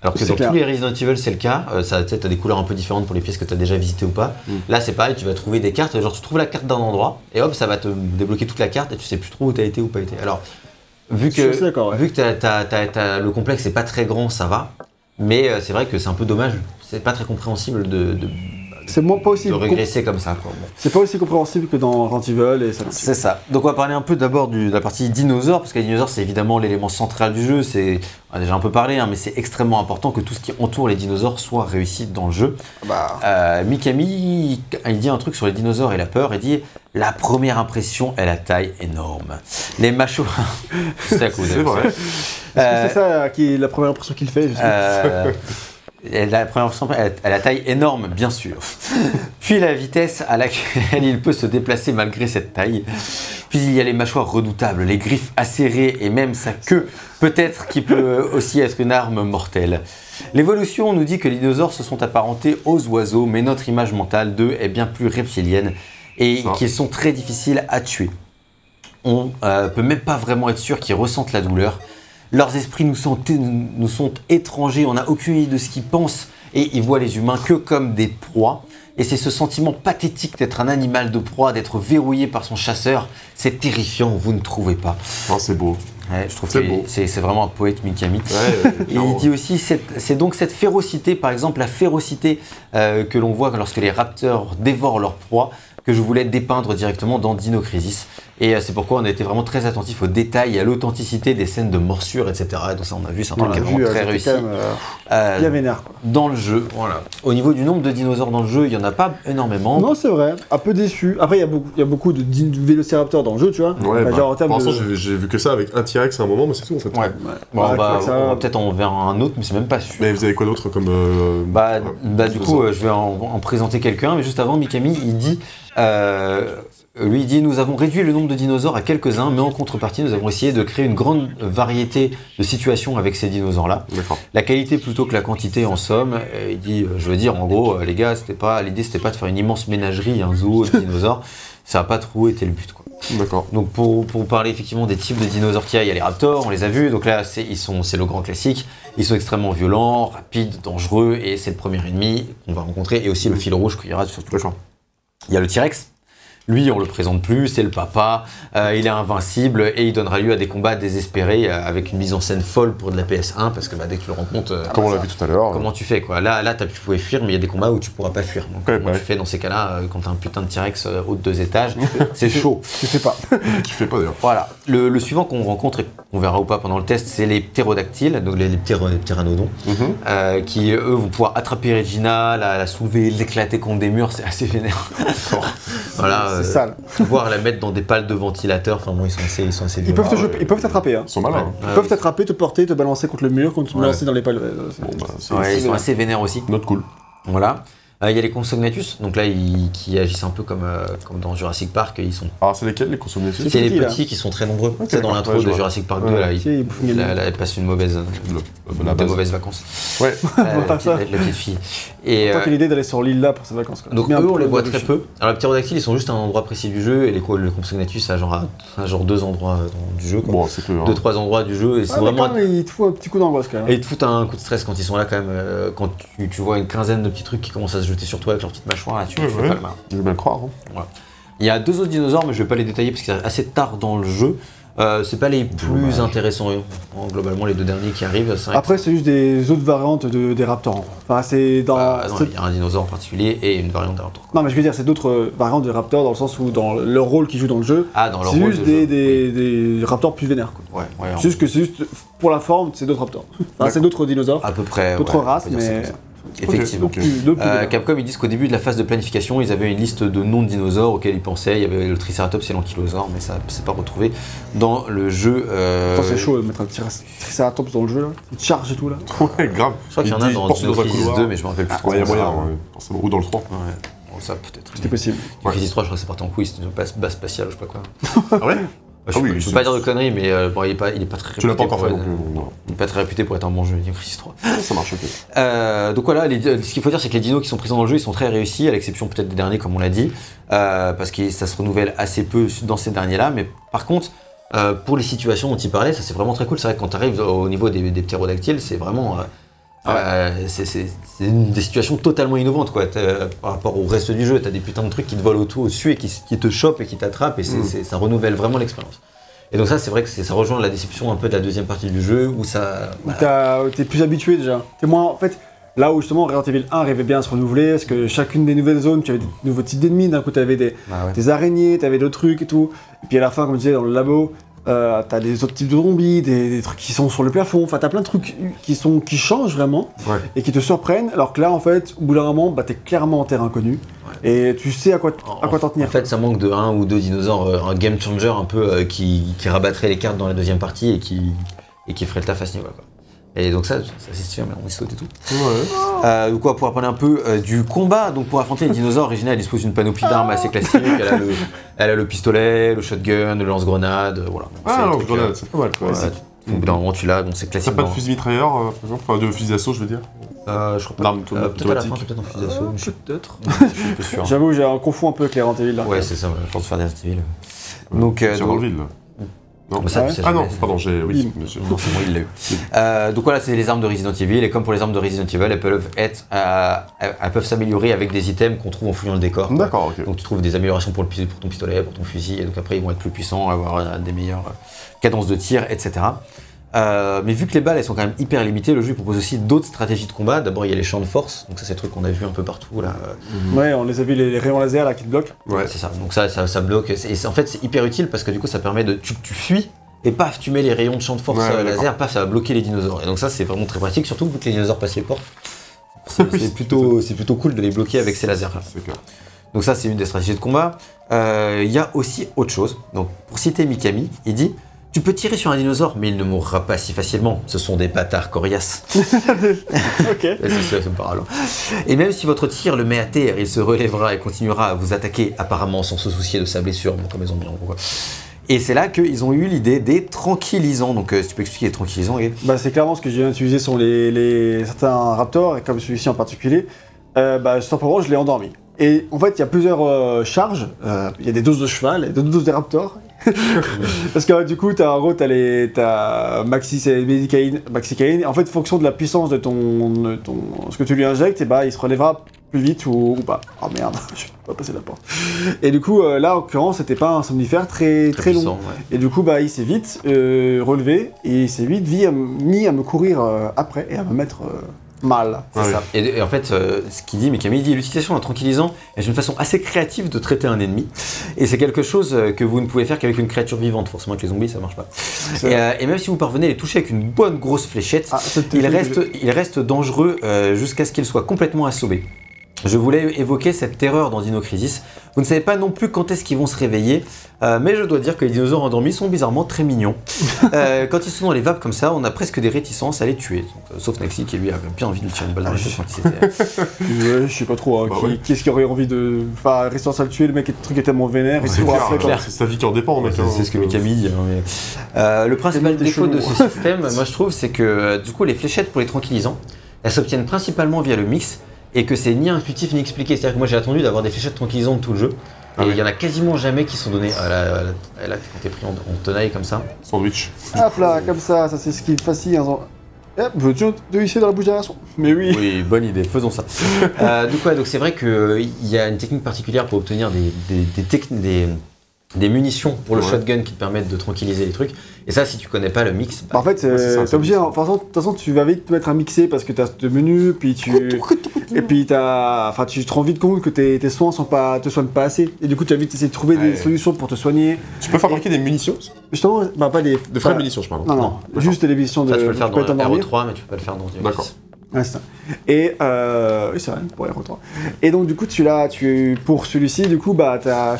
Alors que dans clair. tous les Resident Evil, c'est le cas. Euh, ça, tu as des couleurs un peu différentes pour les pièces que tu as déjà visitées ou pas. Mm. Là, c'est pareil, tu vas trouver des cartes. Genre, tu trouves la carte d'un endroit et hop, ça va te débloquer toute la carte et tu sais plus trop où tu as été ou pas été. Alors, vu que, ouais. vu le complexe n'est pas très grand, ça va. Mais euh, c'est vrai que c'est un peu dommage. C'est pas très compréhensible de, de, C'est moins pas aussi. de régresser comme ça. Bon. C'est pas aussi compréhensible que dans Resident Evil et ça. C'est ça. Donc on va parler un peu d'abord de la partie dinosaures, parce que les dinosaures c'est évidemment l'élément central du jeu. C'est, on a déjà un peu parlé, hein, mais c'est extrêmement important que tout ce qui entoure les dinosaures soit réussi dans le jeu. Bah, Euh, Mikami, il dit un truc sur les dinosaures et la peur. Il dit la première impression est la taille énorme. Les mâchoires. c'est à C'est vrai. est-ce que c'est ça qui est la première impression qu'il fait. Euh, elle a la première la taille énorme, bien sûr. Puis la vitesse à laquelle il peut se déplacer malgré cette taille. Puis il y a les mâchoires redoutables, les griffes acérées et même sa queue, peut-être qui peut aussi être une arme mortelle. L'évolution nous dit que les dinosaures se sont apparentés aux oiseaux, mais notre image mentale d'eux est bien plus reptilienne et qu'ils sont très difficiles à tuer. On euh, peut même pas vraiment être sûr qu'ils ressentent la douleur. Leurs esprits nous sont, nous sont étrangers, on n'a aucune idée de ce qu'ils pensent et ils voient les humains que comme des proies. Et c'est ce sentiment pathétique d'être un animal de proie, d'être verrouillé par son chasseur. C'est terrifiant, vous ne trouvez pas Non, c'est beau. Ouais, Je trouve C'est que vraiment un poète Mikami. Ouais, Et il dit aussi, c'est donc cette férocité, par exemple la férocité euh, que l'on voit lorsque les raptors dévorent leur proie, que je voulais dépeindre directement dans Dino Crisis. Et euh, c'est pourquoi on a été vraiment très attentif aux détails et à l'authenticité des scènes de morsure, etc. Et donc ça, on a vu, c'est un truc qui est vraiment euh, très réussi. quand même, euh, Euh, bien vénère, quoi. dans le jeu, voilà. Au niveau du nombre de dinosaures dans le jeu, il n'y en a pas énormément. Non, c'est vrai. Un peu déçu. Après, il y a beaucoup, il y a beaucoup de, vélociraptors dans le jeu, tu vois. Ouais, Enfin, bah, genre en termes pour l'instant, de. j'ai- j'ai vu que ça avec un T-Rex à un moment, mais c'est tout en fait. Ouais. Ouais. Bon, ça- on va peut-être en vers un autre, mais c'est même pas sûr. Mais vous avez quoi d'autre comme. euh, Bah, euh, bah, du coup, euh, je vais en, en présenter quelqu'un, mais juste avant, Mikami, il dit, euh, lui, dit, nous avons réduit le nombre de dinosaures à quelques-uns, mais en contrepartie, nous avons essayé de créer une grande variété de situations avec ces dinosaures-là. La qualité plutôt que la quantité, en somme. Et il dit, euh, je veux dire, en gros, euh, les gars, c'était pas, l'idée, c'était pas de faire une immense ménagerie, un zoo de dinosaures. Ça n'a pas trop été le but, quoi. D'accord. Donc pour, pour parler effectivement des types de dinosaures qu'il y a, il y a les raptors, on les a vus, donc là c'est ils sont- c'est le grand classique, ils sont extrêmement violents, rapides, dangereux, et c'est le premier ennemi qu'on va rencontrer, et aussi le fil rouge qu'il y aura surtout. D'accord. Il y a le T-Rex, lui on le présente plus, c'est le papa, euh, il est invincible, et il donnera lieu à des combats désespérés, euh, avec une mise en scène folle pour de la PS1, parce que bah, dès que tu le rencontres, euh, Comme on l'a vu tout à l'heure. comment tu fais quoi? Là, là t'as- tu pouvais fuir, mais il y a des combats où tu pourras pas fuir. Donc Ouais, comment ouais. tu fais dans ces cas-là, euh, quand t'as un putain de T-Rex haut de deux étages, c'est chaud. Tu sais pas. Tu fais pas d'ailleurs. Voilà. Le, le suivant qu'on rencontre et qu'on verra ou pas pendant le test, c'est les ptérodactyles, donc les, les, ptéro- les ptéranodons, Mhm. qui eux vont pouvoir attraper Regina, la, la soulever, l'éclater contre des murs, c'est assez vénère. voilà. C'est euh, sale. Pouvoir la mettre dans des pales de ventilateur, enfin bon, ils sont assez, ils sont assez Ils peuvent te ils peuvent t'attraper. Hein. Ils sont malins. hein. Ils Ouais, peuvent ouais, t'attraper, te porter, te balancer contre le mur, contre te Ouais. balancer dans les pales. Bon, bah, ils sont assez vénères aussi. notre cool. Voilà. Euh, Il y a les Consognatus, donc là, ils, qui agissent un peu comme, euh, comme dans Jurassic Park, ils sont Alors, c'est lesquels les consommateurs C'est les petits qui sont très nombreux. Ok, c'est dans l'intro Ouais, de. Jurassic Park 2, Ouais. là, il, ils une là, gamine. là, elle passe une mauvaise, Le- la des base. mauvaises vacances. Ouais. Euh, Voilà, petite, ça. la- petite fille. Et, euh, l'idée d'aller sur l'île là pour ses vacances. quoi. donc eux, on les le voit très peu. Alors les ptérodactyles, ils sont juste à un endroit précis du jeu, et les, le Compsognathus, à genre, à, à genre deux endroits euh, dans- du jeu. Quoi. Bon, c'est hein. Deux, trois endroits du jeu, et c'est mais vraiment... quand même, il te fout un petit coup d'angoisse quand Et même. ils te foutent un coup de stress quand ils sont là quand même, euh, quand tu, tu vois une quinzaine de petits trucs qui commencent à se jeter sur toi avec leurs petites mâchoires, là, tu, tu fais pas le mal. Je bien le croire. hein. Il y a deux autres dinosaures, mais je vais pas les détailler parce que c'est assez tard dans le jeu. Euh, c'est pas les plus Dommage. intéressants. hein. Globalement, les deux derniers qui arrivent, c'est vrai que- Après, c'est juste des autres variantes de, des raptors. Enfin, c'est dans. Ah, non, c'est- il y a un dinosaure en particulier et une variante d'un raptor. Non, mais je veux dire, c'est d'autres euh, variantes des raptors dans le sens où, dans leur rôle qu'ils jouent dans le jeu, Ah, dans leur c'est rôle juste de des, jeu. des, des raptors plus vénères. Quoi. Ouais, ouais, C'est juste que c'est juste pour la forme, c'est d'autres raptors. Enfin, c'est d'autres dinosaures, à peu près. d'autres ouais, on races, peut dire ça mais. comme ça. Effectivement. Euh. Capcom, ils disent qu'au début de la phase de planification, ils avaient une liste de noms de dinosaures auxquels ils pensaient. Il y avait le Triceratops et l'Ankylosaure, mais ça ne s'est pas retrouvé dans le jeu. euh, Attends, c'est chaud de mettre un triceratops dans le jeu là. Il charge et tout là. Ouais, grave. Je crois qu'il y en a dans couloir. 2, mais je me rappelle plus trop. Ouais, il y a moyen, ouais. Ou dans le 3. Ouais, bon, ça peut-être. C'était possible. Crisis 3, je crois que c'est parti en couille, c'était une base base spatiale, je sais pas quoi. Ah ouais? Bah, je Ah oui, peux- pas dire de conneries, mais euh, bon, il, est pas, il est pas très Tu l'as pas réputé encore fait non. Il est pas très réputé pour être un bon jeu, Crisis 3. Ça marche, ok. Euh, donc voilà, les- ce qu'il faut dire, c'est que les dinos qui sont présents dans le jeu, ils sont très réussis, à l'exception peut-être des derniers, comme on l'a dit, euh, parce que ça se renouvelle assez peu dans ces derniers-là. Mais par contre, pour les situations dont il parlait, ça c'est vraiment très cool. C'est vrai que quand tu arrives au niveau des, des ptérodactyles, c'est vraiment. Euh, euh, c'est une des situations totalement innovantes quoi. T'as- par rapport au reste du jeu. Tu as des putains de trucs qui te volent autour au-dessus et qui, te chopent et qui t'attrapent et Mm. ça renouvelle vraiment l'expérience. Et donc ça c'est vrai que ça rejoint la déception un peu de la deuxième partie du jeu où ça... Où t'as- T'es plus habitué déjà. T'es moins. En fait, là où justement Resident Evil 1 arrivait bien à se renouveler, parce que chacune des nouvelles zones, tu avais des nouveaux types d'ennemis. D'un coup, t'avais des, ouais. des araignées, t'avais d'autres trucs et tout. Et puis à la fin, comme tu disais, dans le labo, euh, t'as des autres types de zombies, des, des trucs qui sont sur le plafond. Enfin, t'as plein de trucs qui, sont, qui changent vraiment Ouais. et qui te surprennent. Alors que là, en fait, au bout d'un moment, bah, t'es clairement en terre inconnue. Et tu sais à quoi En- à quoi t'en tenir. En fait, ça manque de un ou deux dinosaures, euh, un game changer un peu euh, qui, qui rabattrait les cartes dans la deuxième partie et qui, et qui ferait le taf à ce niveau-là. Et donc ça, ça c'est sûr, mais on y saute et tout. Ouais. Euh, donc, quoi, pour parler un peu euh, du combat, donc pour affronter les dinosaures, Regina elle dispose d'une panoplie d'armes assez classique. Elle a, le, elle a le pistolet, le shotgun, le lance-grenade, euh, voilà. Ah, des alors, trucs, grenade, euh, c'est pas mal, quoi. voilà, bout d'un moment, tu l'as, donc c'est T'as classique. pas de fusil mitrailleur, euh, par exemple Enfin, de fusil d'assaut, je veux dire Euh, je crois pas. D'armes Euh, peut-être à la fin, automatiques. peut-être un fusil d'assaut, mais je suis Peut-être. je suis peu sûr. J'avoue, j'ai un confond un peu avec les là. Ouais, c'est ça, à force de faire des civils. Donc, euh, Sur donc- Non. Mais ça, Ouais. c'est Ah non, pardon, j'ai. Oui, monsieur. Non, c'est moi, il l'a eu. Euh, donc voilà, c'est les armes de Resident Evil, et comme pour les armes de Resident Evil, elles peuvent être, euh, elles peuvent s'améliorer avec des items qu'on trouve en fouillant le décor. D'accord, ok. Donc tu trouves des améliorations pour, le, pour ton pistolet, pour ton fusil, et donc après ils vont être plus puissants, avoir euh, des meilleures euh, cadences de tir, etc. Euh, mais vu que les balles elles sont quand même hyper limitées, le jeu propose aussi d'autres stratégies de combat. D'abord il y a les champs de force, donc ça c'est le truc qu'on a vu un peu partout là. Ouais, on les a vu les, les rayons laser là qui te bloquent. Ouais. C'est ça, donc ça, ça, ça bloque. Et en fait c'est hyper utile parce que du coup ça permet de. Tu, tu fuis et paf, tu mets les rayons de champ de force Ouais, euh, laser, paf, ça va bloquer les dinosaures. Et donc ça c'est vraiment très pratique, surtout vu que les dinosaures passent les portes. C'est plutôt, c'est plutôt cool de les bloquer avec ces lasers là. Clair. Donc ça, c'est une des stratégies de combat. Euh, Il y a aussi autre chose. Donc pour citer Mikami, il dit Tu peux tirer sur un dinosaure, mais il ne mourra pas si facilement. Ce sont des bâtards coriaces. ok. Et même si votre tir le met à terre, il se relèvera et continuera à vous attaquer, apparemment sans se soucier de sa blessure, bon, comme ils ont bien quoi. Et c'est là qu'ils ont eu l'idée des tranquillisants. Donc euh, si tu peux expliquer les tranquillisants, et Bah, c'est clairement ce que j'ai utilisé sur les, les- certains raptors, et comme celui-ci en particulier. Euh, bah, simplement, je l'ai endormi. Et en fait, il y a plusieurs euh, charges. Euh, Il y a des doses de cheval et des doses de raptor. Parce que du coup, t'as, en gros, t'as les, t'as maxi, c'est médicaïne, maxicaïne. En fait, fonction de la puissance de ton, de ton, ce que tu lui injectes, et bah, il se relèvera plus vite ou, ou pas. Oh merde, je peux pas passer la porte. Et du coup, euh, là, en l'occurrence, c'était pas un somnifère très, très, long. ouais. Et du coup, bah, il s'est vite euh, relevé et il s'est vite mis à me courir euh, après et à me mettre mal. C'est Ah oui. ça. Et, et en fait, euh, ce qu'il dit, Mikami, il dit l'utilisation d'un tranquillisant est une façon assez créative de traiter un ennemi. Et c'est quelque chose euh, que vous ne pouvez faire qu'avec une créature vivante. Forcément, avec les zombies, ça marche pas. Et, euh, et même si vous parvenez à les toucher avec une bonne grosse fléchette, Ah, il, reste, il reste dangereux euh, jusqu'à ce qu'il soit complètement assommé. Je voulais évoquer cette terreur dans Dino Crisis. Vous ne savez pas non plus quand est-ce qu'ils vont se réveiller, euh, mais je dois dire que les dinosaures endormis sont bizarrement très mignons. Euh, quand ils sont dans les vapes comme ça, on a presque des réticences à les tuer. Donc, euh, sauf Naxi qui lui avait bien envie de lui tirer une balle dans la tête quand il s'était. Ouais, je sais pas trop. hein, Bah qui- ouais. Qu'est-ce qui aurait envie de. Enfin, rester à le tuer, le mec, le truc est tellement vénère, C'est se court clair, après, quoi. clair. C'est sa vie qui en dépend, mec. C'est hein, c'est ce que euh, Mikami dit. hein, mais- Euh, le principal défaut de ce système, moi je trouve, c'est que du coup les fléchettes pour les tranquillisants, elles s'obtiennent principalement via le mix et que c'est ni intuitif ni expliqué. C'est-à-dire que moi j'ai attendu d'avoir des fléchettes tranquillisantes tout le jeu. Ah et il oui. y en a quasiment jamais qui sont données. Ah, là, là, là, quand t'es pris en, en tenaille comme ça. Sandwich. Hop là, comme ça, ça c'est ce qui est facile. Hein. Hop, veux-tu te hisser dans la bouche d'un garçon Mais oui. Oui, bonne idée, faisons ça. Euh, du coup, ouais, donc c'est vrai qu'il y a une technique particulière pour obtenir des, des, des, techni- des, des munitions pour le Ouais. shotgun qui te permettent de tranquilliser les trucs. Et ça, si tu connais pas le mix, bah, Bah, en fait, Ouais, c'est ça, euh, c'est t'es obligé. ça. De toute façon- de toute façon, tu vas vite te mettre à mixer parce que t'as ce menu, puis tu. Et puis t'as, enfin, tu te rends vite compte que tes, tes soins sont pas, te soignent pas assez. Et du coup, tu vas vite essayer de trouver Ouais. des solutions pour te soigner. Tu peux fabriquer des munitions Justement, bah pas les. De vraies pas- munitions, je parle. Non, non, juste des missions de. ça tu peux le faire dans t'endormir. RO3, mais tu peux pas le faire dans D'accord. Ouais, c'est ça. Et euh, oui, c'est vrai, pour R3. Et donc, du coup, tu l'as, tu, pour celui-ci, du coup, bah, t'as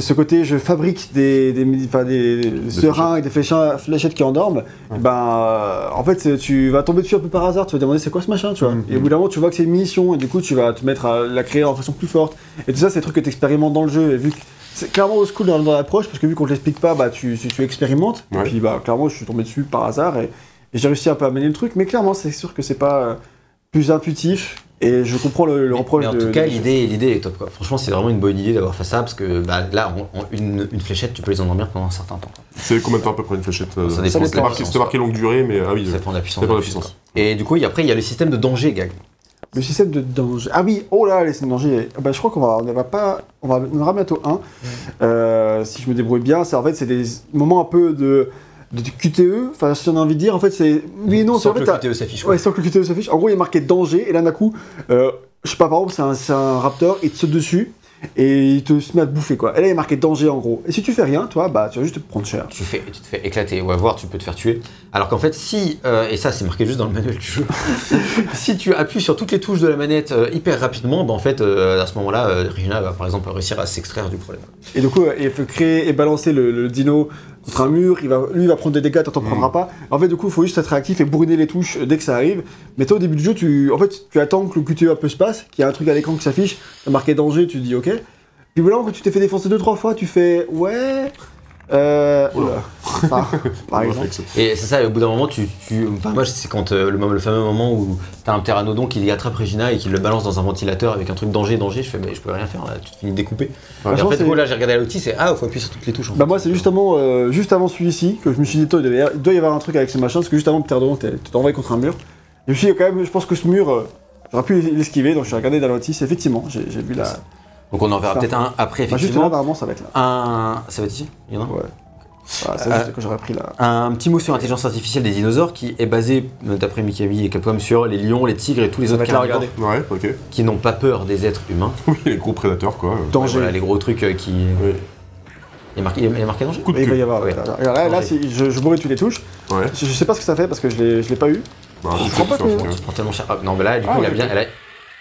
ce côté, je fabrique des, des, des, des seringues, des fléchettes, fléchettes qui endorment. Ben, euh, en fait, tu vas tomber dessus un peu par hasard. Tu vas te demander c'est quoi ce machin, tu vois. Mhm. Et au bout d'un moment, tu vois que c'est une munition, et du coup, tu vas te mettre à la créer en façon plus forte. Et tout ça, c'est des trucs que tu expérimentes dans le jeu. Et vu que c'est clairement au school dans, dans l'approche, parce que vu qu'on te l'explique pas, bah, tu, tu, tu expérimentes. Ouais. Et puis, bah, clairement, je suis tombé dessus par hasard. Et, et j'ai réussi un peu à mener le truc, mais clairement, c'est sûr que c'est pas euh, plus intuitif. Et je comprends le, le Mais- reproche mais en de. tout cas, de- l'idée, l'idée est top. Quoi. Franchement, c'est vraiment une bonne idée d'avoir fait ça parce que bah, là, en, en une, une fléchette, tu peux les endormir pendant un certain temps. C'est combien de temps à peu près une fléchette euh, Ça dépend, C'était marqué, marqué longue durée, mais ah oui. Ça dépend de la puissance. Ça dépend de la fusil, puissance. quoi. Et du coup, il y- après, il y a le système de danger, gag. Le système de danger. Ah oui, oh là, le système de danger. Bah, je crois qu'on va, on va pas, on va en aura bientôt un. Euh, si je me débrouille bien, c'est en fait c'est des moments un peu de, de QTE. Enfin, si on a envie de dire, en fait c'est oui non. c'est Sans que fait, le QTE s'affiche. Ouais, sans que le QTE s'affiche. En gros, il a marqué danger et là d'un coup, euh, je sais pas, par exemple, c'est un, un raptor, il te saute dessus et il te se met à te bouffer quoi. Et là, il a marqué danger en gros. Et si tu fais rien, toi, bah tu vas juste te prendre cher. Tu, fais, tu te fais éclater, ou à voir, tu peux te faire tuer. Alors qu'en fait, si, euh, et ça c'est marqué juste dans le manuel du jeu, si tu appuies sur toutes les touches de la manette euh, hyper rapidement, bah, en fait, euh, à ce moment-là, Regina va par exemple réussir à s'extraire du problème. Et du coup, il faut créer et balancer le, le dino contre un mur. Il va, lui, il va prendre des dégâts, toi, t'en prendras pas. En fait, du coup, il faut juste être réactif et brûler les touches dès que ça arrive. Mais toi, au début du jeu, tu, en fait, tu attends que le QTE un peu se passe, qu'il y a un truc à l'écran qui s'affiche, marqué danger, tu dis ok. Puis voilà, quand tu t'es fait défoncer deux trois fois, tu fais ouais. Euh. Par, par exemple. Et c'est ça, au bout d'un moment, tu. tu enfin, moi, c'est quand euh, le, le fameux moment où t'as un pteranodon qui attrape Regina et qui le balance dans un ventilateur avec un truc danger, danger, je fais, mais je peux rien faire là, tu te finis de découper. Ouais. et en Franchement, fait, c'est- du coup, là, j'ai regardé la notice et ah, faut appuyer sur toutes les touches. En Bah fait. moi c'est justement euh, juste avant celui-ci que je me suis dit toi, il, doit y avoir un truc avec ce machin parce que juste avant Pterodon t'es t'es envoyé contre un mur. Et je me suis dit quand même je pense que ce mur euh, j'aurais pu l'esquiver donc je suis regardé dans notice effectivement j'ai j'ai vu la. Donc on en verra Ça. peut-être un après, Bah, juste là effectivement. apparemment ça va être là. un. Ça va être ici Il y en a un Ouais. Voilà, c'est Euh, juste que j'aurais pris là. Un petit mot sur l'intelligence artificielle des dinosaures qui est basé, d'après Mikami et Capcom, sur les lions, les tigres et tous les Ça va autres carnivores regardez. Ouais, ok. qui n'ont pas peur des êtres humains. Oui, les gros prédateurs, quoi. Danger. Voilà, les gros trucs euh, qui. Oui. Il est marqué, il est marqué danger Coup de Et il va y avoir. Ouais. là, si je, je bourrais toutes les touches. Ouais. Je, je sais pas ce que ça fait parce que je l'ai, je l'ai pas eu. Bah, Je crois pas que- Tu prends tellement cher. Ah, non, mais là, du coup, Ah, il a ok, bien. elle a-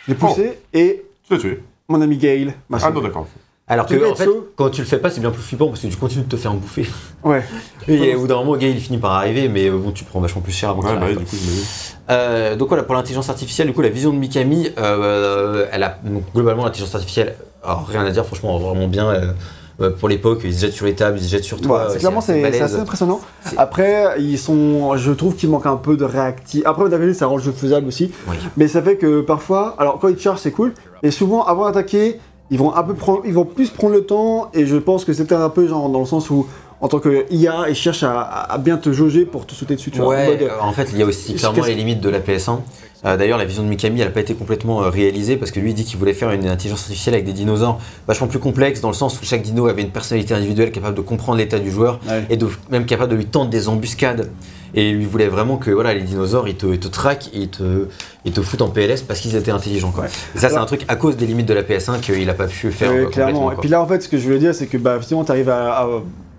Je l'ai poussé et Tu l'as tué. Mon ami Gail m'a Ah non, d'accord. Alors que, en fait, quand tu le fais pas, c'est bien plus flippant parce que tu continues de te faire bouffer. Ouais. Et au bout d'un moment, Gail il finit par arriver, mais bon, tu prends vachement plus cher avant Ouais, bah, du coup. Euh, donc voilà, pour l'intelligence artificielle, du coup, la vision de Mikami, euh, elle a donc, globalement l'intelligence artificielle, alors, rien à dire, franchement, vraiment bien. euh, pour l'époque, ils se jettent sur les tables, ils se jettent sur toi. Euh, clairement c'est, assez impressionnant. Après, ils sont, je trouve qu'il manque un peu de réactif. Après, côté, ça rend le jeu faisable aussi, Oui. mais ça fait que parfois, alors quand ils chargent, c'est cool, et souvent avant d'attaquer, ils vont un peu prendre, ils vont plus prendre le temps, et je pense que c'est peut-être un peu genre dans le sens où, en tant que IA, ils cherchent à, à bien te jauger pour te sauter dessus. Tu vois, en Ouais, mode, euh, en fait, il y a aussi clairement les limites de la PS1. Euh, D'ailleurs, la vision de Mikami, elle n'a pas été complètement euh, réalisée parce que lui, il dit qu'il voulait faire une intelligence artificielle avec des dinosaures vachement plus complexes, dans le sens où chaque dino avait une personnalité individuelle capable de comprendre l'état du joueur Ouais. et de, même capable de lui tendre des embuscades. Et lui voulait vraiment que voilà, les dinosaures, ils te, ils te traquent et ils te, ils te foutent en PLS parce qu'ils étaient intelligents. Quoi. Ouais. Et ça, c'est un truc à cause des limites de la PS1 qu'il n'a pas pu faire Ouais, euh, clairement. Et puis là, en fait, ce que je voulais dire, c'est que bah, effectivement, tu arrives à. à-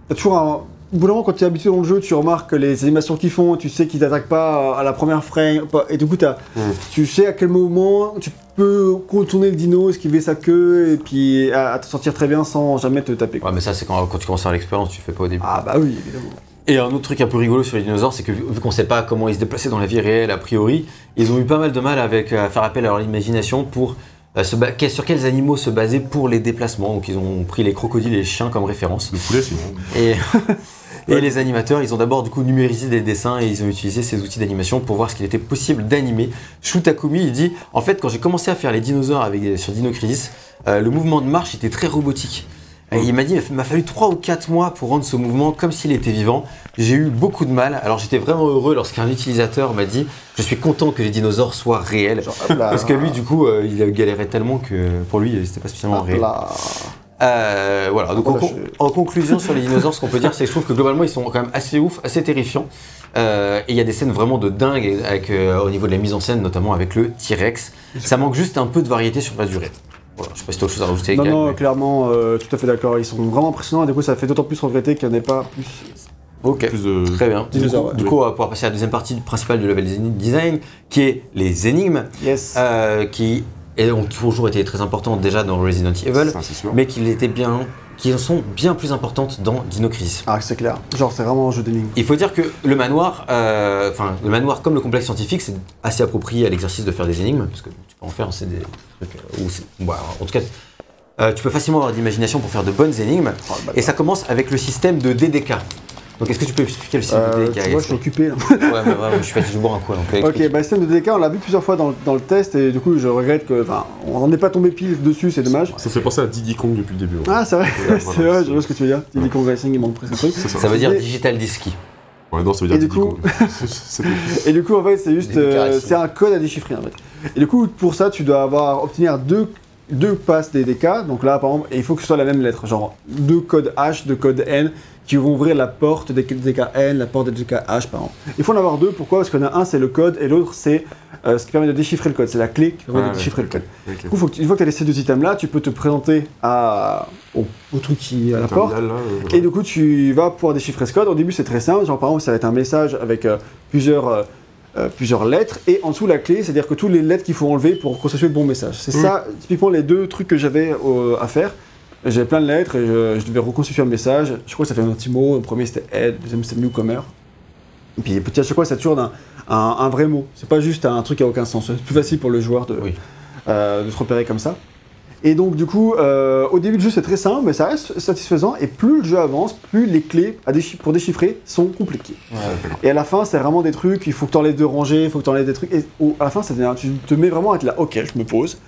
t'as toujours un. Au bout d'un moment, quand tu es habitué dans le jeu, tu remarques que les animations qu'ils font, tu sais qu'ils t'attaquent pas à la première frame, et du coup, t'as- Mm. tu sais à quel moment tu peux contourner le dino, esquiver sa queue, et puis à, à te sentir très bien sans jamais te taper. quoi. Ouais, mais ça, c'est quand, quand tu commences à faire l'expérience, tu fais pas au début. Ah bah oui, évidemment. Et un autre truc un peu rigolo sur les dinosaures, c'est que vu qu'on sait pas comment ils se déplaçaient dans la vie réelle a priori, ils ont eu pas mal de mal avec euh, à faire appel à leur imagination pour euh, se sur quels animaux se baser pour les déplacements. Donc ils ont pris les crocodiles et les chiens comme référence. Le poulet, sinon. Et, et les animateurs, ils ont d'abord du coup numérisé des dessins et ils ont utilisé ces outils d'animation pour voir ce qu'il était possible d'animer. Shu Takumi, il dit en fait quand j'ai commencé à faire les dinosaures avec sur Dino Crisis, euh, le mouvement de marche était très robotique. Et il m'a dit il m'a fallu 3 ou 4 mois pour rendre ce mouvement comme s'il était vivant. J'ai eu beaucoup de mal. Alors j'étais vraiment heureux lorsqu'un utilisateur m'a dit je suis content que les dinosaures soient réels. Genre. Parce que lui, du coup, euh, il galérait tellement que pour lui, c'était pas spécialement réel. Euh, voilà, donc en, là, con- je- en conclusion sur les dinosaures, ce qu'on peut dire, c'est que je trouve que globalement ils sont quand même assez ouf, assez terrifiants. Euh, et il y a des scènes vraiment de dingue avec, euh, au niveau de la mise en scène, notamment avec le T-Rex. Ça manque juste un peu de variété sur la durée. Voilà, je sais pas si t'as autre chose à rajouter. Non, non, mais- clairement, euh, tout à fait d'accord. Ils sont vraiment impressionnants et du coup, ça fait d'autant plus regretter qu'il n'y en ait pas plus. Ok, Plus de. très bien. Du Dinosaures, coup, ouais. du coup, on va pouvoir passer à la deuxième partie principale du level design, qui est les énigmes, Yes. euh, qui et ont toujours été très importantes déjà dans Resident Evil, Ça, mais qui étaient bien, qui sont bien plus importantes dans Dino Crisis. Ah, c'est clair. Genre, c'est vraiment un jeu d'énigmes. Il faut dire que le manoir, euh, enfin le manoir comme le complexe scientifique, c'est assez approprié à l'exercice de faire des énigmes, parce que tu peux en faire, c'est des trucs euh, en tout cas, euh, tu peux facilement avoir de l'imagination pour faire de bonnes énigmes. Oh, le Et ça commence avec le système de DDK. Donc est-ce que tu peux expliquer le système Euh, de DDK tu vois, je suis occupé là. Ouais, mais ouais, je suis fatigué, je bois un coup. Donc, Ok, bah le système de DK, on l'a vu plusieurs fois dans, le- dans le test et du coup, je regrette que. Enfin, on n'en est pas tombé pile dessus, c'est dommage. Ça fait penser à Diddy Kong depuis le début. ouais. Ah, c'est vrai, c'est voilà, vrai, je vois ce que tu veux dire. Diddy Kong Racing, il manque presque un truc. Ça. Ça veut dire Digital Disky. Ouais, non, ça veut dire Et du coup-. Et du coup, en fait, c'est juste. Euh, c'est un code à déchiffrer en fait. Et du coup, pour ça, tu dois avoir obtenir deux, deux passes des DK. Donc là, par exemple, et il faut que ce soit la même lettre. Genre deux codes H, deux codes N qui vont ouvrir la porte des DKN, la porte des DKH, par exemple. Il faut en avoir deux. Pourquoi? Parce en a un, c'est le code et l'autre, c'est euh, ce qui permet de déchiffrer le code. C'est la clé qui permet de ouais, déchiffrer le code. Du coup, faut que une fois que tu as ces deux items-là, tu peux te présenter à, au, au truc qui est à la porte. Là, euh, Et du coup, tu vas pouvoir déchiffrer ce code. Au début, c'est très simple. Genre, par exemple, ça va être un message avec euh, plusieurs, euh, plusieurs lettres. Et en dessous, la clé, c'est-à-dire que toutes les lettres qu'il faut enlever pour constituer le bon message. C'est Mm. ça, typiquement, les deux trucs que j'avais euh, à faire. J'avais plein de lettres et je, je devais reconstituer un message. Je crois que ça fait un petit mot. Le premier, c'était aide. Le deuxième, c'était newcomer. Et puis, petit à chaque fois, ça toujours un, un, un vrai mot. C'est pas juste un truc qui a aucun sens. C'est plus facile pour le joueur de, Oui. euh, de se repérer comme ça. Et donc, du coup, euh, au début du jeu, c'est très simple, mais ça reste satisfaisant. Et plus le jeu avance, plus les clés à déchi- pour déchiffrer sont compliquées. Et à la fin, c'est vraiment des trucs, il faut que tu enlèves deux rangées, il faut que tu enlèves des trucs. Et au- à la fin, ça tu te mets vraiment à être là, ok, je me pose.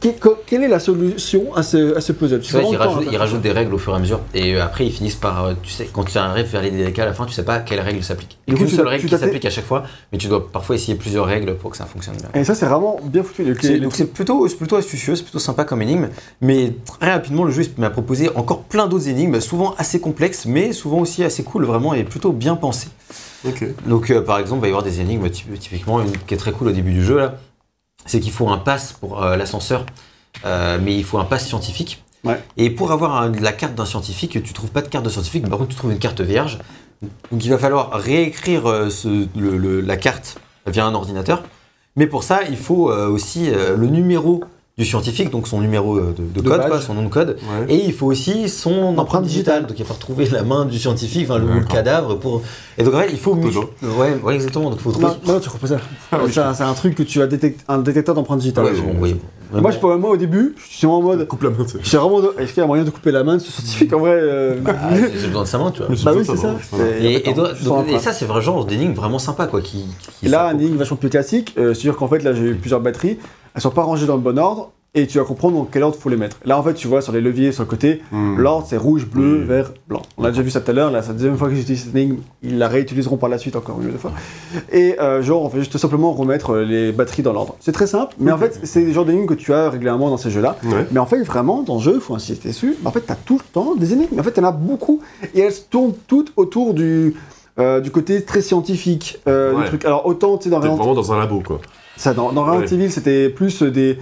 Que- que- quelle est la solution à ce, à ce puzzle? Tu ils temps, rajoutent, ils rajoutent des règles au fur et à mesure. Et euh, après, ils finissent par. euh, Tu sais, quand tu arrives vers les DLK à la fin, tu sais pas quelle règle s'applique. Il y a tu seule règle qui s'applique à chaque fois, mais tu dois parfois essayer plusieurs règles pour que ça fonctionne bien. Et ça, c'est vraiment bien foutu. Donc c'est plutôt, c'est plutôt astucieux, c'est plutôt sympa comme énigme, mais très rapidement le jeu m'a proposé encore plein d'autres énigmes, souvent assez complexes, mais souvent aussi assez cool vraiment et plutôt bien pensées. Donc euh, par exemple, il va y avoir des énigmes, typ- typiquement une qui est très cool au début du jeu là, c'est qu'il faut un pass pour euh, l'ascenseur, euh, mais il faut un pass scientifique. Ouais. Et pour avoir un- la carte d'un scientifique, tu trouves pas de carte de scientifique, mais par contre tu trouves une carte vierge. Donc il va falloir réécrire euh, ce- le- le- la carte via un ordinateur. Mais pour ça, il faut aussi le numéro du scientifique, donc son numéro euh, de, de De code, quoi, son nom de code. Ouais. Et il faut aussi son empreinte digitale. digitale. Donc il va falloir trouver la main du scientifique, enfin, le, cadavre pour. Et donc en fait, il faut. Ouais, ouais, exactement. Donc il faut trouver. Non, non, tu pas ça. Ah oui, C'est un- c'est un truc que tu as détecté, un détecteur d'empreintes digitales. Ouais, bon, oui. Moi, bon. je peux moi au début, je suis vraiment en mode. Coupe la main, tu sais. Je suis vraiment. de- Est-ce qu'il y a moyen de couper la main de ce scientifique En vrai. euh, Ah, j'ai besoin de sa main, tu vois. Bah oui, c'est ça. Et- ça, c'est vraiment genre d'énigme vraiment sympa, quoi. Qui, là, un énigme vachement plus classique, euh, c'est-à-dire qu'en fait, là, j'ai eu plusieurs batteries, elles sont pas rangées dans le bon ordre, et tu vas comprendre dans quel ordre il faut les mettre. Là, en fait, tu vois sur les leviers sur le côté, Hmm. l'ordre c'est rouge, bleu, Oui. vert, blanc. On a déjà vu ça tout à l'heure, là, c'est la deuxième fois qu'ils utilisent cette énigme, ils la réutiliseront par la suite encore une fois. Et euh, genre, on fait juste simplement remettre euh, les batteries dans l'ordre. C'est très simple, mais en fait, c'est des genres d'énigmes que tu as régulièrement dans ces jeux-là. Mais en fait, vraiment, dans le jeu, il faut insister dessus, en fait, tu as tout le temps des énigmes. En fait, tu en as beaucoup, et elles tournent toutes autour du. euh, du côté très scientifique euh, du truc. Alors autant tu sais dans Resident vraiment dans un labo, quoi. Ça, dans, dans Resident. Evil, c'était plus des.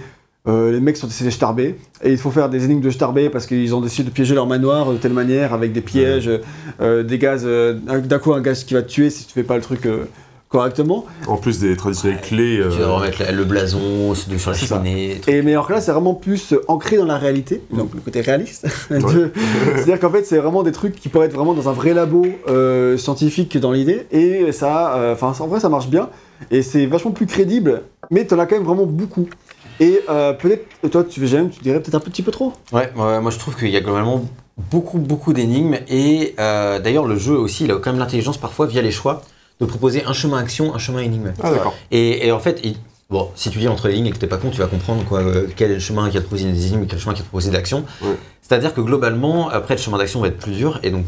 euh, les mecs sont des starbés et il faut faire des énigmes de starbés parce qu'ils ont décidé de piéger leur manoir de telle manière avec des pièges, euh, des gaz, euh, d'un coup un gaz qui va te tuer si tu fais pas le truc correctement. En plus des traditionnelles clés. Tu dois euh, remettre le blason sur la cheminée. Et mais alors que là c'est vraiment plus euh, ancré dans la réalité, donc le côté réaliste. Ouais. C'est-à-dire qu'en fait c'est vraiment des trucs qui pourraient être vraiment dans un vrai labo euh, scientifique dans l'idée et ça, euh, enfin en vrai ça marche bien et c'est vachement plus crédible, mais t'en as quand même vraiment beaucoup. Et euh, peut-être, toi tu j'aime, tu dirais peut-être un petit peu trop. Ouais, ouais, moi je trouve qu'il y a globalement beaucoup, beaucoup d'énigmes. Et euh, d'ailleurs, le jeu aussi, il a quand même l'intelligence parfois, via les choix, de proposer un chemin action, un chemin énigme. Ah. Et, et en fait, il- bon, si tu lis entre les lignes et que t'es pas con, tu vas comprendre quoi, euh, quel chemin qui va te proposer des énigmes, quel chemin qui de l'action. Ouais. C'est-à-dire que globalement, après, le chemin d'action va être plus dur et donc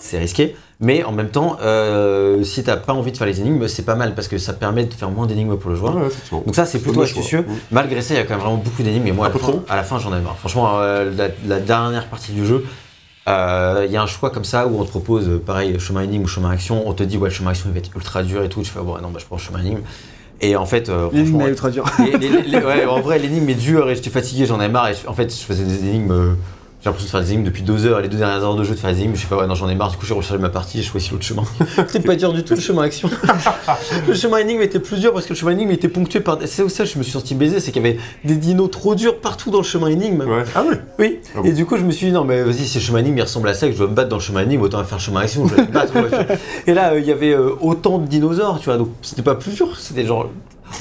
c'est risqué. Mais en même temps, euh, si t'as pas envie de faire les énigmes, c'est pas mal parce que ça permet de faire moins d'énigmes pour le joueur. Ouais. Donc ça, c'est plutôt astucieux. Mm. Malgré ça, il y a quand même vraiment beaucoup d'énigmes. Et moi, à la, fin, trop à la fin, j'en ai marre. Franchement, euh, la, la dernière partie du jeu, euh, il y a un choix comme ça où on te propose, euh, pareil, chemin énigme ou chemin action. On te dit, ouais, le chemin action, il va être ultra dur et tout. Je fais, bon, non, bah, je prends le chemin énigme. Et en fait, euh, L'énigme est ultra dur. les- les- les- ouais, en vrai, l'énigme est dure et j'étais fatigué, j'en ai marre. Et en fait, je faisais des énigmes. J'ai l'impression de faire des énigmes depuis deux heures, les deux dernières heures de jeu de faire des énigmes. Je fais, ouais, non, j'en ai marre. Du coup, j'ai rechargé ma partie et je choisi l'autre chemin. C'était pas dur du tout, le chemin action. le chemin énigme était plus dur parce que le chemin énigme était ponctué par. C'est ça, je me suis senti baisé, c'est qu'il y avait des dinos trop durs partout dans le chemin énigme. Ouais. Ah ouais. Oui, Ah bon et du coup, je me suis dit, non, mais vas-y, si le chemin énigme il ressemble à ça, et que je dois me battre dans le chemin énigme, autant faire le chemin action, je vais me battre. quoi. et là, euh, il y avait euh, autant de dinosaures, tu vois, donc c'était pas plus dur, c'était genre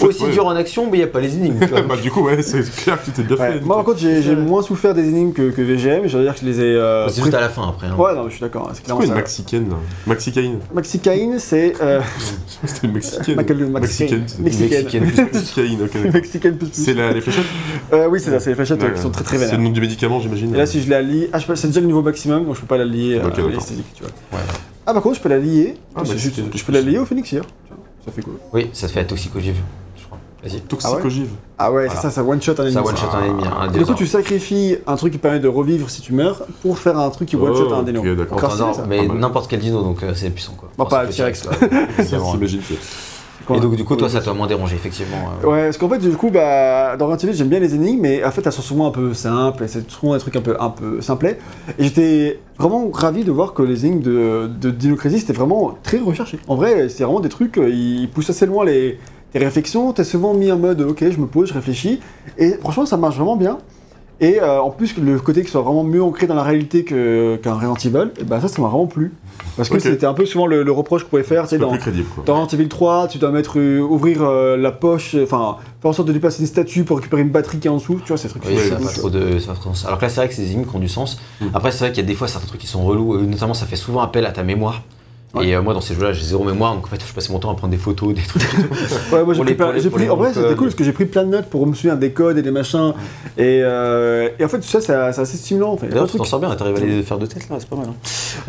aussi Ouais. dur en action, mais il n'y a pas les énigmes, tu vois. bah, du coup, ouais, c'est clair que tu t'es bien Ouais. fait. Moi par contre j'ai j'ai moins souffert des énigmes que, que VGM, je veux dire que je les ai... euh, c'est juste à la fin après. hein. Ouais non mais je suis d'accord, c'est C'est clairement quoi une ça. Maxicaine là? Maxicaine Maxicaine c'est... Euh, C'était une Mexicaine. Macal- Mexicaine. Mexicaine. Mexicaine. Mexicaine. Mexicaine, ok. d'accord. Mexicaine plus plus. C'est la- les fléchettes? Euh, oui c'est ça, c'est les fléchettes euh, Ouais, qui sont très très C'est le nom du médicament, j'imagine. Et là si je la lie... Ah je peux- c'est déjà le niveau maximum donc je peux pas la lier euh, Ok, à d'accord. l'esthétique tu vois. Ouais. Ah par contre je peux la lier, Ah, c'est bah, c'est- je peux la lier au vois, Ça fait cool. Oui, ça se fait à toxicogive. Vas-y. Toxicogive. Ah ouais Voilà. c'est ça, ça one shot un ennemi. Ça one shot un ennemi, Du coup, tu sacrifies un truc qui permet de revivre si tu meurs pour faire un truc qui one shot Oh, un dino. ok, d'accord. Encore Encore ça, mais Pas mal. n'importe quel dino, donc euh, c'est puissant quoi. Bon, pas c'est le T-Rex, s'imagine. Quoi. Et donc du coup, toi, ça t'a moins dérangé, effectivement. euh. Ouais, parce qu'en fait, du coup, bah, dans Resident Evil, j'aime bien les énigmes, mais en fait, elles sont souvent un peu simples, et c'est souvent des trucs un peu, un peu simplets. Et j'étais vraiment ravi de voir que les énigmes de, de Dino Crisis étaient vraiment très recherchées. En vrai, c'est vraiment des trucs, euh, ils poussent assez loin les, tes réflexions, t'es souvent mis en mode, ok, je me pose, je réfléchis, et franchement, ça marche vraiment bien. Et euh, en plus, le côté qui soit vraiment mieux ancré dans la réalité que- qu'un Resident Evil, et bah ça, ça m'a vraiment plu. Parce que c'était un peu souvent le, le reproche qu'on pouvait faire, tu sais, C'est dans, plus crédible, quoi. dans Resident Evil 3, tu dois mettre, euh, ouvrir euh, la poche, enfin, faire en sorte de déplacer une statue pour récupérer une batterie qui est en dessous, tu vois, ces trucs. Oui, ça pas trop de, sens. Alors que là, c'est vrai que c'est des énigmes qui ont du sens. Mm. Après, c'est vrai qu'il y a des fois certains trucs qui sont relous, notamment ça fait souvent appel à ta mémoire. Ouais. Et euh, moi, dans ces jeux-là, j'ai zéro mémoire, donc en fait, je passais mon temps à prendre des photos, des trucs. Ouais, moi j'ai pris, plein- les- pris- en vrai c'était cool parce que j'ai pris plein de notes pour me souvenir des codes et des machins. Et, euh, et en fait tout ça c'est assez stimulant en fait. D'ailleurs, tu t'en sors bien, t'arrives à les faire de tête là, c'est pas mal. hein.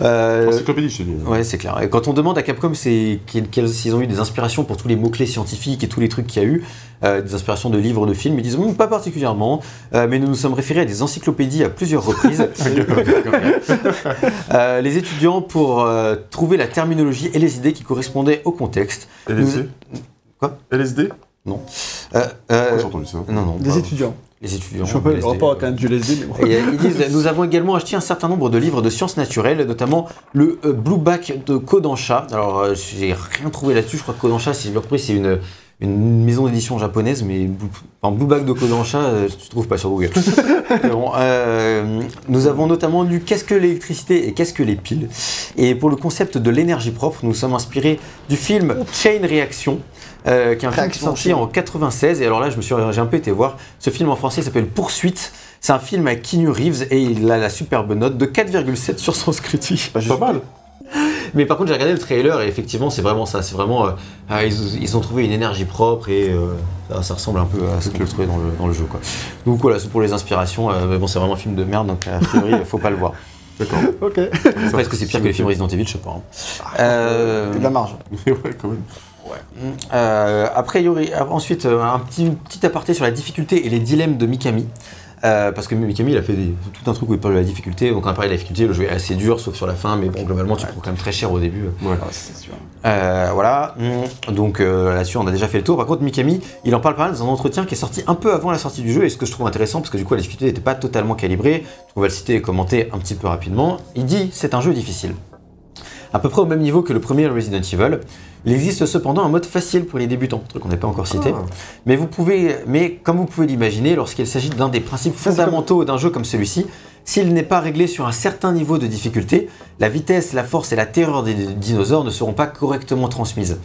Euh, Encyclopédie, je te dis. Ouais, c'est clair. Et quand on demande à Capcom c'est quels- quels- s'ils ont eu des inspirations pour tous les mots-clés scientifiques et tous les trucs qu'il y a eu, des inspirations de livres, de films, ils disent Hum, pas particulièrement, euh, mais nous nous sommes référés à des encyclopédies à plusieurs reprises. Euh, les étudiants pour euh, trouver la terminologie et les idées qui correspondaient au contexte. LSD Quoi? LSD Euh, Pourquoi euh, j'ai entendu ça? non, non. Des pas- étudiants. Les étudiants. Je pas le rapport euh, avec un du LSD mais bon. Et, euh, ils disent Nous avons également acheté un certain nombre de livres de sciences naturelles, notamment le euh, Blue Back de Kodansha. Alors, euh, j'ai rien trouvé là-dessus. Je crois que Kodansha, si bien compris, c'est une, une maison d'édition japonaise, mais enfin, Blue Back de Kodansha, euh, tu ne trouves pas sur Google. Bon, euh, nous avons notamment lu Qu'est-ce que l'électricité et qu'est-ce que les piles? Et pour le concept de l'énergie propre, nous sommes inspirés du film Chain Reaction. euh, qui est un film sorti en 96 et alors là je me suis j'ai un peu été voir ce film en français s'appelle Poursuite c'est un film avec Keanu Reeves et il a la superbe note de 4,7 sur Sens Critique. Bah, Pas mal. Mais par contre, j'ai regardé le trailer et effectivement, c'est vraiment ça. C'est vraiment. euh, ah, ils, ils ont trouvé une énergie propre et euh, ça, ça ressemble un peu à ce qu'on peut trouver dans le, dans le jeu. Quoi. Donc voilà, c'est pour les inspirations. euh, mais bon, c'est vraiment un film de merde, donc a priori, faut pas le voir. D'accord. Ok. Après, est-ce que c'est pire que les films Resident Evil Je sais pas. hein. Euh, Il y a de la marge. Mais ouais, quand même. Euh, après, ensuite un petit, petit aparté sur la difficulté et les dilemmes de Mikami. Euh, parce que Mikami, il a fait des- tout un truc où il parle de la difficulté. Donc, on a parlé de la difficulté, le jeu est assez dur, sauf sur la fin, mais bon, globalement, tu prends quand même très cher au début. Ouais. Ah, c'est sûr. Euh, voilà. Mm. Donc, euh, là-dessus, on a déjà fait le tour. Par contre, Mikami, il en parle pas mal dans un entretien qui est sorti un peu avant la sortie du jeu, et ce que je trouve intéressant, parce que du coup, la difficulté n'était pas totalement calibrée. On va le citer et commenter un petit peu rapidement. Il dit c'est un jeu difficile. À peu près au même niveau que le premier Resident Evil. Il existe cependant un mode facile pour les débutants, truc qu'on n'a pas encore cité. Ah. Mais vous pouvez, mais comme vous pouvez l'imaginer, lorsqu'il s'agit d'un des principes fondamentaux d'un jeu comme celui-ci, s'il n'est pas réglé sur un certain niveau de difficulté, la vitesse, la force et la terreur des dinosaures ne seront pas correctement transmises.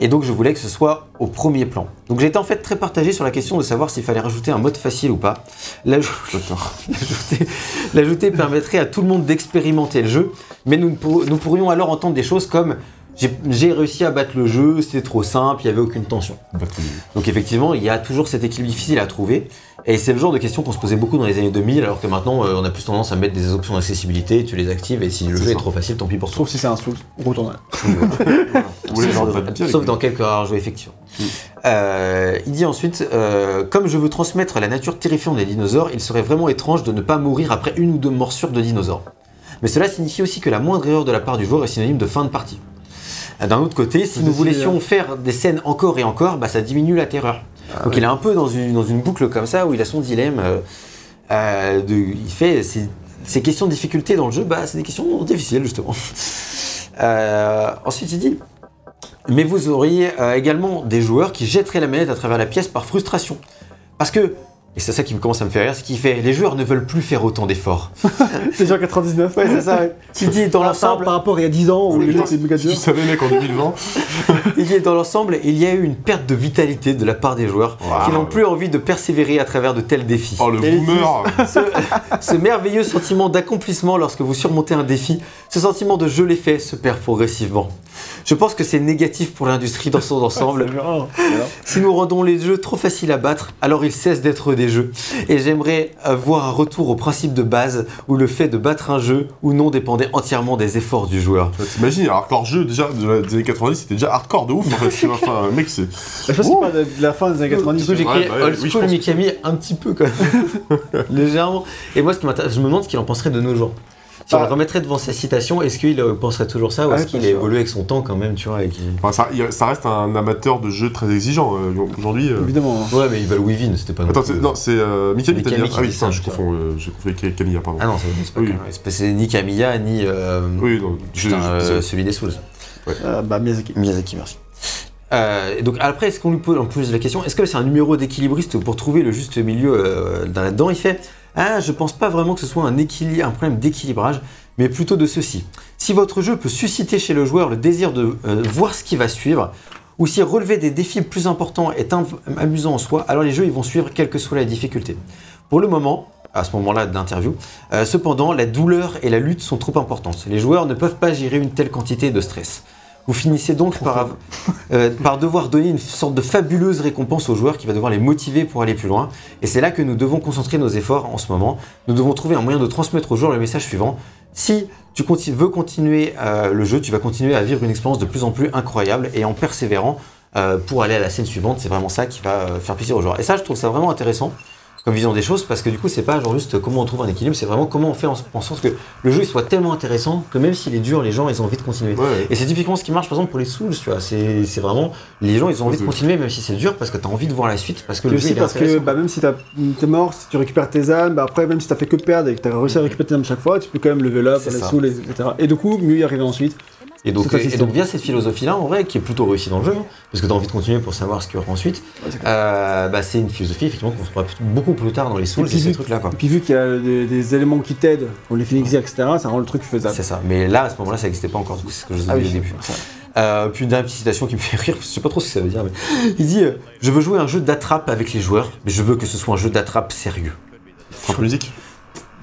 Et donc je voulais que ce soit au premier plan. Donc j'étais en fait très partagé sur la question de savoir s'il fallait rajouter un mode facile ou pas. L'ajouter permettrait à tout le monde d'expérimenter le jeu, mais nous, nous pourrions alors entendre des choses comme j'ai- réussi à battre le jeu, c'était trop simple, il n'y avait aucune tension. Donc effectivement, il y a toujours cet équilibre difficile à trouver. Et c'est le genre de question qu'on se posait beaucoup dans les années 2000, alors que maintenant, euh, on a plus tendance à mettre des options d'accessibilité, tu les actives, et si le jeu ça. est trop facile, tant pis pour toi. Sauf si c'est un Souls. On retourne. Vous voulez Sauf, dans quelques rares jeux, effectivement. Euh, il dit ensuite euh, Comme je veux transmettre la nature terrifiante des dinosaures, il serait vraiment étrange de ne pas mourir après une ou deux morsures de dinosaures. Mais cela signifie aussi que la moindre erreur de la part du joueur est synonyme de fin de partie. Euh, D'un autre côté, si nous décidé, voulions faire des scènes encore et encore, bah, ça diminue la terreur. Ah Donc il est un peu dans une, dans une boucle comme ça où il a son dilemme. euh, euh, de, il fait ces, ces questions de difficulté dans le jeu, bah, c'est des questions difficiles justement. Euh, ensuite, il dit Mais vous auriez euh, également des joueurs qui jetteraient la manette à travers la pièce par frustration. Parce que, et c'est ça qui me commence à me faire rire, c'est qu'il fait Les joueurs ne veulent plus faire autant d'efforts. C'est déjà 99. Ouais, c'est ça, ouais. Il dit dans l'ensemble, par rapport à il y a 10 ans où les jeux étaient méga Tu durs. savais, mec, en 2020 il dit dans l'ensemble, il y a eu une perte de vitalité de la part des joueurs Wow. qui n'ont plus envie de persévérer à travers de tels défis. Oh, le Et boomer ce, ce merveilleux sentiment d'accomplissement lorsque vous surmontez un défi, ce sentiment de je l'ai fait se perd progressivement. Je pense que c'est négatif pour l'industrie dans son ensemble. Si nous rendons les jeux trop faciles à battre, alors ils cessent d'être des jeux. Et j'aimerais euh, voir un retour au principe de base où le fait de battre un jeu ou non dépendait entièrement des efforts du joueur. T'imagines, alors que leur jeu, déjà, des années 90, c'était déjà hardcore de ouf, en fait. Enfin, mec, c'est... Je pense parle de de la fin des années 90. Du coup, j'ai Ouais, créé bah Old oui, School que- un petit peu quand même. Légèrement. Et moi, ce qui m'intéresse, je me demande ce qu'il en penserait de nos jours. Si on Ah. le remettrait devant sa citation, est-ce qu'il euh, penserait toujours ça ou Ah, est-ce qu'il évolué avec son temps quand même, tu vois ça, il- ça reste un amateur de jeux très exigeant, euh, aujourd'hui. euh. Évidemment. Ouais, mais il va le Wivin, c'était pas. non Attends, plus- c'est- non, c'est euh, Mikami, hein Ah oui, je confonds, euh, j'ai confondu avec Camilla, pardon. Ah non, c'est pas Oui. c'est pas- c'est ni Camilla ni euh, Oui, non, je- putain, je- euh, je- celui des Souls. Euh, bah, Miyazaki. Miyazaki, merci. Euh, donc après, est-ce qu'on lui pose, on pose la question, est-ce que c'est un numéro d'équilibriste pour trouver le juste milieu euh, dans là-dedans Il fait, ah, je pense pas vraiment que ce soit un, problème d'équilibrage, mais plutôt de ceci. Si votre jeu peut susciter chez le joueur le désir de euh, voir ce qui va suivre, ou si relever des défis plus importants est amusant en soi, alors les jeux ils vont suivre quelle que soit la difficulté. Pour le moment, à ce moment-là de l'interview. Euh, cependant, la douleur et la lutte sont trop importantes. Les joueurs ne peuvent pas gérer une telle quantité de stress. Vous finissez donc par, euh, par devoir donner une sorte de fabuleuse récompense aux joueurs qui va devoir les motiver pour aller plus loin. Et c'est là que nous devons concentrer nos efforts en ce moment. Nous devons trouver un moyen de transmettre aux joueurs le message suivant. Si tu veux continuer euh, le jeu, tu vas continuer à vivre une expérience de plus en plus incroyable et en persévérant euh, pour aller à la scène suivante, c'est vraiment ça qui va faire plaisir aux joueurs. Et ça, je trouve ça vraiment intéressant comme vision des choses parce que du coup, c'est pas genre juste comment on trouve un équilibre, c'est vraiment comment on fait en, en sorte que le jeu il soit tellement intéressant que même s'il est dur, les gens ils ont envie de continuer. Ouais, ouais. Et c'est typiquement ce qui marche par exemple pour les Souls, tu vois. C'est vraiment les gens ils ont envie de continuer même si c'est dur parce que tu as envie de voir la suite parce que Et le jeu aussi il est parce que bah, même si t'es mort, si tu récupères tes âmes, bah, après même si t'as fait que perdre et que t'as réussi à récupérer tes âmes chaque fois, tu peux quand même level up, les ça. sous, etc. Et du coup, mieux y arriver ensuite. Et donc, et donc via cette philosophie-là, en vrai, qui est plutôt réussie dans le jeu, hein, parce que tu as envie de continuer pour savoir ce qu'il y aura ensuite, Ouais, euh, bah, c'est une philosophie effectivement qu'on trouvera beaucoup plus tard dans les Souls Et puis et ces trucs-là. quoi. Et puis vu qu'il y a des, des éléments qui t'aident, pour les Phoenix Gear, etc., ça rend le truc faisable. C'est ça. Mais là, à ce moment-là, ça n'existait pas encore. Du coup, c'est ce que je vous ai Ah dit oui, au début. Euh, puis une dernière petite citation qui me fait rire, je sais pas trop ce que ça veut dire, mais il dit euh, Je veux jouer un jeu d'attrape avec les joueurs, mais je veux que ce soit un jeu d'attrape sérieux. Un peu musique.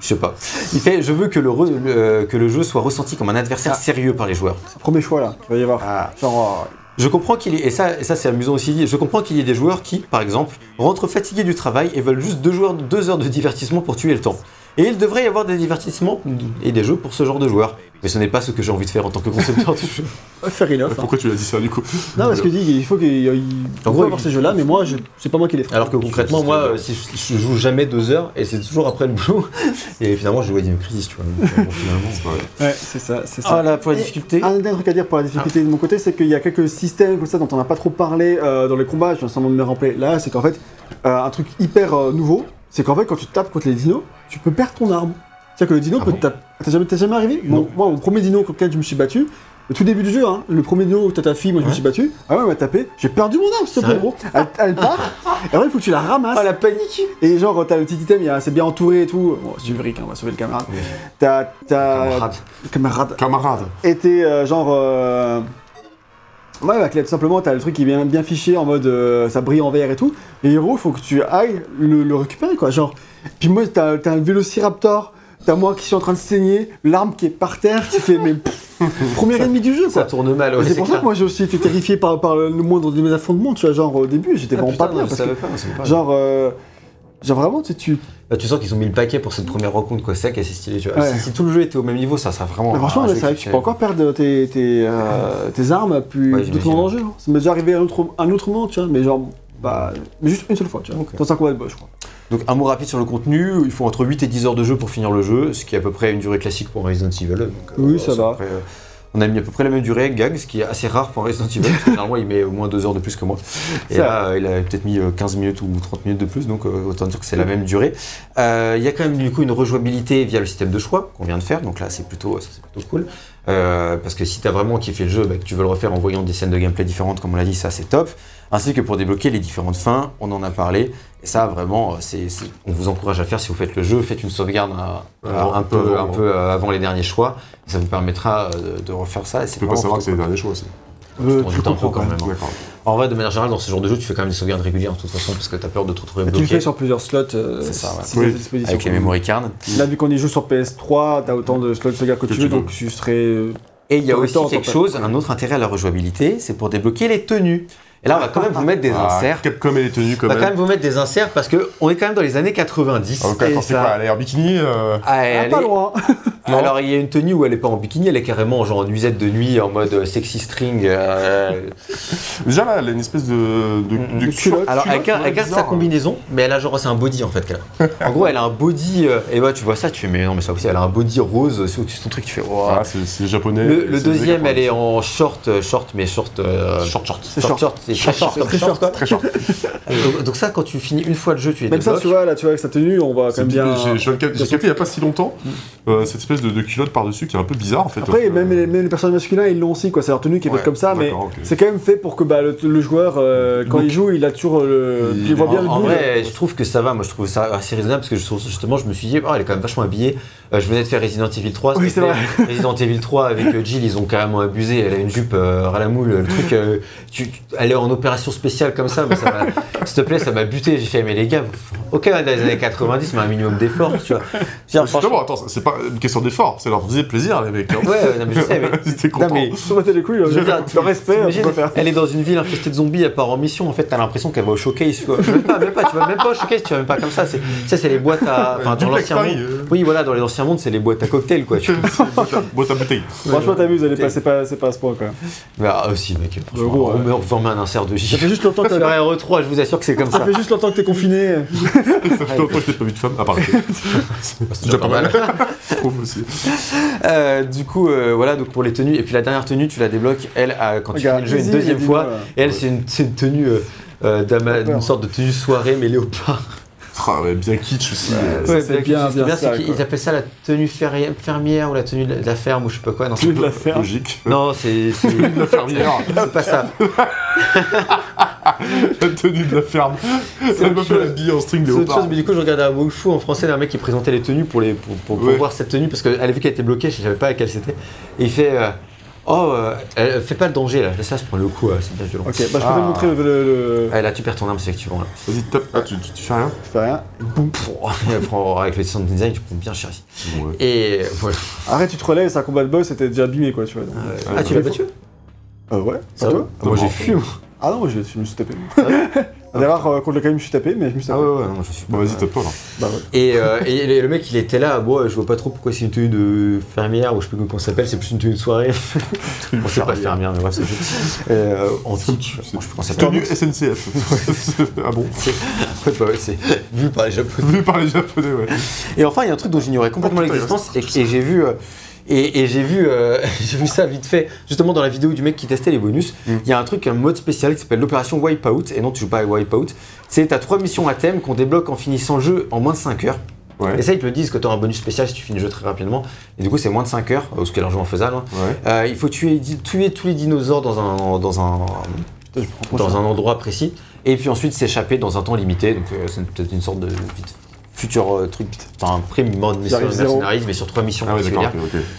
Je sais pas. Il fait Je veux que le, re- le- que le jeu soit ressenti comme un adversaire sérieux par les joueurs. C'est premier choix là, tu vas y avoir. Ah. Genre, Je comprends qu'il y ait, et ça, et ça c'est amusant aussi, je comprends qu'il y ait des joueurs qui, par exemple, rentrent fatigués du travail et veulent juste deux, joueurs, deux heures de divertissement pour tuer le temps. Et il devrait y avoir des divertissements et des jeux pour ce genre de joueurs. Mais ce n'est pas ce que j'ai envie de faire en tant que concepteur de jeu. fair enough. hein. Pourquoi tu l'as dit ça du coup Non, parce que dit il faut qu'il il faut gros, avoir ces jeux-là, mais moi, je- c'est pas moi qui les ferai. Alors que concrètement, moi, euh, si je, je joue jamais deux heures et c'est toujours après le boulot. Et finalement, je joue à Dino Crisis, tu vois. Donc, euh, finalement. Ouais, c'est ça, c'est ça. Ah là, pour la Et difficulté. Un dernier truc à dire pour la difficulté de mon côté, c'est qu'il y a quelques systèmes comme ça dont on n'a pas trop parlé euh, dans les combats, je viens seulement de me rappeler là, c'est qu'en fait, euh, un truc hyper euh, nouveau, c'est qu'en fait, quand tu tapes contre les dinos, tu peux perdre ton arme. C'est-à-dire que le dino Ah peut bon te taper. T'as jamais, t'as jamais arrivé Non. Bon, Moi, mon premier dino contre lequel je me suis battu, le tout début du jeu, hein, le premier dino où t'as ta fille, moi je me suis battu, ah ouais, elle m'a tapé, j'ai perdu mon arme, s'il te plaît, gros. Elle, elle part, et après, il faut que tu la ramasses. Ah la panique Et genre, t'as le petit item, il y a- c'est bien entouré et tout. Bon, c'est Ulrich, hein, on va sauver le camarade. Oui. T'as. t'as- Camarade. Camarade Camarade. était euh, genre. euh, Ouais, bah, tout simplement, t'as le truc qui est bien, bien fiché en mode euh, ça brille en vert et tout. Et héros, faut que tu ailles le, le récupérer, quoi. Genre. Puis moi, t'as un vélociraptor, t'as moi qui suis en train de saigner, l'arme qui est par terre, qui fait. Mais. premier ennemi du jeu, Ça quoi. tourne mal, ouais, Et c'est pour ça que moi j'ai aussi été terrifié par, par le moindre de mes affrontements, tu vois. Genre au début, j'étais Ah, vraiment putain, pas bien. Parce que, pas, pas- genre. euh, Genre vraiment, tu sais, tu. Bah, tu sens qu'ils ont mis le paquet pour cette première rencontre, quoi. C'est ça qui est assez stylé, tu vois. Ouais. Si, si tout le jeu était au même niveau, ça serait vraiment. Mais franchement, là, c'est vrai que tu peux encore perdre tes, tes, euh, tes armes plus Ouais, d'autres moments dans le jeu. hein. Ça m'est déjà arrivé un autre, un autre moment, tu vois, mais genre, bah, mais juste une seule fois, tu vois. Ok. Dans un combat de boss, je crois. Donc un mot rapide sur le contenu, il faut entre 8 et 10 heures de jeu pour finir le jeu, ce qui est à peu près une durée classique pour Resident Evil. donc, euh, Oui, ça va. à près, euh, on a mis à peu près la même durée avec Gag, ce qui est assez rare pour un Resident Evil, parce que généralement il met au moins 2 heures de plus que moi. Et là, euh, il a peut-être mis euh, 15 minutes ou 30 minutes de plus, donc euh, autant dire que c'est la même durée. Euh, Il y a quand même du coup une rejouabilité via le système de choix qu'on vient de faire, donc là c'est plutôt, ça, c'est plutôt cool. Euh, parce que si tu as vraiment kiffé le jeu, bah, que tu veux le refaire en voyant des scènes de gameplay différentes, comme on l'a dit, ça c'est top. Ainsi que pour débloquer les différentes fins, on en a parlé. Et ça vraiment, euh, c'est, c'est- on vous encourage à faire si vous faites le jeu, faites une sauvegarde à- à- Avant, un, peu, avant. un peu euh, avant les derniers choix. Et ça vous permettra euh, de, de refaire ça. Et c'est Tu peux pas savoir que c'est les derniers choix aussi. Euh, On tu comprends quand même. hein. En vrai, de manière générale, dans ce genre de jeu, tu fais quand même des sauvegardes régulières de toute façon parce que tu as peur de te retrouver Et tu le bloqué fais sur plusieurs slots. euh, C'est ça, ouais. si Oui. disposition. avec les memory cards. Là, vu qu'on y joue sur PS3, t'as autant de slots de sauvegarde que, Que tu tu veux, veux. donc tu serais. Et il y a aussi quelque chose, un autre intérêt à la rejouabilité, c'est pour débloquer les tenues. Et là, on va quand même vous mettre des Ah, inserts. Capcom et les tenues quand On va même. quand même vous mettre des inserts parce que on est quand même dans les années 90. Ah, ok, et attends, c'est ça- quoi Elle est en bikini euh, Ah, ah, elle pas est- loin. Alors il y a une tenue où elle est pas en bikini, elle est carrément genre en nuisette de nuit en mode euh, sexy string. euh, Déjà là, elle a une espèce de. de, Mm, de de culotte. Alors elle, culotte, elle garde sa combinaison, mais elle a genre c'est un body en fait qu'elle a. En gros elle a un body euh, et bah tu vois ça, tu fais mais non mais ça aussi elle a un body rose au-dessus de son truc, tu fais wow. Ah, c'est c'est japonais. Le, le c'est deuxième, elle est en short, short, mais short. euh, Short, short. C'est short, short. C'est très comme très short. Très short. Donc, donc ça, quand tu finis une fois le jeu, tu les Même ça, tu vois, là, tu vois, avec sa tenue, on va quand même bi- bien. J'ai capté il y a pas si longtemps euh, cette espèce de, de culotte par-dessus qui est un peu bizarre en fait. Après, Euh, même, les- même les personnages masculins, ils l'ont aussi, quoi. C'est leur tenue qui est Ouais, faite comme ça, mais c'est quand même fait pour que bah, le, le joueur, euh, quand il joue, il a toujours le. Il- Il voit bien en, le en bout. vrai, je trouve que ça va. Moi, je trouve ça assez raisonnable parce que justement, je me suis dit, oh, elle est quand même vachement habillée. Euh, je venais de faire Resident Evil 3. Oui, s'il te c'est plaît. Resident Evil 3 avec euh, Jill, ils ont carrément abusé. Elle a une jupe euh, ras la moule. Le truc, euh, tu, tu- elle est en opération spéciale comme ça. S'il te plaît, ça m'a buté. J'ai fait, mais les gars, ok, dans les années 90, mais un minimum d'effort, tu vois. Justement, attends, c'est pas une question d'effort, c'est leur faisait plaisir, les mecs. hein. Ouais, ouais, non, mais je sais, mais. Ils étaient Non, contents. mais les couilles, Je veux dire, le respect. Elle est dans une ville infestée de zombies, elle part en mission. En fait, t'as l'impression qu'elle va au showcase. Tu vois. Même pas, même pas, tu vas même pas au showcase, tu vas même pas comme ça. C'est, ça, c'est les boîtes à. Enfin, dans l'ancien. Oui, voilà, dans les anciens mondes, c'est les boîtes à cocktails, quoi. Tu vois. Boîte à- bouteille. Franchement, t'amuses, elle est T'es- pas, c'est pas, c'est pas à ce point quand même. Bah, aussi, mec. franchement, gros, on ouais. un insert de Ça J. fait juste longtemps que Sur t'as- RE3, je vous assure que c'est comme ça ça. fait juste longtemps que t'es confiné. Ça fait longtemps que j'ai pas vu de femme, à part C'est déjà pas mal. Je trouve aussi. Euh, du coup, euh, voilà, donc pour les tenues. Et puis la dernière tenue, tu la débloques, elle, à- quand tu finis le jeu une deuxième fois. Et elle, c'est une, c'est une tenue. euh, euh, d'ama- Léopard. une sorte de tenue soirée mais léopard. Ah ouais, bien kitsch aussi. Ouais, euh, ça, Ouais, c'est bien, bien, bien bien, ça, c'est qu'ils quoi. appellent ça la tenue fermière ou la tenue de la ferme ou je sais pas quoi. Non, c'est de la faire. Logique. non, c'est c'est- La fermière. c'est pas ça. La tenue de la ferme. C'est m'a fait chose. habiller en string C'est autre léopard. chose, mais du coup, je regardais un Wushu en français d'un mec qui présentait les tenues pour, les, pour, pour, pour Ouais. voir cette tenue parce qu'elle avait vu qu'elle était bloquée, je savais pas laquelle c'était. Et il fait euh, Oh, euh, fait pas le danger là, laisse ça se prendre le coup, euh, c'est bien violent. Ok, bah je peux Ah. te montrer le. le, le- Ah, là, tu perds ton arme, c'est effectivement là. Vas-y, tape. Ah, tu, tu, tu fais rien Je fais rien. Et après, avec le sound design, tu prends bien cher ici. Ouais. Et voilà. Arrête, tu te relèves, c'est un combat de boss, c'était déjà abîmé quoi, tu vois. donc. Ah, tu l'as battu Euh, ouais, Ça va toi Ah, Moi j'ai fui. moi. Ah non, moi je, je me suis tapé. Rares euh, contre lequel je me suis tapé, mais je me suis Ah tapé. ouais, ouais, non, je suis Bon, pas. vas-y, tape-toi là. Bah ouais. Et, euh, et le- mec il était là, bon, je vois pas trop pourquoi c'est une tenue de fermière ou je sais pas comment ça s'appelle, c'est plus une tenue de soirée. bon, c'est pas fermière, mais bref, c'est juste. Euh, antique. je comment ça s'appelle. Tenue SNCF. ah bon Ouais, bah ouais, c'est vu par les japonais. Vu par les japonais, ouais. Et enfin, il y a un truc dont j'ignorais complètement Oh, putain, l'existence et, et j'ai vu. euh, et, et j'ai vu, euh, j'ai vu ça vite fait, justement dans la vidéo du mec qui testait les bonus. Il Mm. y a un truc, un mode spécial qui s'appelle l'opération Wipeout. Et non, tu joues pas à Wipeout. C'est t'as trois missions à thème qu'on débloque en finissant le jeu en moins de 5 heures. Ouais. Et ça, ils te le disent que tu as un bonus spécial si tu finis le jeu très rapidement. Et du coup, c'est moins de 5 heures, euh, ce qui est largement faisable. hein. Ouais. Euh, il faut tuer, tuer tous les dinosaures dans un, dans un, dans un endroit précis. Et puis ensuite s'échapper dans un temps limité. Donc euh, c'est peut-être une sorte de vite- futur euh, truc, enfin un pré-mode J'arrive zéro. mercenarisme, mais sur trois missions Ah ouais.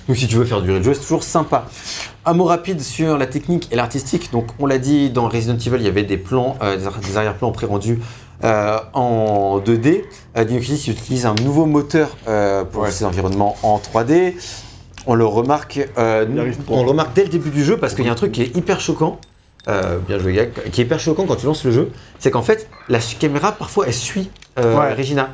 Donc si tu veux faire durer le jeu, c'est toujours sympa. Un mot rapide sur la technique et l'artistique. Donc on l'a dit, dans Resident Evil, il y avait des plans, euh, des ar- des arrière-plans pré-rendus euh, en 2D. Euh, Dino Crisis utilise un nouveau moteur euh, pour Ouais. ces environnements en 3D. On le remarque, euh, on le remarque dès le début du jeu parce qu'il y a un truc qui est hyper choquant. euh, bien joué, Gag, qui est hyper choquant quand tu lances le jeu, c'est qu'en fait, la caméra parfois elle suit euh, Ouais. Regina.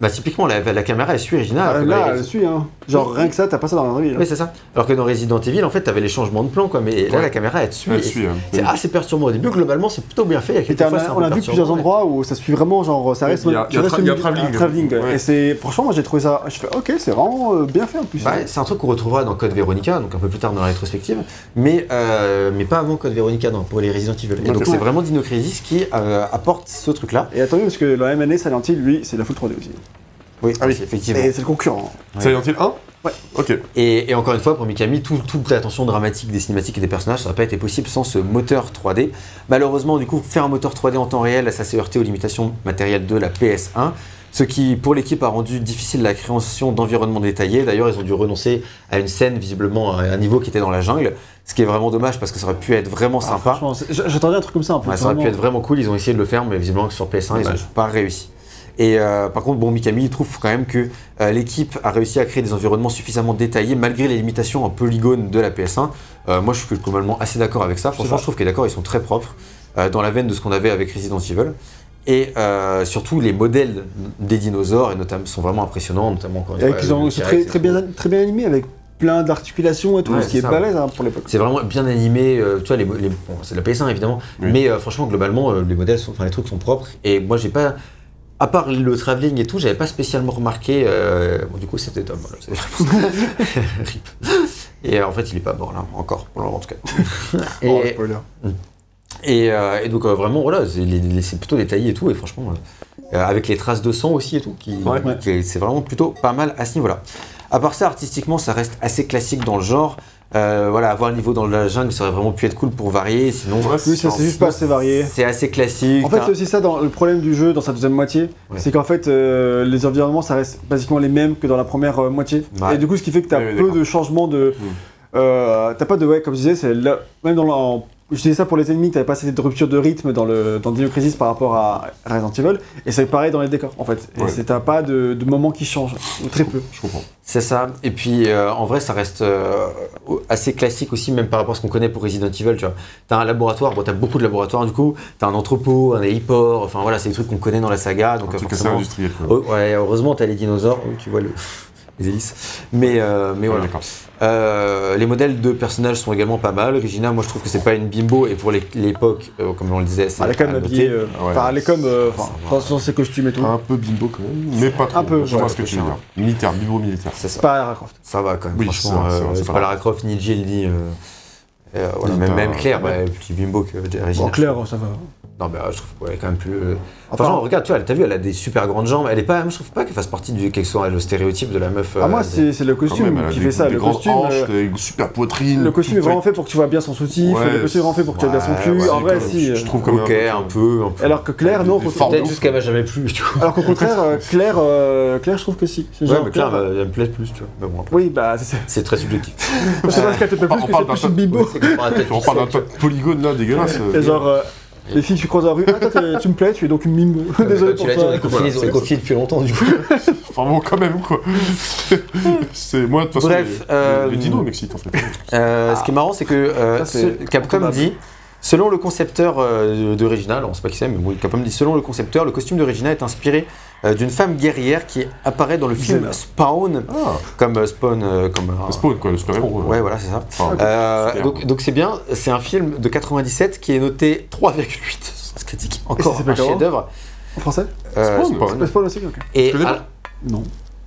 Bah typiquement, la, la caméra elle suit Regina. alors Ah, que dans là, les- elle suit, hein. Genre, rien que ça, t'as pas ça dans la vraie vie. là. oui, c'est ça. Alors que dans Resident Evil, en fait, t'avais les changements de plan, quoi. Mais là, Ouais. la caméra, elle te suit. Elle et suit, c'est- hein. C'est assez perturbant au début. Globalement, c'est plutôt bien fait. Il y a Et quelques t'as- fois, c'est un on peu a vu plusieurs endroits où ça suit vraiment, genre, ça reste. Il y a- il y a restes tra- au il y a travelling. un travelling, ouais. Et c'est, franchement, moi j'ai trouvé ça. Je fais, ok, c'est vraiment euh, bien fait en plus. Bah, c'est un truc qu'on retrouvera dans Code Veronica, donc un peu plus tard dans la rétrospective, mais, euh, mais pas avant Code Veronica non, pour les Resident Evil. Et donc c'est vraiment Dino Crisis qui euh, apporte ce truc-là. Et attendez, parce que la même année, Silent Hill, lui, c'est la full 3D aussi. Oui, Ah oui. effectivement. Et c'est le concurrent. Ouais. Silent Hill 1 Ouais. Ok. Et, et encore une fois, pour Mikami, tout- toute l'attention dramatique des cinématiques et des personnages, ça n'aurait pas été possible sans ce moteur 3D. Malheureusement, du coup, faire un moteur 3D en temps réel, ça s'est heurté aux limitations matérielles de la PS1. Ce qui, pour l'équipe, a rendu difficile la création d'environnements détaillés. D'ailleurs, ils ont dû renoncer à une scène, visiblement, à un niveau qui était dans la jungle. Ce qui est vraiment dommage parce que ça aurait pu être vraiment Ah, sympa. J'attendais un truc comme ça un peu. Ouais, ça aurait pu être vraiment cool, ils ont essayé de le faire, mais visiblement que sur PS1, ils n'ont pas réussi. Et euh, par contre, bon, Mikami il trouve quand même que euh, l'équipe a réussi à créer des environnements suffisamment détaillés malgré les limitations en polygone de la PS1. Euh, moi, je suis globalement assez d'accord avec ça. Franchement, je trouve que d'accord, ils sont très propres, dans la veine de ce qu'on avait avec Resident Evil. Et surtout, les modèles des dinosaures et notamment, sont vraiment impressionnants, notamment encore une Et fois, qu'ils ont le c'est T-Rex très, bien, très bien animé avec plein d'articulations et tout, Ouais, ce qui est balèze hein, pour l'époque. C'est vraiment bien animé, euh, tu vois, les, les- bon, c'est de la PS1 évidemment, Oui. mais euh, franchement, globalement, euh, les modèles sont, enfin, les trucs sont propres. Et moi, j'ai pas, à part le travelling et tout, j'avais pas spécialement remarqué. euh, bon, du coup, c'était Tom. Voilà, Rip. Et euh, en fait, il est pas mort là, encore, pour en tout cas. Oh, et, spoiler. et, euh, et donc, euh, vraiment, voilà, c'est plutôt détaillé et tout, et franchement, avec les traces de sang aussi et tout, qui, Ouais. qui- c'est vraiment plutôt pas mal à ce niveau-là. À part ça, artistiquement, ça reste assez classique dans le genre. Euh, voilà, avoir le niveau dans la jungle, ça aurait vraiment pu être cool pour varier. Sinon, Oui, c'est juste pas assez varié. c'est assez classique. En fait, T'as- c'est aussi ça dans le problème du jeu dans sa deuxième moitié, Ouais. c'est qu'en fait euh, les environnements ça reste basiquement les mêmes que dans la première euh, moitié. Ouais. Et du coup, ce qui fait que tu as Ouais, ouais, peu de changements de. Mm. Euh, t'as pas de. Ouais, comme je disais, c'est même dans la. en- Je disais ça pour les ennemis, t'avais pas cette rupture de rythme dans le dans Dino Crisis par rapport à Resident Evil, et c'est pareil dans les décors en fait. Et Ouais. c'est- t'as pas de, de moments qui changent, ou très peu. Je comprends. C'est ça. Et puis, euh, en vrai, ça reste euh, assez classique aussi, même par rapport à ce qu'on connaît pour Resident Evil. Tu vois, t'as un laboratoire. Bon, t'as beaucoup de laboratoires du coup. T'as un entrepôt, un héliport. Enfin voilà, c'est des trucs qu'on connaît dans la saga. Donc Un euh, truc assez industriel. quoi. Oh, ouais, heureusement, t'as les dinosaures. tu vois le les hélices. Mais euh, mais Ouais, voilà. Euh, les modèles de personnages sont également pas mal. Regina, moi, je trouve que c'est pas une bimbo. Et pour l'époque, euh, comme on le disait, c'est Elle est quand même à noter. habillée. euh, ouais. Enfin, elle est comme. euh, dans, ses costumes et tout. Un peu bimbo quand même, mais pas trop. Un peu, Je vois ouais, ce que tu veux dire. Militaire, bimbo militaire. C'est pas Lara Croft. Ça va quand même. Oui, franchement, c'est euh, pas. Lara Croft ni Jill ni. euh, euh, voilà, même, même Claire, ouais. bah, plus bimbo que Regina. Bon, Claire, ça va. Non, mais euh, je trouve qu'elle est quand même plus. euh, Enfin, Franchement, regarde, tu vois, t'as vu, elle a des super grandes jambes. Elle est pas. Je trouve pas qu'elle fasse partie du quelque soit le stéréotype de la meuf. Ah, euh, moi, des- c'est le costume même, elle a qui des- fait ça. des Le costume. hanches, euh, des super poitrines. Le costume est vraiment fait. pour que tu vois bien son soutif, Ouais, le costume est vraiment fait pour que tu vois bien son cul. ouais, en vrai, si. je euh, trouve Ok, un un peu-. Un peu. Alors que Claire, non. Peut-être juste qu'elle m'a jamais plu, tu vois. Alors qu'au contraire, euh, Claire, euh, Claire, je trouve que si. Ouais, genre, mais Claire, euh, elle me plaît plus, tu vois. Oui, bah, c'est c'est très subjectif. Je sais pas ce qu'elle te plaît plus, c'est plus une peut-être On parle d'un polygones là, dégueulasse. Genre, euh, les filles, tu croises dans la rue, ah, toi, tu me plais, tu es donc une bimbo. Désolé pour toi. on est confinés- on est confinés depuis longtemps, du coup. Enfin bon, quand même, quoi. c'est moi, de toute façon, Bref, les, euh, les dinos m'excitent en fait. Euh, Ce qui est marrant, c'est que euh, Capcom dit, selon le concepteur euh, de Regina, on sait pas qui c'est, mais oui, Capcom dit, selon le concepteur, le costume de Regina est inspiré euh, d'une femme guerrière qui apparaît dans le film. Spawn, Ah, comme euh, Spawn, euh, comme un- le spawn, quoi, le super-héros. Ouais, voilà, c'est ça. Euh, super. donc donc c'est bien, c'est un film de 97 qui est noté 3,8 sur Sens critique, encore un chef-d'œuvre. En français Euh, Spawn. Spawn. Pas aussi, ok. Et Tu connais pas ah, Non.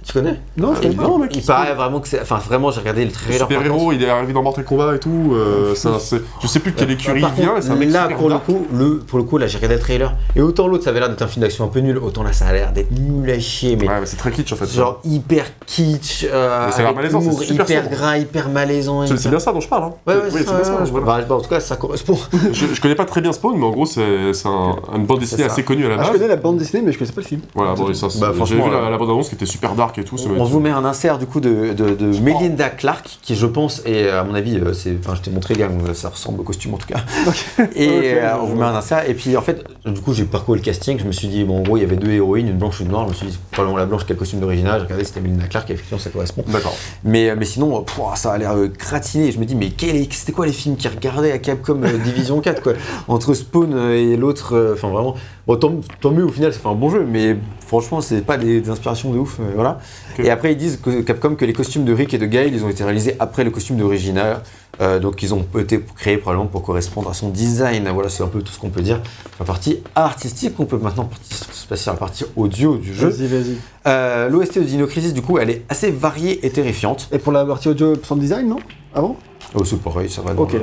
Tu connais Non, je Et connais pas. non, mec, Il paraît vraiment que c'est, enfin vraiment, j'ai regardé le Le trailer. par contre. super-héros, il est arrivé dans Mortal Kombat et tout. euh, c'est- je sais plus quelle écurie Par il vient, c'est un mec là, super pour le, coup, le, pour le coup, là, j'ai regardé le trailer. Et autant l'autre, ça avait l'air d'être un film d'action un peu nul, autant là, ça a l'air d'être nul à chier. Mais Ouais, mais c'est très kitsch en fait. genre hyper kitsch, euh, Mais ça a l'air avec malaisant, c'est humour super hyper sombre. gras, hyper malaisant. C'est bien ça dont je parle. Hein. Ouais, ouais, Oui, c'est bien ça. bah, bah, en tout cas, ça correspond. Je, je connais pas très bien Spawn, mais en gros, c'est c'est un- une bande dessinée ça. assez connue à la Ah, je base. connais la bande dessinée, mais je connaissais pas le film. Voilà, bon, ça, Bah, j'ai franchement, vu la, euh, la bande-annonce qui était super dark et tout. ça doit On être- vous met un insert du coup de, de, de Melinda Clark, qui je pense, et à mon avis, euh, c'est, enfin, je t'ai montré, gars, donc, ça ressemble au costume en tout cas. Et euh, on vous met un insert. Et puis en fait, du coup, j'ai parcouru le casting. Je me suis dit, bon, en gros, il y avait deux héroïnes, une blanche et une noire. Je me suis dit, probablement la blanche qui a le costume d'original. J'ai regardé, c'était Melinda Clark, et effectivement, ça correspond. D'accord. Mais, mais sinon, euh, ça a l'air euh, gratiné. Je me dis, mais quel c'était quoi les films qui regardaient à Capcom euh, Division 4 quoi? Entre Spawn euh, et l'autre, euh, enfin vraiment. Bon, tant, tant mieux au final, ça fait un bon jeu, mais franchement, c'est pas des, des inspirations de ouf. euh, voilà. Et après, ils disent que Capcom que les costumes de Rick et de Gail, ils ont été réalisés après le costume d'original. Euh, donc, ils ont été créés probablement pour correspondre à son design. Voilà, c'est un peu tout ce qu'on peut dire. La partie artistique, on peut maintenant se passer à la partie audio du jeu. Vas-y, vas-y. Euh, L'OST de Dino Crisis, du coup, elle est assez variée et terrifiante. Et pour la partie audio, sound design, non? Avant Oh, c'est pareil, ça va dans, le,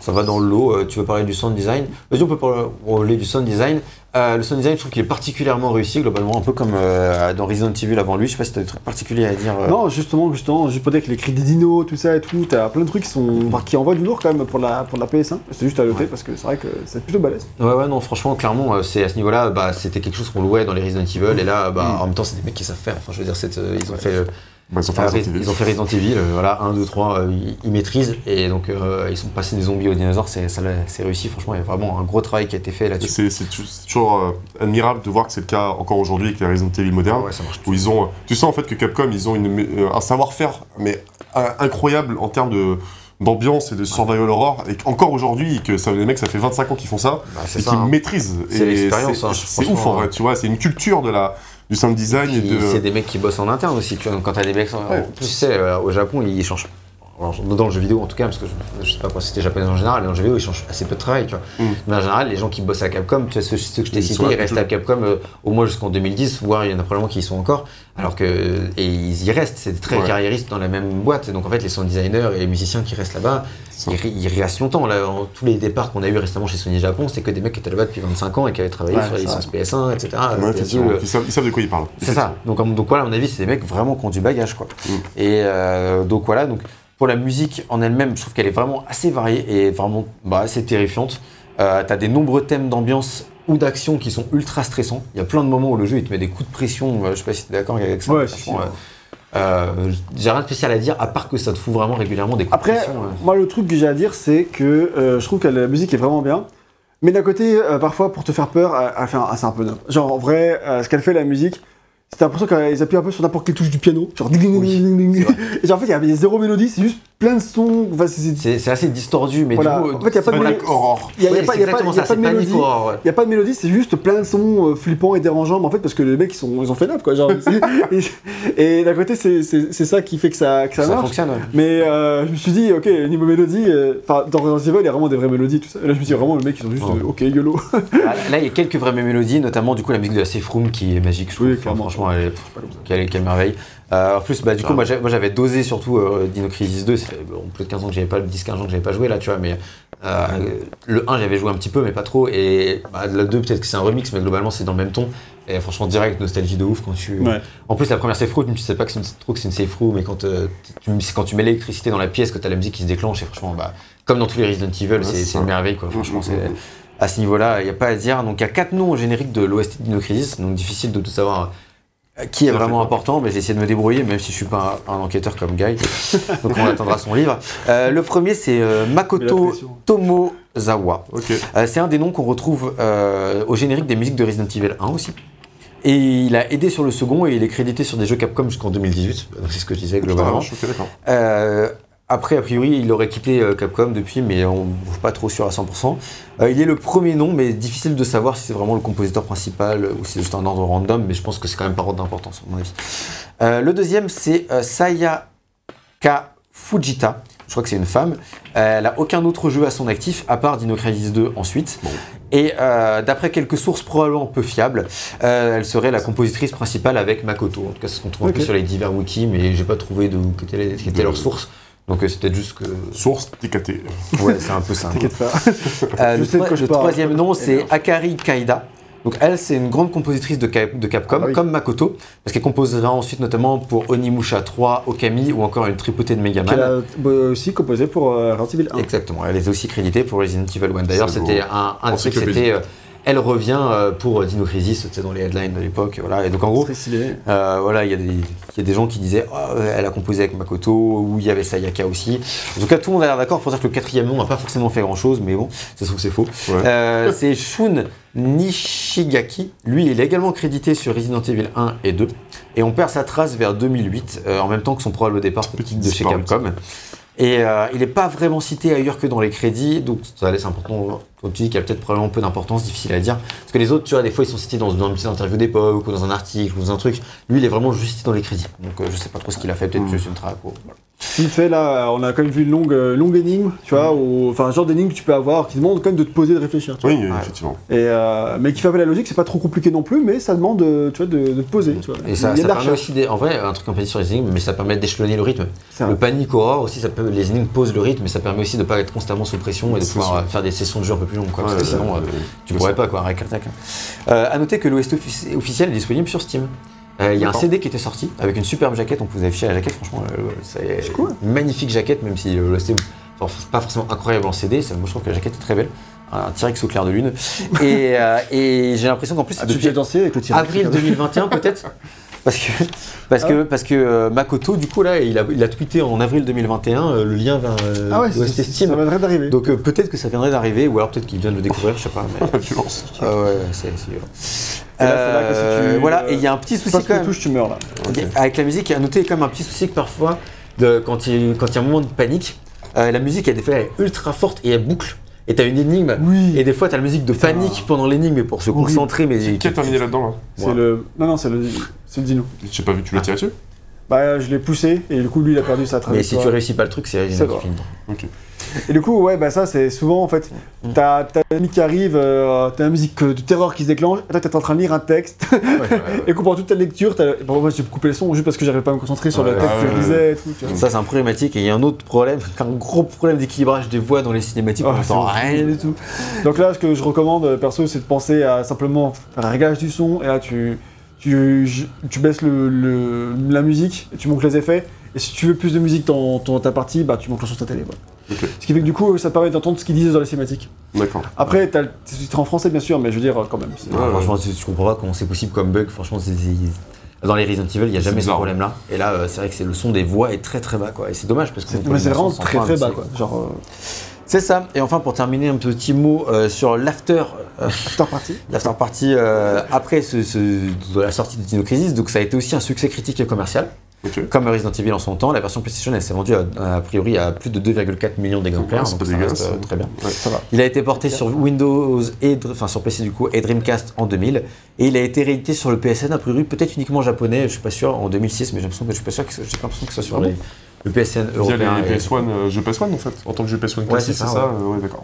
ça va dans le lot. Euh, tu veux parler du sound design? Vas-y, on peut parler du sound design. Euh, le sound design, je trouve qu'il est particulièrement réussi, globalement, un peu comme euh, dans Resident Evil avant lui. Je sais pas si tu as des trucs particuliers à dire. euh. Non, justement, justement, dire que les cris des dinos, tout ça et tout, t'as plein de trucs qui sont enfin, qui envoient du lourd quand même pour la, pour la PS1. C'est juste à noter Ouais. parce que c'est vrai que c'est plutôt balèze. Ouais, ouais, non, franchement, clairement, euh, c'est à ce niveau-là, bah, c'était quelque chose qu'on louait dans les Resident Evil. Et là, bah, Mm. en même temps, c'est des mecs qui savent faire. Enfin, je veux dire, ils ont fait. Bah, ils ont fait Ah, Resident Res- Evil. ils ont fait Resident Evil, euh, voilà, 1, 2, 3, euh, ils, ils maîtrisent, et donc euh, ils sont passés des zombies aux dinosaures, c'est, ça c'est réussi, franchement, il y a vraiment un gros travail qui a été fait là-dessus. C'est c'est tou- c'est toujours euh, admirable de voir que c'est le cas encore aujourd'hui avec les Resident Evil modernes. Ouais, ça marche. où ils ont, tu sens en fait que Capcom, ils ont une, un savoir-faire mais incroyable en termes de d'ambiance et de survival horror et encore aujourd'hui que ça les mecs ça fait 25 ans qu'ils font ça Bah, c'est et qu'ils hein. maîtrisent C'est Et l'expérience, c'est- hein, c'est franchement, ouf en hein. vrai tu vois c'est une culture de la du sound design et de C'est des mecs qui bossent en interne aussi, tu vois. Quand t'as des mecs, en Ouais. plus, tu sais, euh, au Japon, ils changent. Alors, dans le jeu vidéo en tout cas, parce que je, je sais pas quoi c'était japonais en général, mais en jeu vidéo ils changent assez peu de travail, tu vois. Mm. Mais en général, les gens qui bossent à Capcom, tu vois, ceux, ceux que je t'ai cités, ils restent à Capcom euh, au moins jusqu'en 2010, voire il y en a probablement qui y sont encore, alors que. Et ils y restent, c'est très Ouais. carriéristes dans la même boîte. Donc en fait, les sound designers et les musiciens qui restent là-bas, ils, ils restent longtemps. Là, en- tous les départs qu'on a eu récemment chez Sony Japon, c'était que des mecs qui étaient là-bas depuis 25 ans et qui avaient travaillé Ouais, sur les licences PS1, etc. Ouais, PS2, effectivement, ils, savent, ils savent de quoi ils parlent c'est ça. Donc, donc voilà, à mon avis, c'est des mecs vraiment qui ont du bagage, quoi. Mm. Et euh, donc voilà, donc pour la musique en elle-même, je trouve qu'elle est vraiment assez variée et vraiment bah, assez terrifiante. Euh, T'as des nombreux thèmes d'ambiance ou d'action qui sont ultra stressants. Il y a plein de moments où le jeu il te met des coups de pression. je sais pas si tu es d'accord avec ça. Ouais, si, euh, euh, J'ai rien de spécial à dire à part que ça te fout vraiment régulièrement des coups Après, de pression. euh. moi, le truc que j'ai à dire, c'est que euh, je trouve que la musique est vraiment bien. Mais d'un côté, euh, parfois, pour te faire peur, un- c'est un peu. Genre, en vrai, ce qu'elle fait, la musique, c'est l'impression qu'ils appuient un peu sur n'importe quelle touche du piano. Genre, ding, ding, ding, ding, ding. Et genre, en fait, il y a- il y a zéro mélodie, c'est juste plein de sons. Enfin, c'est- assez distordu, mais Voilà. du coup. En fait, y a pas de c'est mélodie. Aurore. Il n'y a, pas, de mélodie. Il n'y a pas de mélodie, c'est juste plein de sons euh, flippants et dérangeants, mais en fait, parce que les mecs, ils, sont, ils ont fait nappe, quoi. Genre, et et d'un côté, c'est ça qui fait que ça, que ça, Ça marche. fonctionne. ouais. Mais euh, je me suis dit, ok, niveau mélodie, euh, enfin, dans Resident Evil, il y a vraiment des vraies mélodies, tout ça. Et là, je me suis dit, vraiment, le mec, ils ont juste, Oh. ok, YOLO. Ah, Là, il y a quelques vraies mélodies, notamment du coup la musique de la Safe Room qui est magique, je trouve. Oui, clairement. franchement, elle est, merveille. Euh, en plus, bah, du coup, Ah. moi j'a- moi, j'avais dosé surtout euh, Dino Crisis 2, ça fait bon, plus de 15 ans que j'avais pas, 10-15 ans que j'avais pas joué là, tu vois, mais euh, le 1 j'avais joué un petit peu, mais pas trop, et bah, le 2 peut-être que c'est un remix, mais globalement c'est dans le même ton. Et franchement, direct, nostalgie de ouf quand tu. Ouais. En plus, la première safe room, tu sais pas que c'est une, trop que c'est une safe room, mais quand, tu, quand tu mets l'électricité dans la pièce, que tu as la musique qui se déclenche, et franchement, bah, comme dans tous les Resident Evil, c'est une merveille, quoi. Franchement, c'est. À ce niveau-là, il n'y a pas à dire. Donc, il y a quatre noms au générique de l'OST de Dino Crisis, donc difficile de tout savoir qui est vraiment important, mais j'ai essayé de me débrouiller, même si je suis pas un, un enquêteur comme Guy. donc, on attendra son livre. Euh, le premier, c'est euh, Makoto. Tomozawa. Euh, c'est un des noms qu'on retrouve au générique des musiques de Resident Evil 1 aussi. Et il a aidé sur le second et il est crédité sur des jeux Capcom jusqu'en 2018. Donc c'est ce que je disais globalement. Je suis d'accord. Euh, après, a priori, il aurait quitté euh, Capcom depuis, mais on n'est pas trop sûr à 100%. Euh, il est le premier nom, mais difficile de savoir si c'est vraiment le compositeur principal ou si c'est juste un ordre random, mais je pense que c'est quand même pas ordre d'importance, à mon avis. Euh, le deuxième, c'est euh, Sayaka Fujita. Je crois que c'est une femme. Elle n'a aucun autre jeu à son actif, à part Dino Crisis 2 ensuite. Bon. Et d'après quelques sources probablement peu fiables, elle serait la compositrice principale avec Makoto. En tout cas, c'est ce qu'on trouve un peu sur les divers wikis, mais j'ai pas trouvé de quelle était, leur source. Donc euh, c'est peut-être juste que. Source TKT. Ouais, c'est un peu ça. T'inquiète pas. Euh, Je le sais je parle. troisième nom, c'est. Akari Kaida. Donc elle, c'est une grande compositrice de, Cap- de Capcom, Ah oui. comme Makoto, parce qu'elle composera ensuite notamment pour Onimusha 3, Okami ou encore une tripotée de Megaman. Qu'elle a euh, aussi composé pour euh, Resident Evil 1. Exactement, elle est aussi créditée pour Resident Evil 1. D'ailleurs, c'était un, un truc, c'était. Euh, elle revient euh, pour Dino Crisis, c'était dans les headlines de l'époque. Voilà. Et donc en gros, euh, voilà, il y, a des- il y a des gens qui disaient euh, elle a composé avec Makoto, ou il y avait Sayaka aussi. En tout cas, tout le monde a l'air d'accord pour dire que le quatrième nom n'a pas forcément fait grand chose, mais bon, ça se trouve c'est faux. Ouais. Euh, c'est Shun Nishigaki. Lui, il est également crédité sur Resident Evil 1 et 2. Et on perd sa trace vers 2008, euh, en même temps que son probable départ de chez. Capcom. Et euh, il n'est pas vraiment cité ailleurs que dans les crédits, donc ça laisse important. Comme tu dis, qu'il y a peut-être probablement peu d'importance, difficile à dire. Parce que les autres, tu vois, des fois, ils sont cités dans, dans une petite interview d'époque ou dans un article ou dans un truc. Lui, il est vraiment juste cité dans les crédits. Donc euh, je sais pas trop ce qu'il a fait, peut-être Mm. juste une track. ou- voilà. Vite fait, là, on a quand même vu une longue, euh, longue énigme, tu vois, ou, enfin, un genre d'énigme que tu peux avoir qui demande quand même de te poser, de réfléchir. Tu vois. Oui, effectivement. Et, euh, mais qui fait appel à la logique, c'est pas trop compliqué non plus, mais ça demande euh, tu vois, de, de te poser. Tu vois. Et ça, Il y a ça de la permet aussi, des- en vrai, un truc un peu sur les énigmes, mais ça permet d'échelonner le rythme. Le panic horror aussi, ça peut, les énigmes posent le rythme, mais ça permet aussi de pas être constamment sous pression et de pouvoir faire des sessions de jeu un peu plus longues. Quoi, parce que sinon, euh, tu pourrais pas, quoi, avec attack. Euh, à noter que l'OST offici- officiel est disponible sur Steam. Euh, Il y a un. CD qui était sorti avec une superbe jaquette, on peut vous afficher la jaquette, franchement, c'est cool. une magnifique jaquette, même si euh, l'OST c'est pas forcément incroyable en CD, moi je trouve que la jaquette est très belle, un T-Rex au clair de lune. et euh, et j'ai l'impression qu'en plus, Ah, c'est tu peux danser avec le avril 2021 peut-être? Parce que parce Ah que parce que euh, Makoto du coup là il a, il a tweeté en avril 2021 euh, le lien vers euh, Ah ouais, Steam. ça viendrait d'arriver. Donc peut-être que ça viendrait d'arriver ou alors peut-être qu'il vient de le découvrir, je sais pas. Mais... La violence. Ah ouais, c'est c'est violent. Et là, c'est là que si tu, voilà, et il y a un petit Tu souci quand même. tu meurs là. Avec la musique, a noté quand même un petit souci que parfois, de, quand il quand il y a un moment de panique, euh, la musique, elle est ultra forte et elle boucle. Et t'as une énigme. Oui. Et des fois, t'as la musique de panique pendant l'énigme, mais pour se concentrer. Mais Qui a terminé là-dedans là C'est le. Non, non, c'est le. C'est le dino. J'ai pas vu, tu l'as tiré dessus? Bah, je l'ai poussé et du coup, lui, il a perdu sa Mais trajectoire. si tu réussis pas le truc, c'est qui finit. Et du coup, ouais, bah ça, c'est souvent en fait, t'as t'as la musique qui arrive, euh, t'as la musique de terreur qui se déclenche, et toi, t'es en train de lire un texte, et pendant toute ta lecture, t'as. Bon, moi, j'ai coupé le son juste parce que j'arrivais pas à me concentrer sur Ouais, le texte ouais, que je lisais et tout, tu vois. Ça, c'est un problématique. Et il y a un autre problème, un gros problème d'équilibrage des voix dans les cinématiques. Ah, on entend c'est rien du tout. Donc là, ce que je recommande, euh, perso, c'est de penser à simplement faire un réglage du son, et là, tu, tu, tu baisses le, le- la musique, et tu montes les effets, Et si tu veux plus de musique dans, dans ta partie, bah tu montes sur ta télé. voilà. Ce qui fait que du coup, ça te permet d'entendre ce qu'ils disent dans les cinématiques. D'accord. Après, t'as le titre en français bien sûr, mais je veux dire quand même. c'est- Ouais, franchement, je comprends pas comment c'est possible comme bug. Franchement, c'est- dans les Resident Evil, il n'y a jamais ce problème-là. Et là, euh, c'est vrai que c'est le son des voix est très très bas, quoi. Et c'est dommage parce que C'est vraiment très très bas quoi. Genre euh, C'est ça. Et enfin, pour terminer, un petit mot euh, sur l'after. euh, after party. L'after party euh, après ce, ce- de la sortie de Dino Crisis, donc ça a été aussi un succès critique et commercial. Ok. Comme Resident Evil en son temps, la version PlayStation elle s'est vendue à, a priori à plus de 2,4 millions d'exemplaires, Ouais, donc ça reste, euh, très bien. Ouais. Ça va. Il a été porté sur Windows et enfin sur PC du coup et Dreamcast en 2000 et il a été réédité sur le PSN a priori peut-être uniquement japonais, je suis pas sûr en 2006 mais j'ai l'impression que je suis pas sûr que j'ai l'impression que ce soit sur Ah les- le PSN européen. les et- PS1, euh, jeux PS1 en fait, en tant que jeu PS1 classique, c'est ça, ça, euh, ouais, d'accord.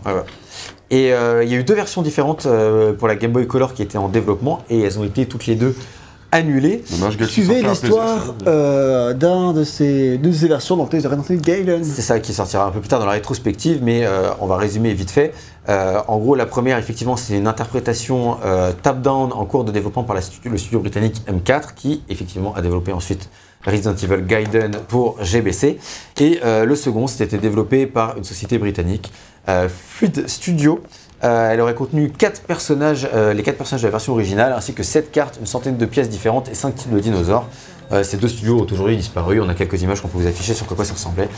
Et euh, il y a eu deux versions différentes euh, pour la Game Boy Color qui étaient en développement et elles ont été toutes les deux Galaxy Suivez l'histoire euh, d'un de ces, d'une de ces versions dans le test de Resident Evil Gaiden. C'est ça qui sortira un peu plus tard dans la rétrospective, mais euh, on va résumer vite fait. Euh, en gros, la première, effectivement, c'est une interprétation euh, top-down en cours de développement par la le studio britannique M4, qui, effectivement, a développé ensuite Resident Evil Gaiden pour GBC. Et euh, le second, c'était développé par une société britannique, euh, Fluid Studio. Euh, elle aurait contenu quatre personnages, euh, les quatre personnages de la version originale, ainsi que sept cartes, une centaine de pièces différentes et cinq types de dinosaures. Euh, ces deux studios ont aujourd'hui disparu. On a quelques images qu'on peut vous afficher sur quoi ça ressemblait.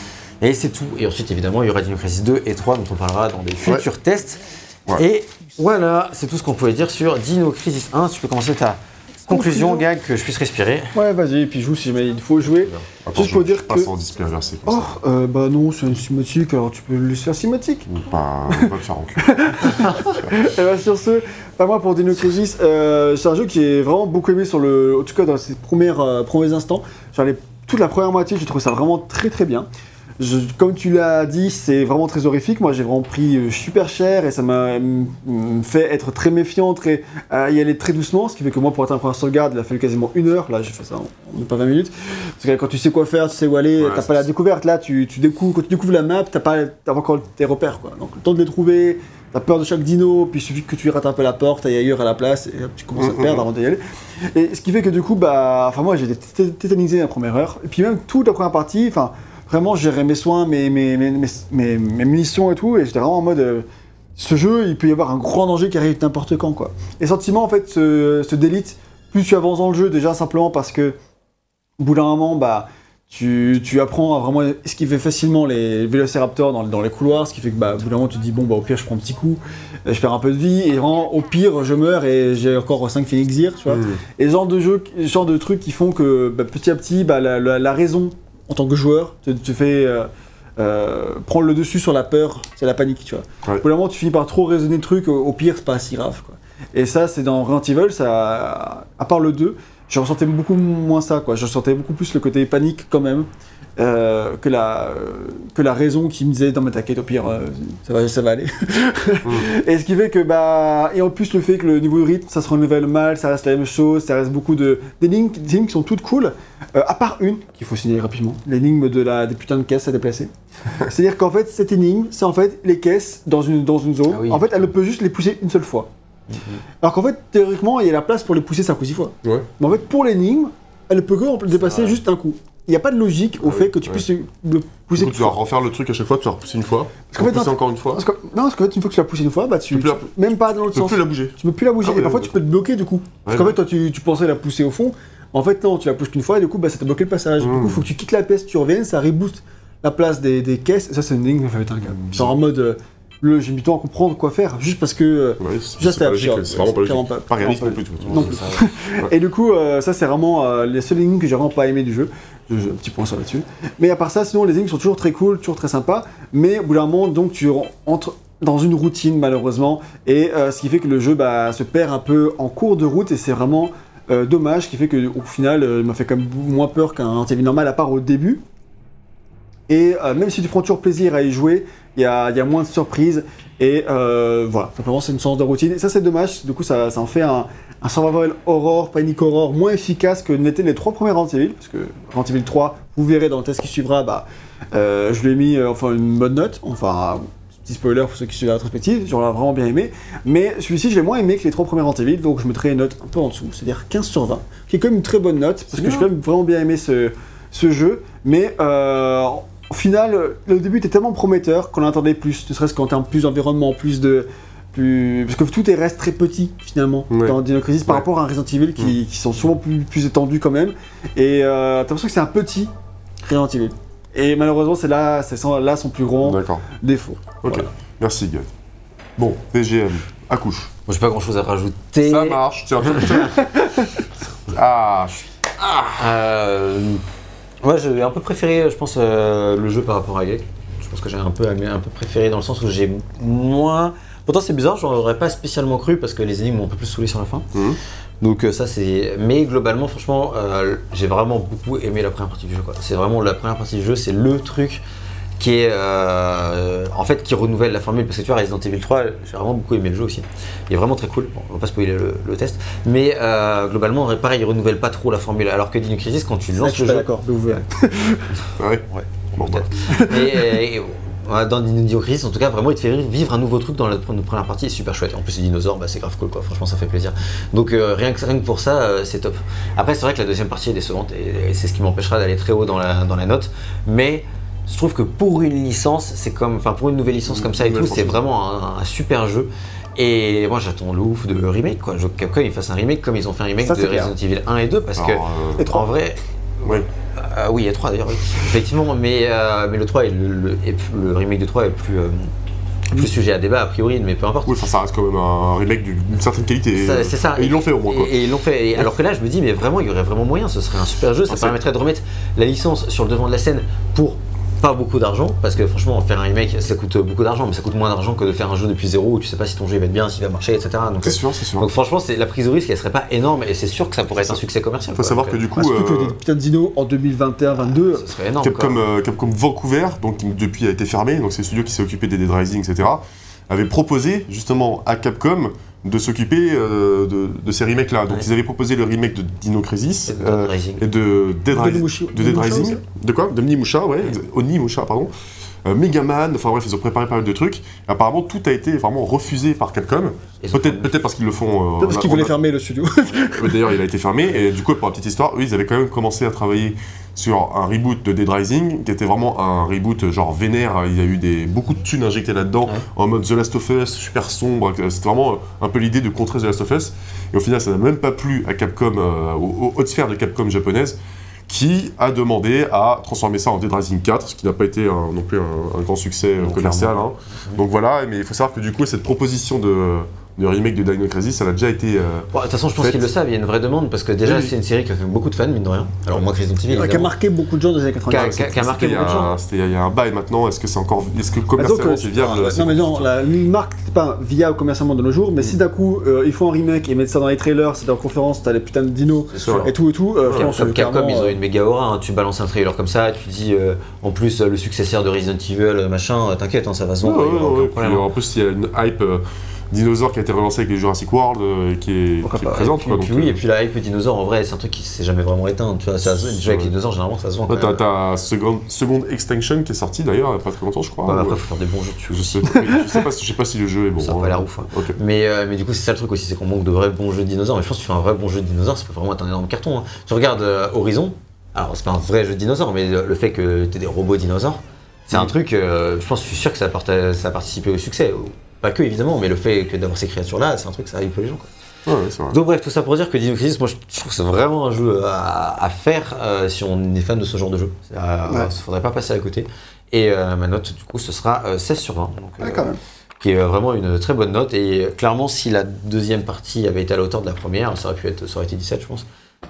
Et c'est tout. Et ensuite, évidemment, il y aura Dino Crisis 2 et 3 dont on parlera dans des futurs tests. Ouais. Et voilà, c'est tout ce qu'on pouvait dire sur Dino Crisis 1. Si tu peux commencer ta conclusion, Conclusion. Gag, que je puisse respirer. Ouais, vas-y, et puis joue si jamais il faut jouer. Attends, Juste pour je- dire je passe que- en comme Oh, ça. euh, bah non, c'est une cinématique, alors tu peux le laisser en cinématique. Ou Pas, pas te faire. Et bah sur ce, pas moi pour Dino Crisis, euh, c'est un jeu qui est vraiment beaucoup aimé sur le, en tout cas dans ses premières, euh, premiers instants. Genre les- toute la première moitié, j'ai trouvé ça vraiment très très bien. Je- comme tu l'as dit, c'est vraiment très horrifique. Moi, j'ai vraiment pris euh, super cher et ça m'a mm, mm, fait être très méfiant, très, euh, y aller très doucement. Ce qui fait que moi, pour être un premier sauvegarde, il a fallu quasiment une heure. Là, j'ai fait ça en, en pas 20 minutes. Parce que quand tu sais quoi faire, tu sais où aller, Ouais, t'as pas la découverte. Là, tu, tu découvres, quand tu découvres la map, t'as pas pas encore tes repères. Quoi. Donc, le temps de les trouver, t'as peur de chaque dino, puis il suffit que tu rates un peu la porte, aille ailleurs à la place, et tu commences à te Mhm, perdre avant d'y aller. Et ce qui fait que du coup, bah, enfin moi j'ai été té- tétanisé la première heure, et puis même toute la première partie, enfin vraiment j'ai géré mes soins, mes, mes, mes, mes, munitions et tout, et j'étais vraiment en mode, euh, ce jeu, il peut y avoir un grand danger qui arrive n'importe quand quoi. Et sentiment en fait se, se délite plus tu avances dans le jeu, déjà simplement parce que au bout d'un moment, bah tu, tu apprends à vraiment esquiver facilement les vélociraptors dans, dans les couloirs, ce qui fait que bah, au bout d'un moment tu te dis bon bah au pire je prends un petit coup, euh, je perds un peu de vie, et vraiment au pire je meurs et j'ai encore 5 Phoenix tu vois. Mmh. Et genre de jeu, genre de trucs qui font que bah, petit à petit, bah, la, la- la raison en tant que joueur te, te fait euh, euh, prendre le dessus sur la peur, c'est la panique, tu vois. Ouais. Au moment, tu finis par trop raisonner le truc, au, au pire, c'est pas si grave, quoi. Et ça, c'est dans Resident Evil, ça, à part le 2, je ressentais beaucoup moins ça, quoi. Je ressentais beaucoup plus le côté panique quand même. Euh, que, la, que la raison qui me disait dans ma t'inquiète au pire euh, ça va ça va aller. Et ce qui fait que bah et en plus le fait que le niveau de rythme ça se renouvelle mal ça reste la même chose ça reste beaucoup de des lignes, des lignes qui sont toutes cool euh, à part une qu'il faut signaler rapidement l'énigme de la des putains de caisses à déplacer. C'est à dire qu'en fait cette énigme c'est en fait les caisses dans une dans une zone. Ah oui. en fait elle ne peut juste les pousser une seule fois. Alors qu'en fait théoriquement il y a la place pour les pousser 5 ou 6 fois. Ouais. mais en fait pour l'énigme elle peut que dépasser vrai. juste un coup il n'y a pas de logique au Ah fait oui, que tu ouais. puisses le pousser Du coup, tu vas refaire le truc à chaque fois, tu vas repousser une fois, Parce qu'en fait, non, encore une fois. parce que, non, parce qu'en fait, une fois que tu l'as poussé une fois, bah tu, Tu peux plus tu- même pas dans l'autre Tu peux sens. plus la bouger. Tu peux plus la bouger. Ah et parfois, tu peux te bloquer du coup. Parce qu'en fait, toi, tu, tu pensais la pousser au fond. En fait, non, tu la pousses qu'une fois et du coup, bah, ça t'a bloqué le passage. Du coup, faut que tu quittes la pièce, tu reviennes, ça rebooste la place des, des caisses. Et ça, c'est une ligne. Mmh. Genre en mode, euh, j'ai mis du temps à comprendre quoi faire, juste parce que. euh, Ouais, c'est vraiment pas logique. Pas- Pas réaliste non plus. Non plus. Et du coup, euh, ça c'est vraiment euh, les seules énigmes que j'ai vraiment pas aimé du jeu. Je- je- un petit point sur là-dessus. Mais à part ça, sinon les énigmes sont toujours très cool, toujours très sympas. Mais au bout d'un moment, donc tu entres dans une routine malheureusement. Et euh, ce qui fait que le jeu bah, se perd un peu en cours de route et c'est vraiment dommage. Ce qui fait que au final, il m'a fait quand même moins peur qu'un TV normal à part au début. Et euh, même si tu prends toujours plaisir à y jouer, il y a, il y a moins de surprises. Et euh, voilà, simplement c'est une sorte de routine. Et ça c'est dommage, du coup ça, ça en fait un, un survival horror, panic horror moins efficace que n'étaient les trois premiers Resident Evil. Parce que Resident Evil 3, vous verrez dans le test qui suivra, bah, euh, je lui ai mis euh, enfin, une bonne note. Enfin, petit spoiler pour ceux qui suivent la rétrospective, ai vraiment bien aimé. Mais celui-ci je l'ai moins aimé que les trois premiers Resident Evil, donc je mettrai une note un peu en dessous, c'est-à-dire 15 sur 20, qui est quand même une très bonne note, parce que j'ai quand même vraiment bien aimé ce, ce jeu, mais euh, au final, le début était tellement prometteur qu'on en attendait plus, ne serait-ce qu'en termes plus d'environnement, plus de. Plus... Parce que tout est reste très petit finalement Ouais. dans Dino Crisis par Ouais. rapport à un Resident Evil qui, qui sont souvent plus, plus étendus quand même. Et euh, t'as l'impression que c'est un petit Resident Evil. Et malheureusement, c'est là, c'est là son plus grand défaut. Ok. Voilà. Merci, Guy. Bon, VGM, accouche. Moi, j'ai pas grand chose à rajouter. Ça marche. Tiens, ah, je suis- Euh, moi, j'ai un peu préféré, je pense, euh, le jeu par rapport à Elec. Je pense que j'ai un peu, un peu préféré dans le sens où j'ai moins. Pourtant, c'est bizarre, j'aurais pas spécialement cru parce que les énigmes m'ont un peu plus saoulé sur la fin. Mhm. Donc, euh, ça, c'est. Mais globalement, franchement, euh, j'ai vraiment beaucoup aimé la première partie du jeu. quoi. C'est vraiment la première partie du jeu, c'est le truc qui est. euh, en fait, qui renouvelle la formule. Parce que tu vois, Resident Evil 3, j'ai vraiment beaucoup aimé le jeu aussi. Il est vraiment très cool. Bon, on va pas spoiler le, le test. Mais euh, globalement, pareil, il renouvelle pas trop la formule. Alors que Dino Crisis, quand tu Là, lances je suis le jeu. d'accord, verrez. Ah ouais. Ouais. Bon, bah. Et, et, dans Dino Crisis, en tout cas, vraiment, il te fait vivre un nouveau truc dans la pre- première partie, c'est super chouette. En plus, les dinosaures, bah, c'est grave cool, quoi. Franchement, ça fait plaisir. Donc, euh, rien, que, rien que pour ça, euh, c'est top. Après, c'est vrai que la deuxième partie est décevante et, et c'est ce qui m'empêchera d'aller très haut dans la, dans la note. Mais je trouve que pour une licence, c'est comme, enfin, pour une nouvelle licence comme ça et tout, c'est vraiment un, un super jeu. Et moi, j'attends le ouf de remake, quoi. Je veux que Capcom ils fassent un remake comme ils ont fait un remake Ça, de. Resident Evil 1 et 2 parce que. Alors, euh, Et trois. En vrai, ouais. euh, oui, il y a 3 d'ailleurs, oui. effectivement, mais, euh, mais le 3, est le, le- est plus- le remake de 3 est plus, euh, plus sujet à débat a priori, mais peu importe. Oui, ça reste quand même un remake d'une certaine qualité. C'est ça. Et ils l'ont fait au moins, quoi. Et, et ils l'ont fait. Et alors que là, je me dis, mais vraiment, il y aurait vraiment moyen. Ce serait un super jeu. Ça Ah, permettrait de remettre la licence sur le devant de la scène pour pas beaucoup d'argent. Parce que franchement, faire un remake, ça coûte beaucoup d'argent, mais ça coûte moins d'argent que de faire un jeu depuis zéro où tu sais pas si ton jeu il va être bien, s'il va marcher, etc. Donc, C'est sûr, c'est sûr. donc franchement, c'est la prise de risque, elle serait pas énorme et c'est sûr que ça pourrait être un succès commercial. Il faut quoi. savoir Donc, que du Ah, coup, surtout que euh, des putains de dinos en 2021-22. ce serait énorme. Capcom, quoi. euh, Capcom Vancouver, donc qui depuis a été fermé, donc c'est le studio qui s'est occupé des Dead Rising, etc., avait proposé justement à Capcom de s'occuper euh, de, de ces remakes-là. Donc Ouais. ils avaient proposé le remake de Dino Crisis Et de euh, Dead Rising. et de Dead, De Ris- Onimusha- de Dead Rising. De quoi? De Onimusha, ouais. Onimusha, pardon. Euh, Megaman, enfin bref, ils ont préparé pas mal de trucs. Et apparemment, tout a été vraiment refusé par Capcom. Peut-être peut parce qu'ils le font. euh, Peut-être parce qu'ils en- voulaient fermer le studio. euh, D'ailleurs, il a été fermé. Et du coup, pour la petite histoire, eux, ils avaient quand même commencé à travailler sur un reboot de Dead Rising, qui était vraiment un reboot genre vénère. Il y a eu des, beaucoup de thunes injectées là-dedans, Ouais. en mode The Last of Us, super sombre. C'était vraiment un peu l'idée de contrer The Last of Us. Et au final, ça n'a même pas plu à Capcom, euh, aux, aux hautes sphères de Capcom japonaise, qui a demandé à transformer ça en Dead Rising 4, ce qui n'a pas été un- non plus un, un grand succès euh, Non, commercial. hein. Donc voilà, mais il faut savoir que du coup, cette proposition de, de remake de Dino Crisis, ça a déjà été. euh, Bon, de toute façon, je pense qu'ils le savent, il y a une vraie demande parce que déjà, Oui, c'est une série qui a fait beaucoup de fans, mine de rien. Alors, moi, Resident Evil, qui a marqué beaucoup de gens dans les années 90. Qui a- marqué C'était il y a beaucoup de gens. un- C'était il y a un bail maintenant. Est-ce que c'est encore, est-ce que Ah, donc, commercialement euh, c'est viable non, c'est mais non, la une marque, c'est pas viable commercialement de nos jours, mais si d'un coup euh, ils font un remake et mettent ça dans les trailers, c'est dans la conférence, t'as les putains de dinos et tout et tout, euh, Ouais, Comme Capcom, ils ont euh, une méga aura. hein. Tu balances un trailer comme ça, tu dis euh, en plus euh, le successeur de Resident Evil, euh, machin, euh, t'inquiète, hein, ça va se vendre, puis, en plus, il y a une hype euh, dinosaure qui a été relancée avec les Jurassic World euh, et qui est, Pourquoi qui est pas. présente. Puis, quoi, puis oui, euh, et puis la hype dinosaure, en vrai, c'est un truc qui s'est jamais vraiment éteint. Tu vois, ça, se- jouer avec les dinosaures, généralement, ça se vend. Quand t'as même. ta second, second Extinction qui est sortie d'ailleurs il y a pas très longtemps, je crois. Bah, ou- après, faut faire des bons jeux dessus je, sais, je sais pas, si- je sais pas si le jeu est bon. Ça a pas hein. l'air ouf. hein. Ok. Mais, euh, mais du coup, c'est ça le truc aussi, c'est qu'on manque de vrais bons jeux de dinosaures. Mais je pense que tu fais un vrai bon jeu de dinosaures, ça peut vraiment être un énorme carton. hein. Tu regardes euh, Horizon, alors c'est pas un vrai jeu de dinosaures, mais le, le fait que tu aies des robots dinosaures, c'est un Mm. truc, euh, je pense, je suis sûr que ça a, parta- ça a participé au succès. Pas que évidemment, mais le fait que d'avoir ces créatures-là, c'est un truc, ça hype les gens. Quoi. Ouais, vrai. Donc bref, tout ça pour dire que Dino Crisis, moi je trouve que c'est vraiment un jeu à, à faire euh, si on est fan de ce genre de jeu. Il Ouais. ne faudrait pas passer à côté. Et euh, ma note, du coup, ce sera euh, 16 sur 20. Donc, ouais, euh, quand même. qui est euh, vraiment une très bonne note. Et euh, clairement, si la deuxième partie avait été à la hauteur de la première, ça aurait pu être, ça aurait été 17, je pense.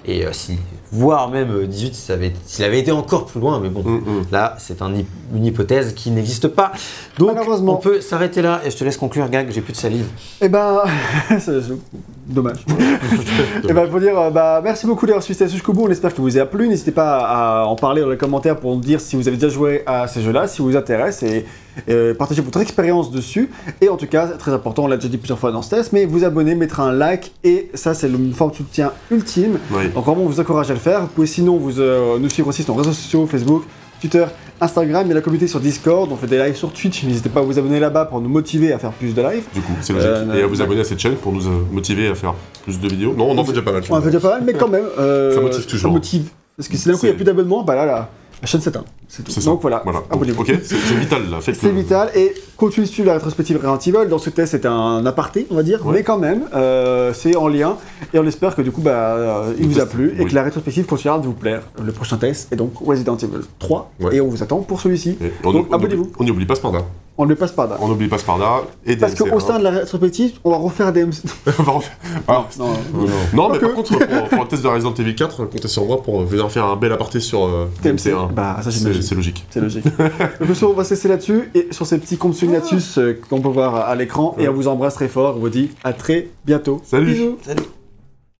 Et euh, si, voire même euh, 18, si ça avait- s'il avait été encore plus loin, mais bon. Mm, mm. Là, c'est un une hypothèse qui n'existe pas. Donc, Malheureusement. on peut s'arrêter là et je te laisse conclure, Gag. J'ai plus de salive. Eh ben, dommage. Et ben, pour dire, euh, bah, merci beaucoup d'avoir suivi ça jusqu'au bout. On espère que vous a plu. N'hésitez pas à en parler dans les commentaires pour nous dire si vous avez déjà joué à ces jeux-là, si vous intéresse et, et partagez votre expérience dessus. Et en tout cas, très important, on l'a déjà dit plusieurs fois dans ce test, mais vous abonner, mettre un like et ça, c'est une forme de soutien ultime. Ouais. Donc vraiment, on vous encourage à le faire. Vous pouvez sinon vous, euh, nous suivre aussi sur nos réseaux sociaux, Facebook, Twitter, Instagram, et la communauté sur Discord. On fait des lives sur Twitch. N'hésitez pas à vous abonner là-bas pour nous motiver à faire plus de lives. Du coup, c'est logique. Euh, et à vous abonner à cette chaîne pour nous euh, motiver à faire plus de vidéos. Non, on en fait déjà pas mal. On en fait déjà pas mal, mais quand même. euh, Ça motive toujours. Ça motive Parce que si d'un coup il n'y a plus d'abonnement, bah là, la chaîne s'éteint. C'est tout. Donc voilà, Voilà. abonnez-vous. Ok, c'est vital là. C'est vital et continue de suivre la rétrospective Resident Evil. Dans ce test, c'était un aparté, on va dire, Ouais. mais quand même, euh, c'est en lien et on espère que du coup, bah, euh, il Le vous a plu et que la rétrospective continuera de vous plaire. Le prochain test est donc Resident Evil 3 Ouais. et on vous attend pour celui-ci. Donc, on- abonnez-vous. On n'oublie pas Sparda. On ne le passe pas là. On n'oublie pas Sparda et Parce DMC, qu'au sein de la rétrospective, on va refaire des MC. On va refaire- Ah, Non, Non, mais par contre, pour, pour le test de Resident Evil 4, comptez sur moi pour venir faire un bel aparté sur euh, TMC. DMC1. Bah, ça, C'est logique. C'est logique. Donc, on va se laisser là-dessus et sur ces petits consignatus euh, qu'on peut voir à l'écran. Et on vous embrasse très fort. On vous dit à très bientôt. Salut. Bisous. Salut